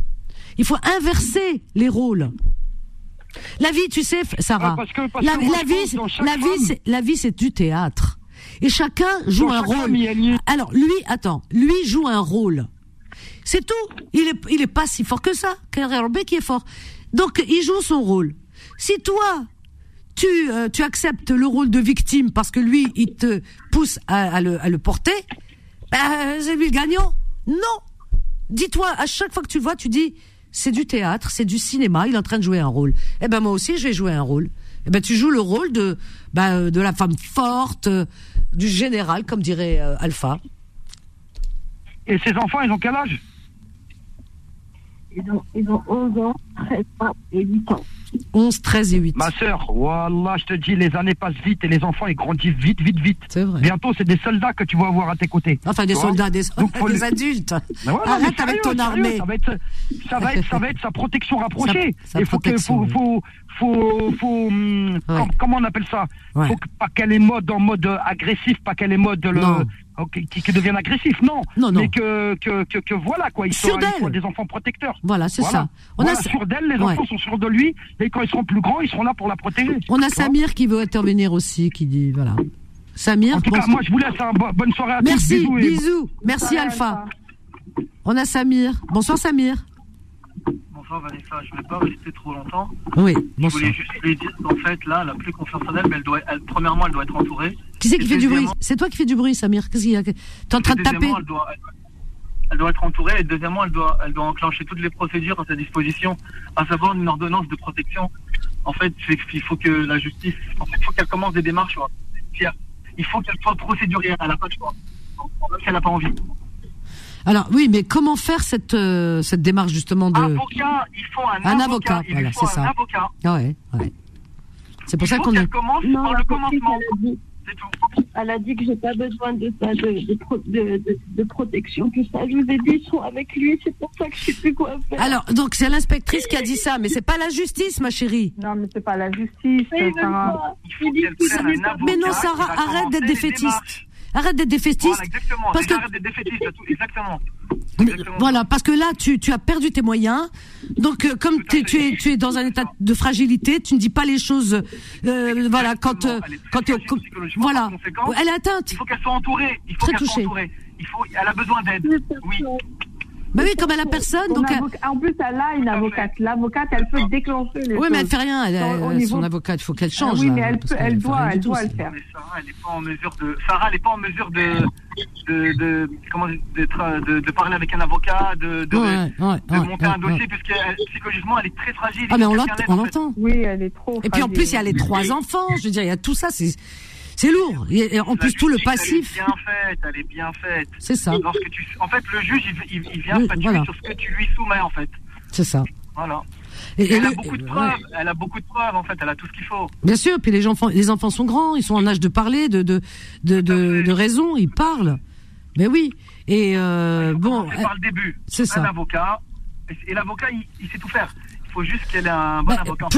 Il faut inverser les rôles. La vie, tu sais, Sarah. la, vie, la vie, la vie, c'est du théâtre. Et chacun joue un rôle. Alors lui, attends, lui joue un rôle. C'est tout. Il est, il est pas si fort que ça. B qui est fort. Donc il joue son rôle. Si toi, tu, euh, tu acceptes le rôle de victime parce que lui, il te pousse à, le, à le, porter, ben, c'est lui le gagnant. Non. Dis-toi, à chaque fois que tu le vois, tu dis, c'est du théâtre, c'est du cinéma, il est en train de jouer un rôle. Eh ben moi aussi, je vais jouer un rôle. Eh ben tu joues le rôle de, ben, de la femme forte, du général, comme dirait euh, Alpha. Et ses enfants, ils ont quel âge? Ils ont, ils ont 11 ans, 13 ans et 8 ans. 11, 13 et 8. Ma sœur, voilà, je te dis, les années passent vite et les enfants, ils grandissent vite, vite, vite. C'est vrai. Bientôt, c'est des soldats que tu vas avoir à tes côtés. Enfin, des soldats, des, des adultes. Arrête avec ton armée. Ça va, être, ça, va être, ça va être sa protection rapprochée. Il faut que, faut, faut, faut, faut hum, comment on appelle ça? Faut pas qu'elle est mode en mode agressif, pas qu'elle est mode le, qui, qui, deviennent agressifs, non. Non, non. Mais que, que, que, voilà, quoi. Ils sont, des enfants protecteurs. Voilà, c'est ça. On a sûr d'elle, les enfants sont sûrs de lui, et quand ils seront plus grands, ils seront là pour la protéger. On a Samir qui veut intervenir aussi, qui dit, voilà. Samir. En tout cas, moi, je vous laisse. Hein. Bonne soirée à Merci, tous. Bisous. bisous. Merci, Alpha. On a Samir. Bonsoir, Samir. Vanessa, je ne vais pas rester trop longtemps. Oui. Je voulais juste lui dire qu'en fait, là, la plus confiance en elle, mais elle doit, elle, premièrement, elle doit être entourée. Qui c'est qui fait du bruit? C'est toi qui fais du bruit, Samir. Qu'est-ce qu'il y a? T'es en train de taper elle doit, elle doit être entourée et deuxièmement, elle doit, elle doit enclencher toutes les procédures à sa disposition, à savoir une ordonnance de protection. En fait, il faut que la justice, en fait, il faut qu'elle commence des démarches. Il faut qu'elle soit procédurière. Elle n'a pas de choix. Elle n'a pas envie. Alors oui, mais comment faire cette euh, cette démarche justement de avocat Il faut un, avocat. Voilà, c'est ça. Avocat. Ah ouais, ouais. C'est pour ça qu'on a... commence non, par le commencement. Elle a dit que j'ai pas besoin de ça, de, de, de, de, protection, tout ça. Je vous ai dit, ils sont avec lui, c'est pour ça que je sais plus quoi faire. Alors, donc c'est l'inspectrice qui a dit ça, mais c'est pas la justice, ma chérie. Non, mais c'est pas la justice, Sarah. Mais non, Sarah, arrête d'être défaitiste. Arrête d'être défaitiste. Voilà, exactement. Parce que... Arrête d'être défaitiste, exactement. Voilà, parce que là, tu, tu as perdu tes moyens. Donc, euh, comme tu, tu, es, tu es dans un état de fragilité, tu ne dis pas les choses. Euh, voilà, quand euh, quand tu voilà, elle est atteinte. Il faut qu'elle soit entourée. Il faut qu'elle soit entourée. Il faut, elle a besoin d'aide. Oui. Bah oui, comme elle a personne. Donc En plus, elle a une avocate. L'avocate, elle peut déclencher les Oui, mais elle fait rien. Elle, son avocate, il faut qu'elle change. Ah oui, mais elle, peut, elle doit, elle doit le faire. Mais Sarah, elle n'est pas en mesure de. Sarah, elle n'est pas en mesure de. De, de, comment, de, de, de, parler avec un avocat, de, de, ouais, ouais, de monter un dossier, puisque psychologiquement, elle est très fragile. Ah, mais on l'entend. Oui, elle est trop. Et puis en plus, il y a les trois enfants. Je veux dire, il y a tout ça. C'est c'est lourd. Et en plus, tout le passif. Elle est bien faite, elle est bien faite. C'est ça. Lorsque tu, en fait, le juge, il, il vient statuer sur ce que tu lui soumets, en fait. C'est ça. Voilà. Et, elle a beaucoup de preuves. Elle a beaucoup de preuves, en fait. Elle a tout ce qu'il faut. Bien sûr. Puis les enfants, les enfants sont grands. Ils sont en âge de parler, de, de, de, de, de raison. Ils parlent. Mais oui. Et euh, bon. C'est par le début. C'est ça. Un avocat. Et l'avocat, il, il sait tout faire faut juste qu'elle ait un bon bah, avocat.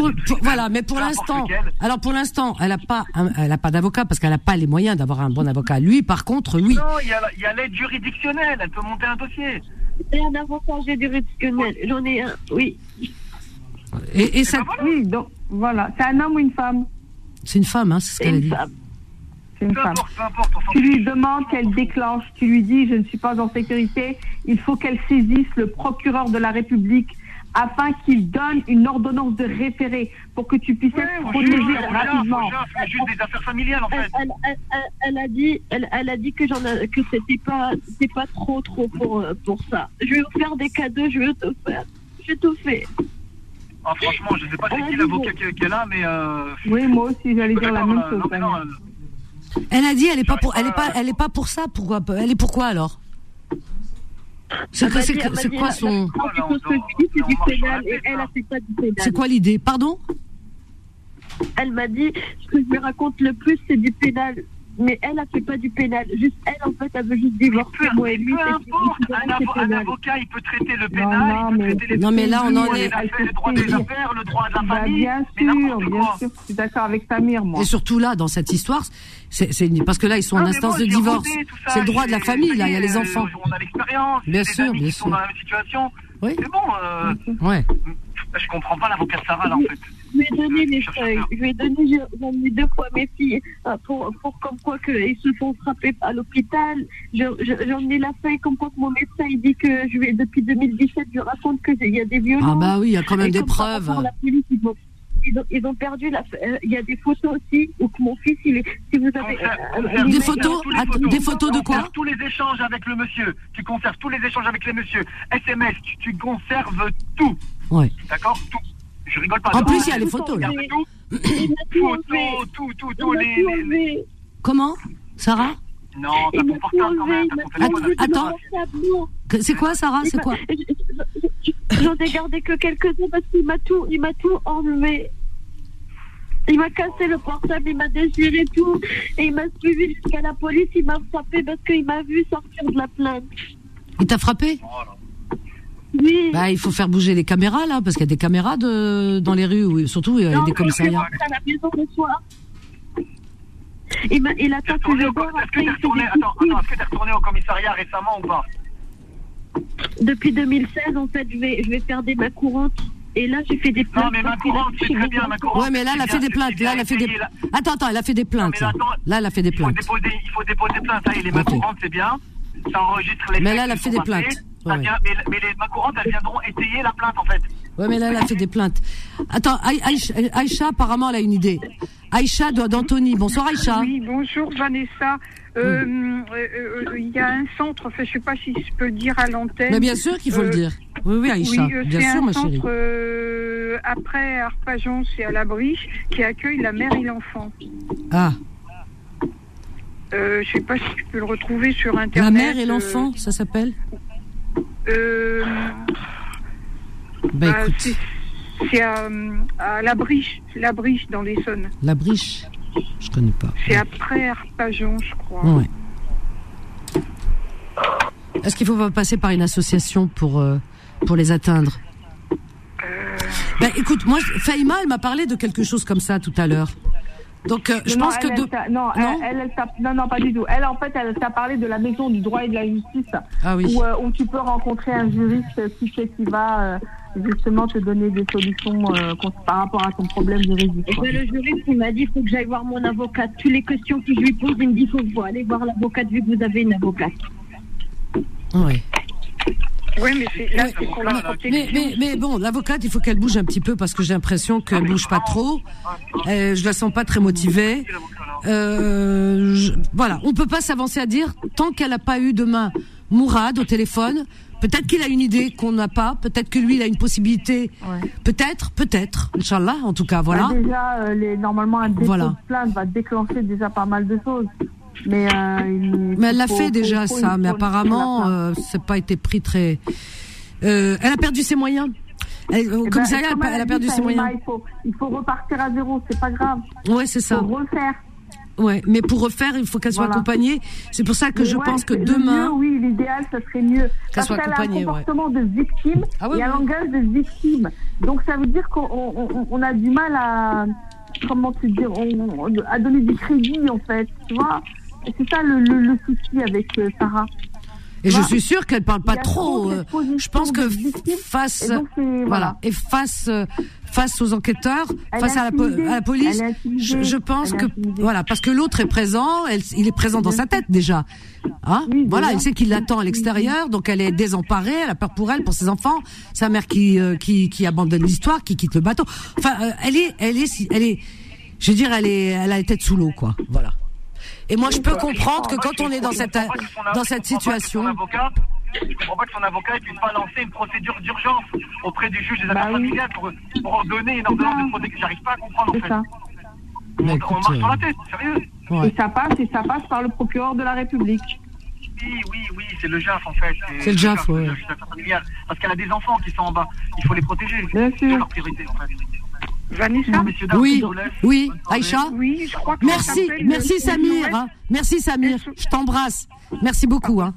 voilà, mais pour l'instant, alors pour l'instant, elle n'a pas, elle a pas d'avocat parce qu'elle n'a pas les moyens d'avoir un bon avocat. Lui, par contre, oui. Non, il y a, l'aide juridictionnelle. Elle peut monter un dossier. C'est un avocat juridictionnel. J'en ai un, oui. Et, et ça. Ben oui, donc voilà. C'est un homme ou une femme? C'est une femme, hein, c'est ce qu'elle a dit. C'est une femme. tu lui demandes qu'elle déclenche. Tu lui dis, je ne suis pas en sécurité. Il faut qu'elle saisisse le procureur de la République afin qu'il donne une ordonnance de référé pour que tu puisses être protégé rapidement. C'est juste des affaires familiales en fait. Elle, elle- elle- elle a dit, elle, elle a dit que j'en que c'était pas, c'était pas trop trop pour euh, pour ça. Je vais vous faire des cadeaux, je vais tout faire. J'ai tout fait. Ah, franchement, je sais pas c'est qui l'avocat qu'elle qu'elle a, mais. Euh, Oui, moi aussi, j'allais dire la même là, chose. non, mais non, euh, Elle a dit, elle est pas pour, elle est pas, elle est pas pour ça. Pourquoi Elle est pour quoi alors? C'est quoi, c'est son, c'est quoi l'idée? Pardon? Elle m'a dit, ce que je lui raconte le plus, c'est du pénal. Mais elle a fait pas du pénal. Juste elle, en fait, elle veut juste divorcer moi et lui. Peu importe, un, avo- avocat, il peut traiter le Non, pénal, non, il peut mais- traiter les Non, mais là, on en est- affaires, le droit des affaires, le droit de la Bah, famille, bien mais sûr, bien quoi. sûr, je suis d'accord avec Samir, moi. Et surtout là, dans cette histoire, c'est, parce que là, ils sont en Ah, mais instance moi, de divorce. C'est le droit de la famille, là. Il y a les euh, enfants. On a l'expérience, Bien sûr, amis bien qui sont sûr. dans la même situation. Oui. C'est bon, euh, Ouais. je comprends pas l'avocat de Sarah, là, en fait. Je lui ai donné les feuilles. Je lui ai donné, j'ai j'en ai deux fois mes filles euh, pour, pour comme quoi qu'ils se font frapper à l'hôpital. Je- je- J'en ai la feuille comme quoi que mon médecin il dit que je vais, depuis 2017, je raconte qu'il y a des violences. Ah bah oui, il y a quand même Et des par preuves. La police, ils ont, ils perdu la. euh, Il y a des photos aussi où que mon fils, il est. Si vous avez. euh, Des l'email- photos Att- Des photos de quoi conserves tous les échanges avec le monsieur. Tu conserves tous les échanges avec les messieurs. SMS, tu, tu conserves tout. Ouais. D'accord? Tout. Je rigole pas. En plus, il y a les photos, là. regarde tout. Il m'a tout enlevé. Photos, tout, tout, tout. Les. Comment? Sarah? Non, Il t'as m'a ton portable quand même. T'as ton Attends. C'est quoi, Sarah? C'est quoi? J'en ai gardé que quelques-uns parce qu'il m'a tout, il m'a tout enlevé. Il m'a cassé le portable, il m'a déchiré tout, et il m'a suivi jusqu'à la police, il m'a frappé parce qu'il m'a vu sortir de la plainte. Il t'a frappé? Oui. Bah, il faut faire bouger les caméras là, parce qu'il y a des caméras de dans les rues, oui, surtout il y a Non, des commissariats. à la maison le soir. Il, m'a- il attend que je dors, Est-ce que t'es retourné, des attends, coups. attends, est-ce que t'es retourné au commissariat récemment ou pas? Depuis 2016, en fait, je vais, je vais faire des mains courantes. Et là, j'ai fait des plaintes. Non, mais main parce qu'il a courante, c'est très bien, main courante. Ouais, mais là, elle a fait des plaintes. Là, elle a fait des. Attends, attends, elle a fait des plaintes. là. elle a fait des Il faut plaintes. déposer, il faut déposer plainte. Ça y est, les mains Ok. courantes, c'est bien. Ça enregistre les Mais là, elle a fait des plaintes. Ça Ouais. vient- mais, mais les mains courantes, elles viendront étayer la plainte, en fait. Ouais, mais là, elle a fait des plaintes. Attends, Aï- Aïcha, Aïcha, apparemment, elle a une idée. Aïcha doit d'Anthony. Bonsoir, Aïcha. Oui, bonjour Vanessa. Euh, euh, euh, Il y a un centre, enfin, je ne sais pas si je peux le dire à l'antenne. Mais bien sûr qu'il faut le dire. Oui, oui, Aïcha. oui, bien sûr, un ma chérie. centre euh, après Arpajon, c'est à la Briche, qui accueille la mère et l'enfant. Ah, Euh, je sais pas si je peux le retrouver sur Internet. la mère et euh, l'enfant, ça s'appelle euh, Bah bah, écoute, c'est- c'est à, à la Briche, la Briche dans l'Essonne. la briche, je connais pas. C'est après Arpajon, je crois. Ouais. Est-ce qu'il faut pas passer par une association pour, euh, pour les atteindre? Ben écoute, moi, Faïma, elle m'a parlé de quelque chose comme ça tout à l'heure. Donc, euh, je non, pense elle, que... elle de- non, elle, elle, elle t'a- non, non, pas du tout. Elle, en fait, elle t'a parlé de la maison du droit et de la justice, Ah oui. où, euh, où tu peux rencontrer un juriste qui, fait- qui va euh, justement te donner des solutions euh, par rapport à ton problème juridique. Et quoi. ben, le juriste, il m'a dit il faut que j'aille voir mon avocate. Toutes les questions que je lui pose, il me dit il faut que vous allez voir l'avocate vu que vous avez une avocate. Ouais. Oui, mais c'est, là, Mais, protection. mais, mais bon, l'avocate, il faut qu'elle bouge un petit peu parce que j'ai l'impression qu'elle bouge pas trop. Euh, je la sens pas très motivée. Euh, je- voilà, on peut pas s'avancer à dire tant qu'elle n'a pas eu demain Mourad au téléphone. Peut-être qu'il a une idée qu'on n'a pas. Peut-être que lui, il a une possibilité. Peut-être, peut-être. Inch'Allah, en tout cas, voilà. Bah, déjà, euh, les, normalement, un dépôt Voilà. de plainte va déclencher déjà pas mal de choses. Mais, euh, Mais elle l'a fait déjà faut- ça, mais apparemment, euh, c'est pas été pris très. Euh, elle a perdu ses moyens. Elle, au Eh ben, commissariat, comme elle, elle a perdu ses moyens. Il faut, il faut repartir à zéro, c'est pas grave. Ouais, c'est ça. faut refaire. Ouais, mais pour refaire, il faut qu'elle soit Voilà. accompagnée. C'est pour ça que Mais je ouais, pense que demain. mieux, oui, l'idéal, ça serait mieux. Parce soit qu'elle a accompagnée, un ouais. comportement de victime Ah ouais, et un langage de victime. Donc ça veut dire qu'on on, on- on a du mal à. Comment te dire on- on- À donner du crédit, en fait. Tu vois Et C'est ça le, le, le souci avec euh, Sarah. Et je suis sûre qu'elle parle pas trop. euh, Je pense que face, voilà, voilà. et face, euh, face aux enquêteurs, Elle face à la, po- intimidée. à la police. Je, je pense que voilà, parce que l'autre est présent, elle- il est présent dans sa tête déjà. Hein voilà, elle sait qu'il l'attend à l'extérieur, donc elle est désemparée, elle a peur pour elle, pour ses enfants, sa mère qui euh, qui, qui abandonne l'histoire, qui quitte le bateau. Enfin, euh, elle est, elle est, elle est, je veux dire, elle est, elle a la tête sous l'eau, quoi. Voilà. Et moi, je peux comprendre que quand on est dans cette dans cette situation. Je comprends pas que son avocat ne puisse pas lancer une procédure d'urgence auprès du juge des Bah affaires oui. familiales pour, pour donner une ordonnance de protection. J'arrive pas à comprendre en C'est fait. ça. On, Mais on marche sur euh, la tête, sérieux. Ouais. Et ça passe, et ça passe par le procureur de la République. Oui, oui, oui, c'est le JAF en fait. C'est le JAF, familiales. Parce qu'elle a des enfants qui sont en bas. Il faut les protéger. Bien C'est sûr. leur priorité en fait. Vanessa Oui, oui. Aïcha. Oui, je crois que ça Merci, s'appelle merci Samir. Hein. Merci Samir. Je t'embrasse. Merci beaucoup. Hein.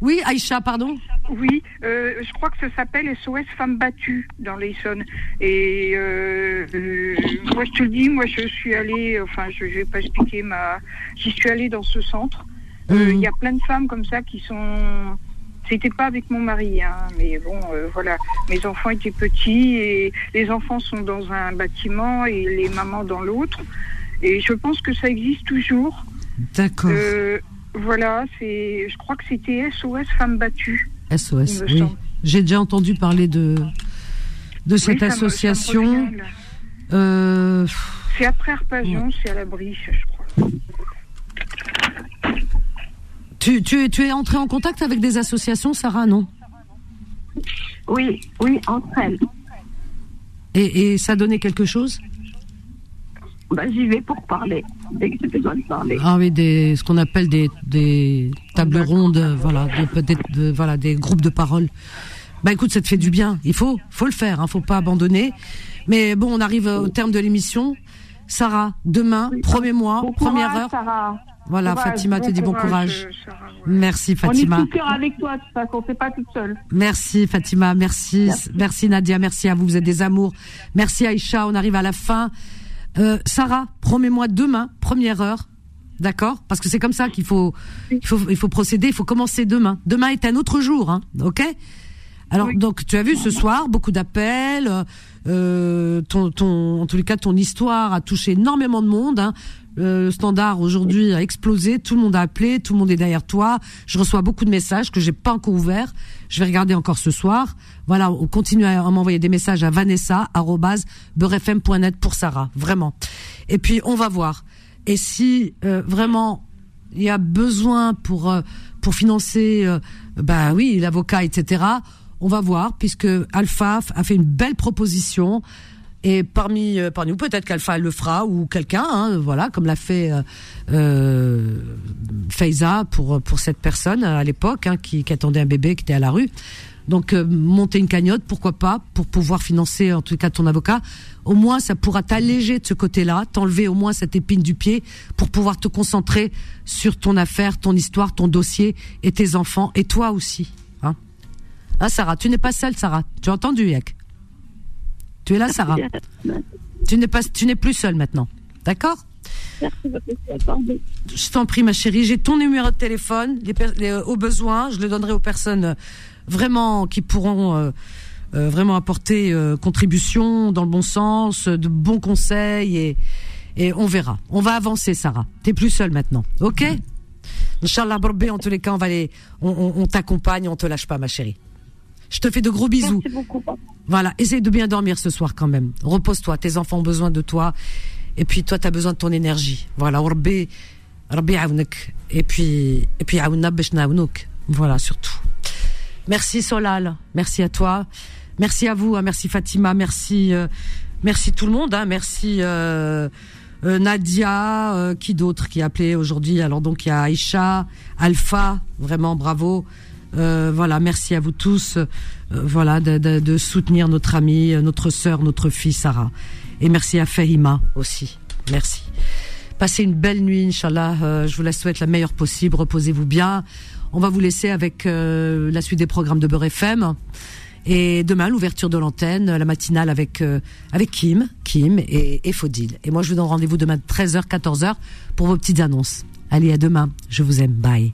Oui, Aïcha, pardon. Oui, euh, je crois que ça s'appelle SOS Femmes battues dans l'Essonne. Et euh, euh, moi, je te le dis, moi, je suis allée, enfin, je, je vais pas expliquer ma. J'y suis allée dans ce centre. Euh, Il Mhm. y a plein de femmes comme ça qui sont. C'était pas avec mon mari, hein, mais bon, euh, voilà. Mes enfants étaient petits et les enfants sont dans un bâtiment et les mamans dans l'autre. Et je pense que ça existe toujours. D'accord. Euh, voilà, c'est. Je crois que c'était SOS Femmes battues. SOS. Oui. J'ai déjà entendu parler de de cette Oui, association. Euh, C'est après Arpajon, c'est à la Briche, je crois. Tu, tu, es, tu es entré en contact avec des associations, Sarah, non? Oui, oui, entre elles. et, et ça a donné quelque chose? Bah, j'y vais pour parler, dès que j'ai besoin de parler. Ah oui, des, ce qu'on appelle des, des tables rondes, voilà, des, des- de- voilà, des groupes de parole. Bah écoute, ça te fait du bien. Il faut, faut le faire. Hein, faut pas abandonner. Mais bon, on arrive au terme de l'émission. Sarah, demain, premier mois, Bon première courage, heure. Sarah. Voilà, Courage, Fatima te bon dit bon courage, courage. euh. Merci On est Fatima. tout cœur avec toi, de toute façon, c'est pas toute seule. Merci Fatima, merci, merci, Merci. Nadia, merci à vous, vous êtes des amours. Merci Aïcha, on arrive à la fin. Euh, Sarah, promets-moi demain, première heure, d'accord? Parce que c'est comme ça qu'il faut, il faut, il faut procéder, il faut commencer demain. Demain est un autre jour, hein, ok? Alors donc tu as vu ce soir beaucoup d'appels, euh, ton, ton, en tous les cas ton histoire a touché énormément de monde. Hein. Euh, Le standard aujourd'hui a explosé, tout le monde a appelé, tout le monde est derrière toi. Je reçois beaucoup de messages que j'ai pas encore ouverts. Je vais regarder encore ce soir. Voilà, on continue à m'envoyer des messages à vanessa@beurrefm.net pour Sarah, vraiment. Et puis on va voir. Et si euh, vraiment il y a besoin pour euh, pour financer, euh, bah oui, l'avocat, etc. On va voir puisque Alpha a fait une belle proposition. Et parmi, euh, parmi nous, peut-être qu'Alpha le fera ou quelqu'un, hein, voilà, comme l'a fait euh, euh, Faiza pour pour cette personne à l'époque hein, qui, qui attendait un bébé qui était à la rue. Donc euh, monter une cagnotte, pourquoi pas, pour pouvoir financer en tout cas ton avocat. Au moins, ça pourra t'alléger de ce côté-là, t'enlever au moins cette épine du pied pour pouvoir te concentrer sur ton affaire, ton histoire, ton dossier et tes enfants et toi aussi. Hein, Sarah, tu n'es pas seule, Sarah. Tu as entendu, Yak Tu es là, Sarah. Tu n'es pas, tu n'es plus seule maintenant. D'accord je t'en prie, ma chérie. J'ai ton numéro de téléphone. Les les- au besoin, je le donnerai aux personnes euh, vraiment qui pourront euh, euh, vraiment apporter euh, contribution dans le bon sens, euh, de bons conseils et et on verra. On va avancer, Sarah. T'es plus seule maintenant, ok? Inch'Allah, en tous les cas, on va les, on, on, on t'accompagne, on te lâche pas, ma chérie. Je te fais de gros bisous. Merci beaucoup. papa. Voilà, essaye de bien dormir ce soir quand même. Repose-toi, tes enfants ont besoin de toi. Et puis toi, tu as besoin de ton énergie. Voilà, Rabbi, Rabbi. Et puis, et puis. Voilà, surtout. Merci Solal, merci à toi. Merci à vous, hein. merci Fatima, merci, euh, merci tout le monde, hein. merci euh, euh, Nadia, euh, qui d'autre qui a appelé aujourd'hui? Alors donc il y a Aïcha, Alpha, vraiment bravo. Euh, voilà, merci à vous tous, euh, voilà, de, de- de soutenir notre amie, euh, notre sœur, notre fille Sarah. Et merci à Fahima aussi. Merci. Passez une belle nuit, Inch'Allah. Euh, je vous la souhaite la meilleure possible. Reposez-vous bien. On va vous laisser avec euh, la suite des programmes de Beurre FM. Et demain, l'ouverture de l'antenne, la matinale avec euh, avec Kim, Kim et, et. Et moi, je vous donne rendez-vous demain 13h, 14h pour vos petites annonces. Allez, à demain. Je vous aime. Bye.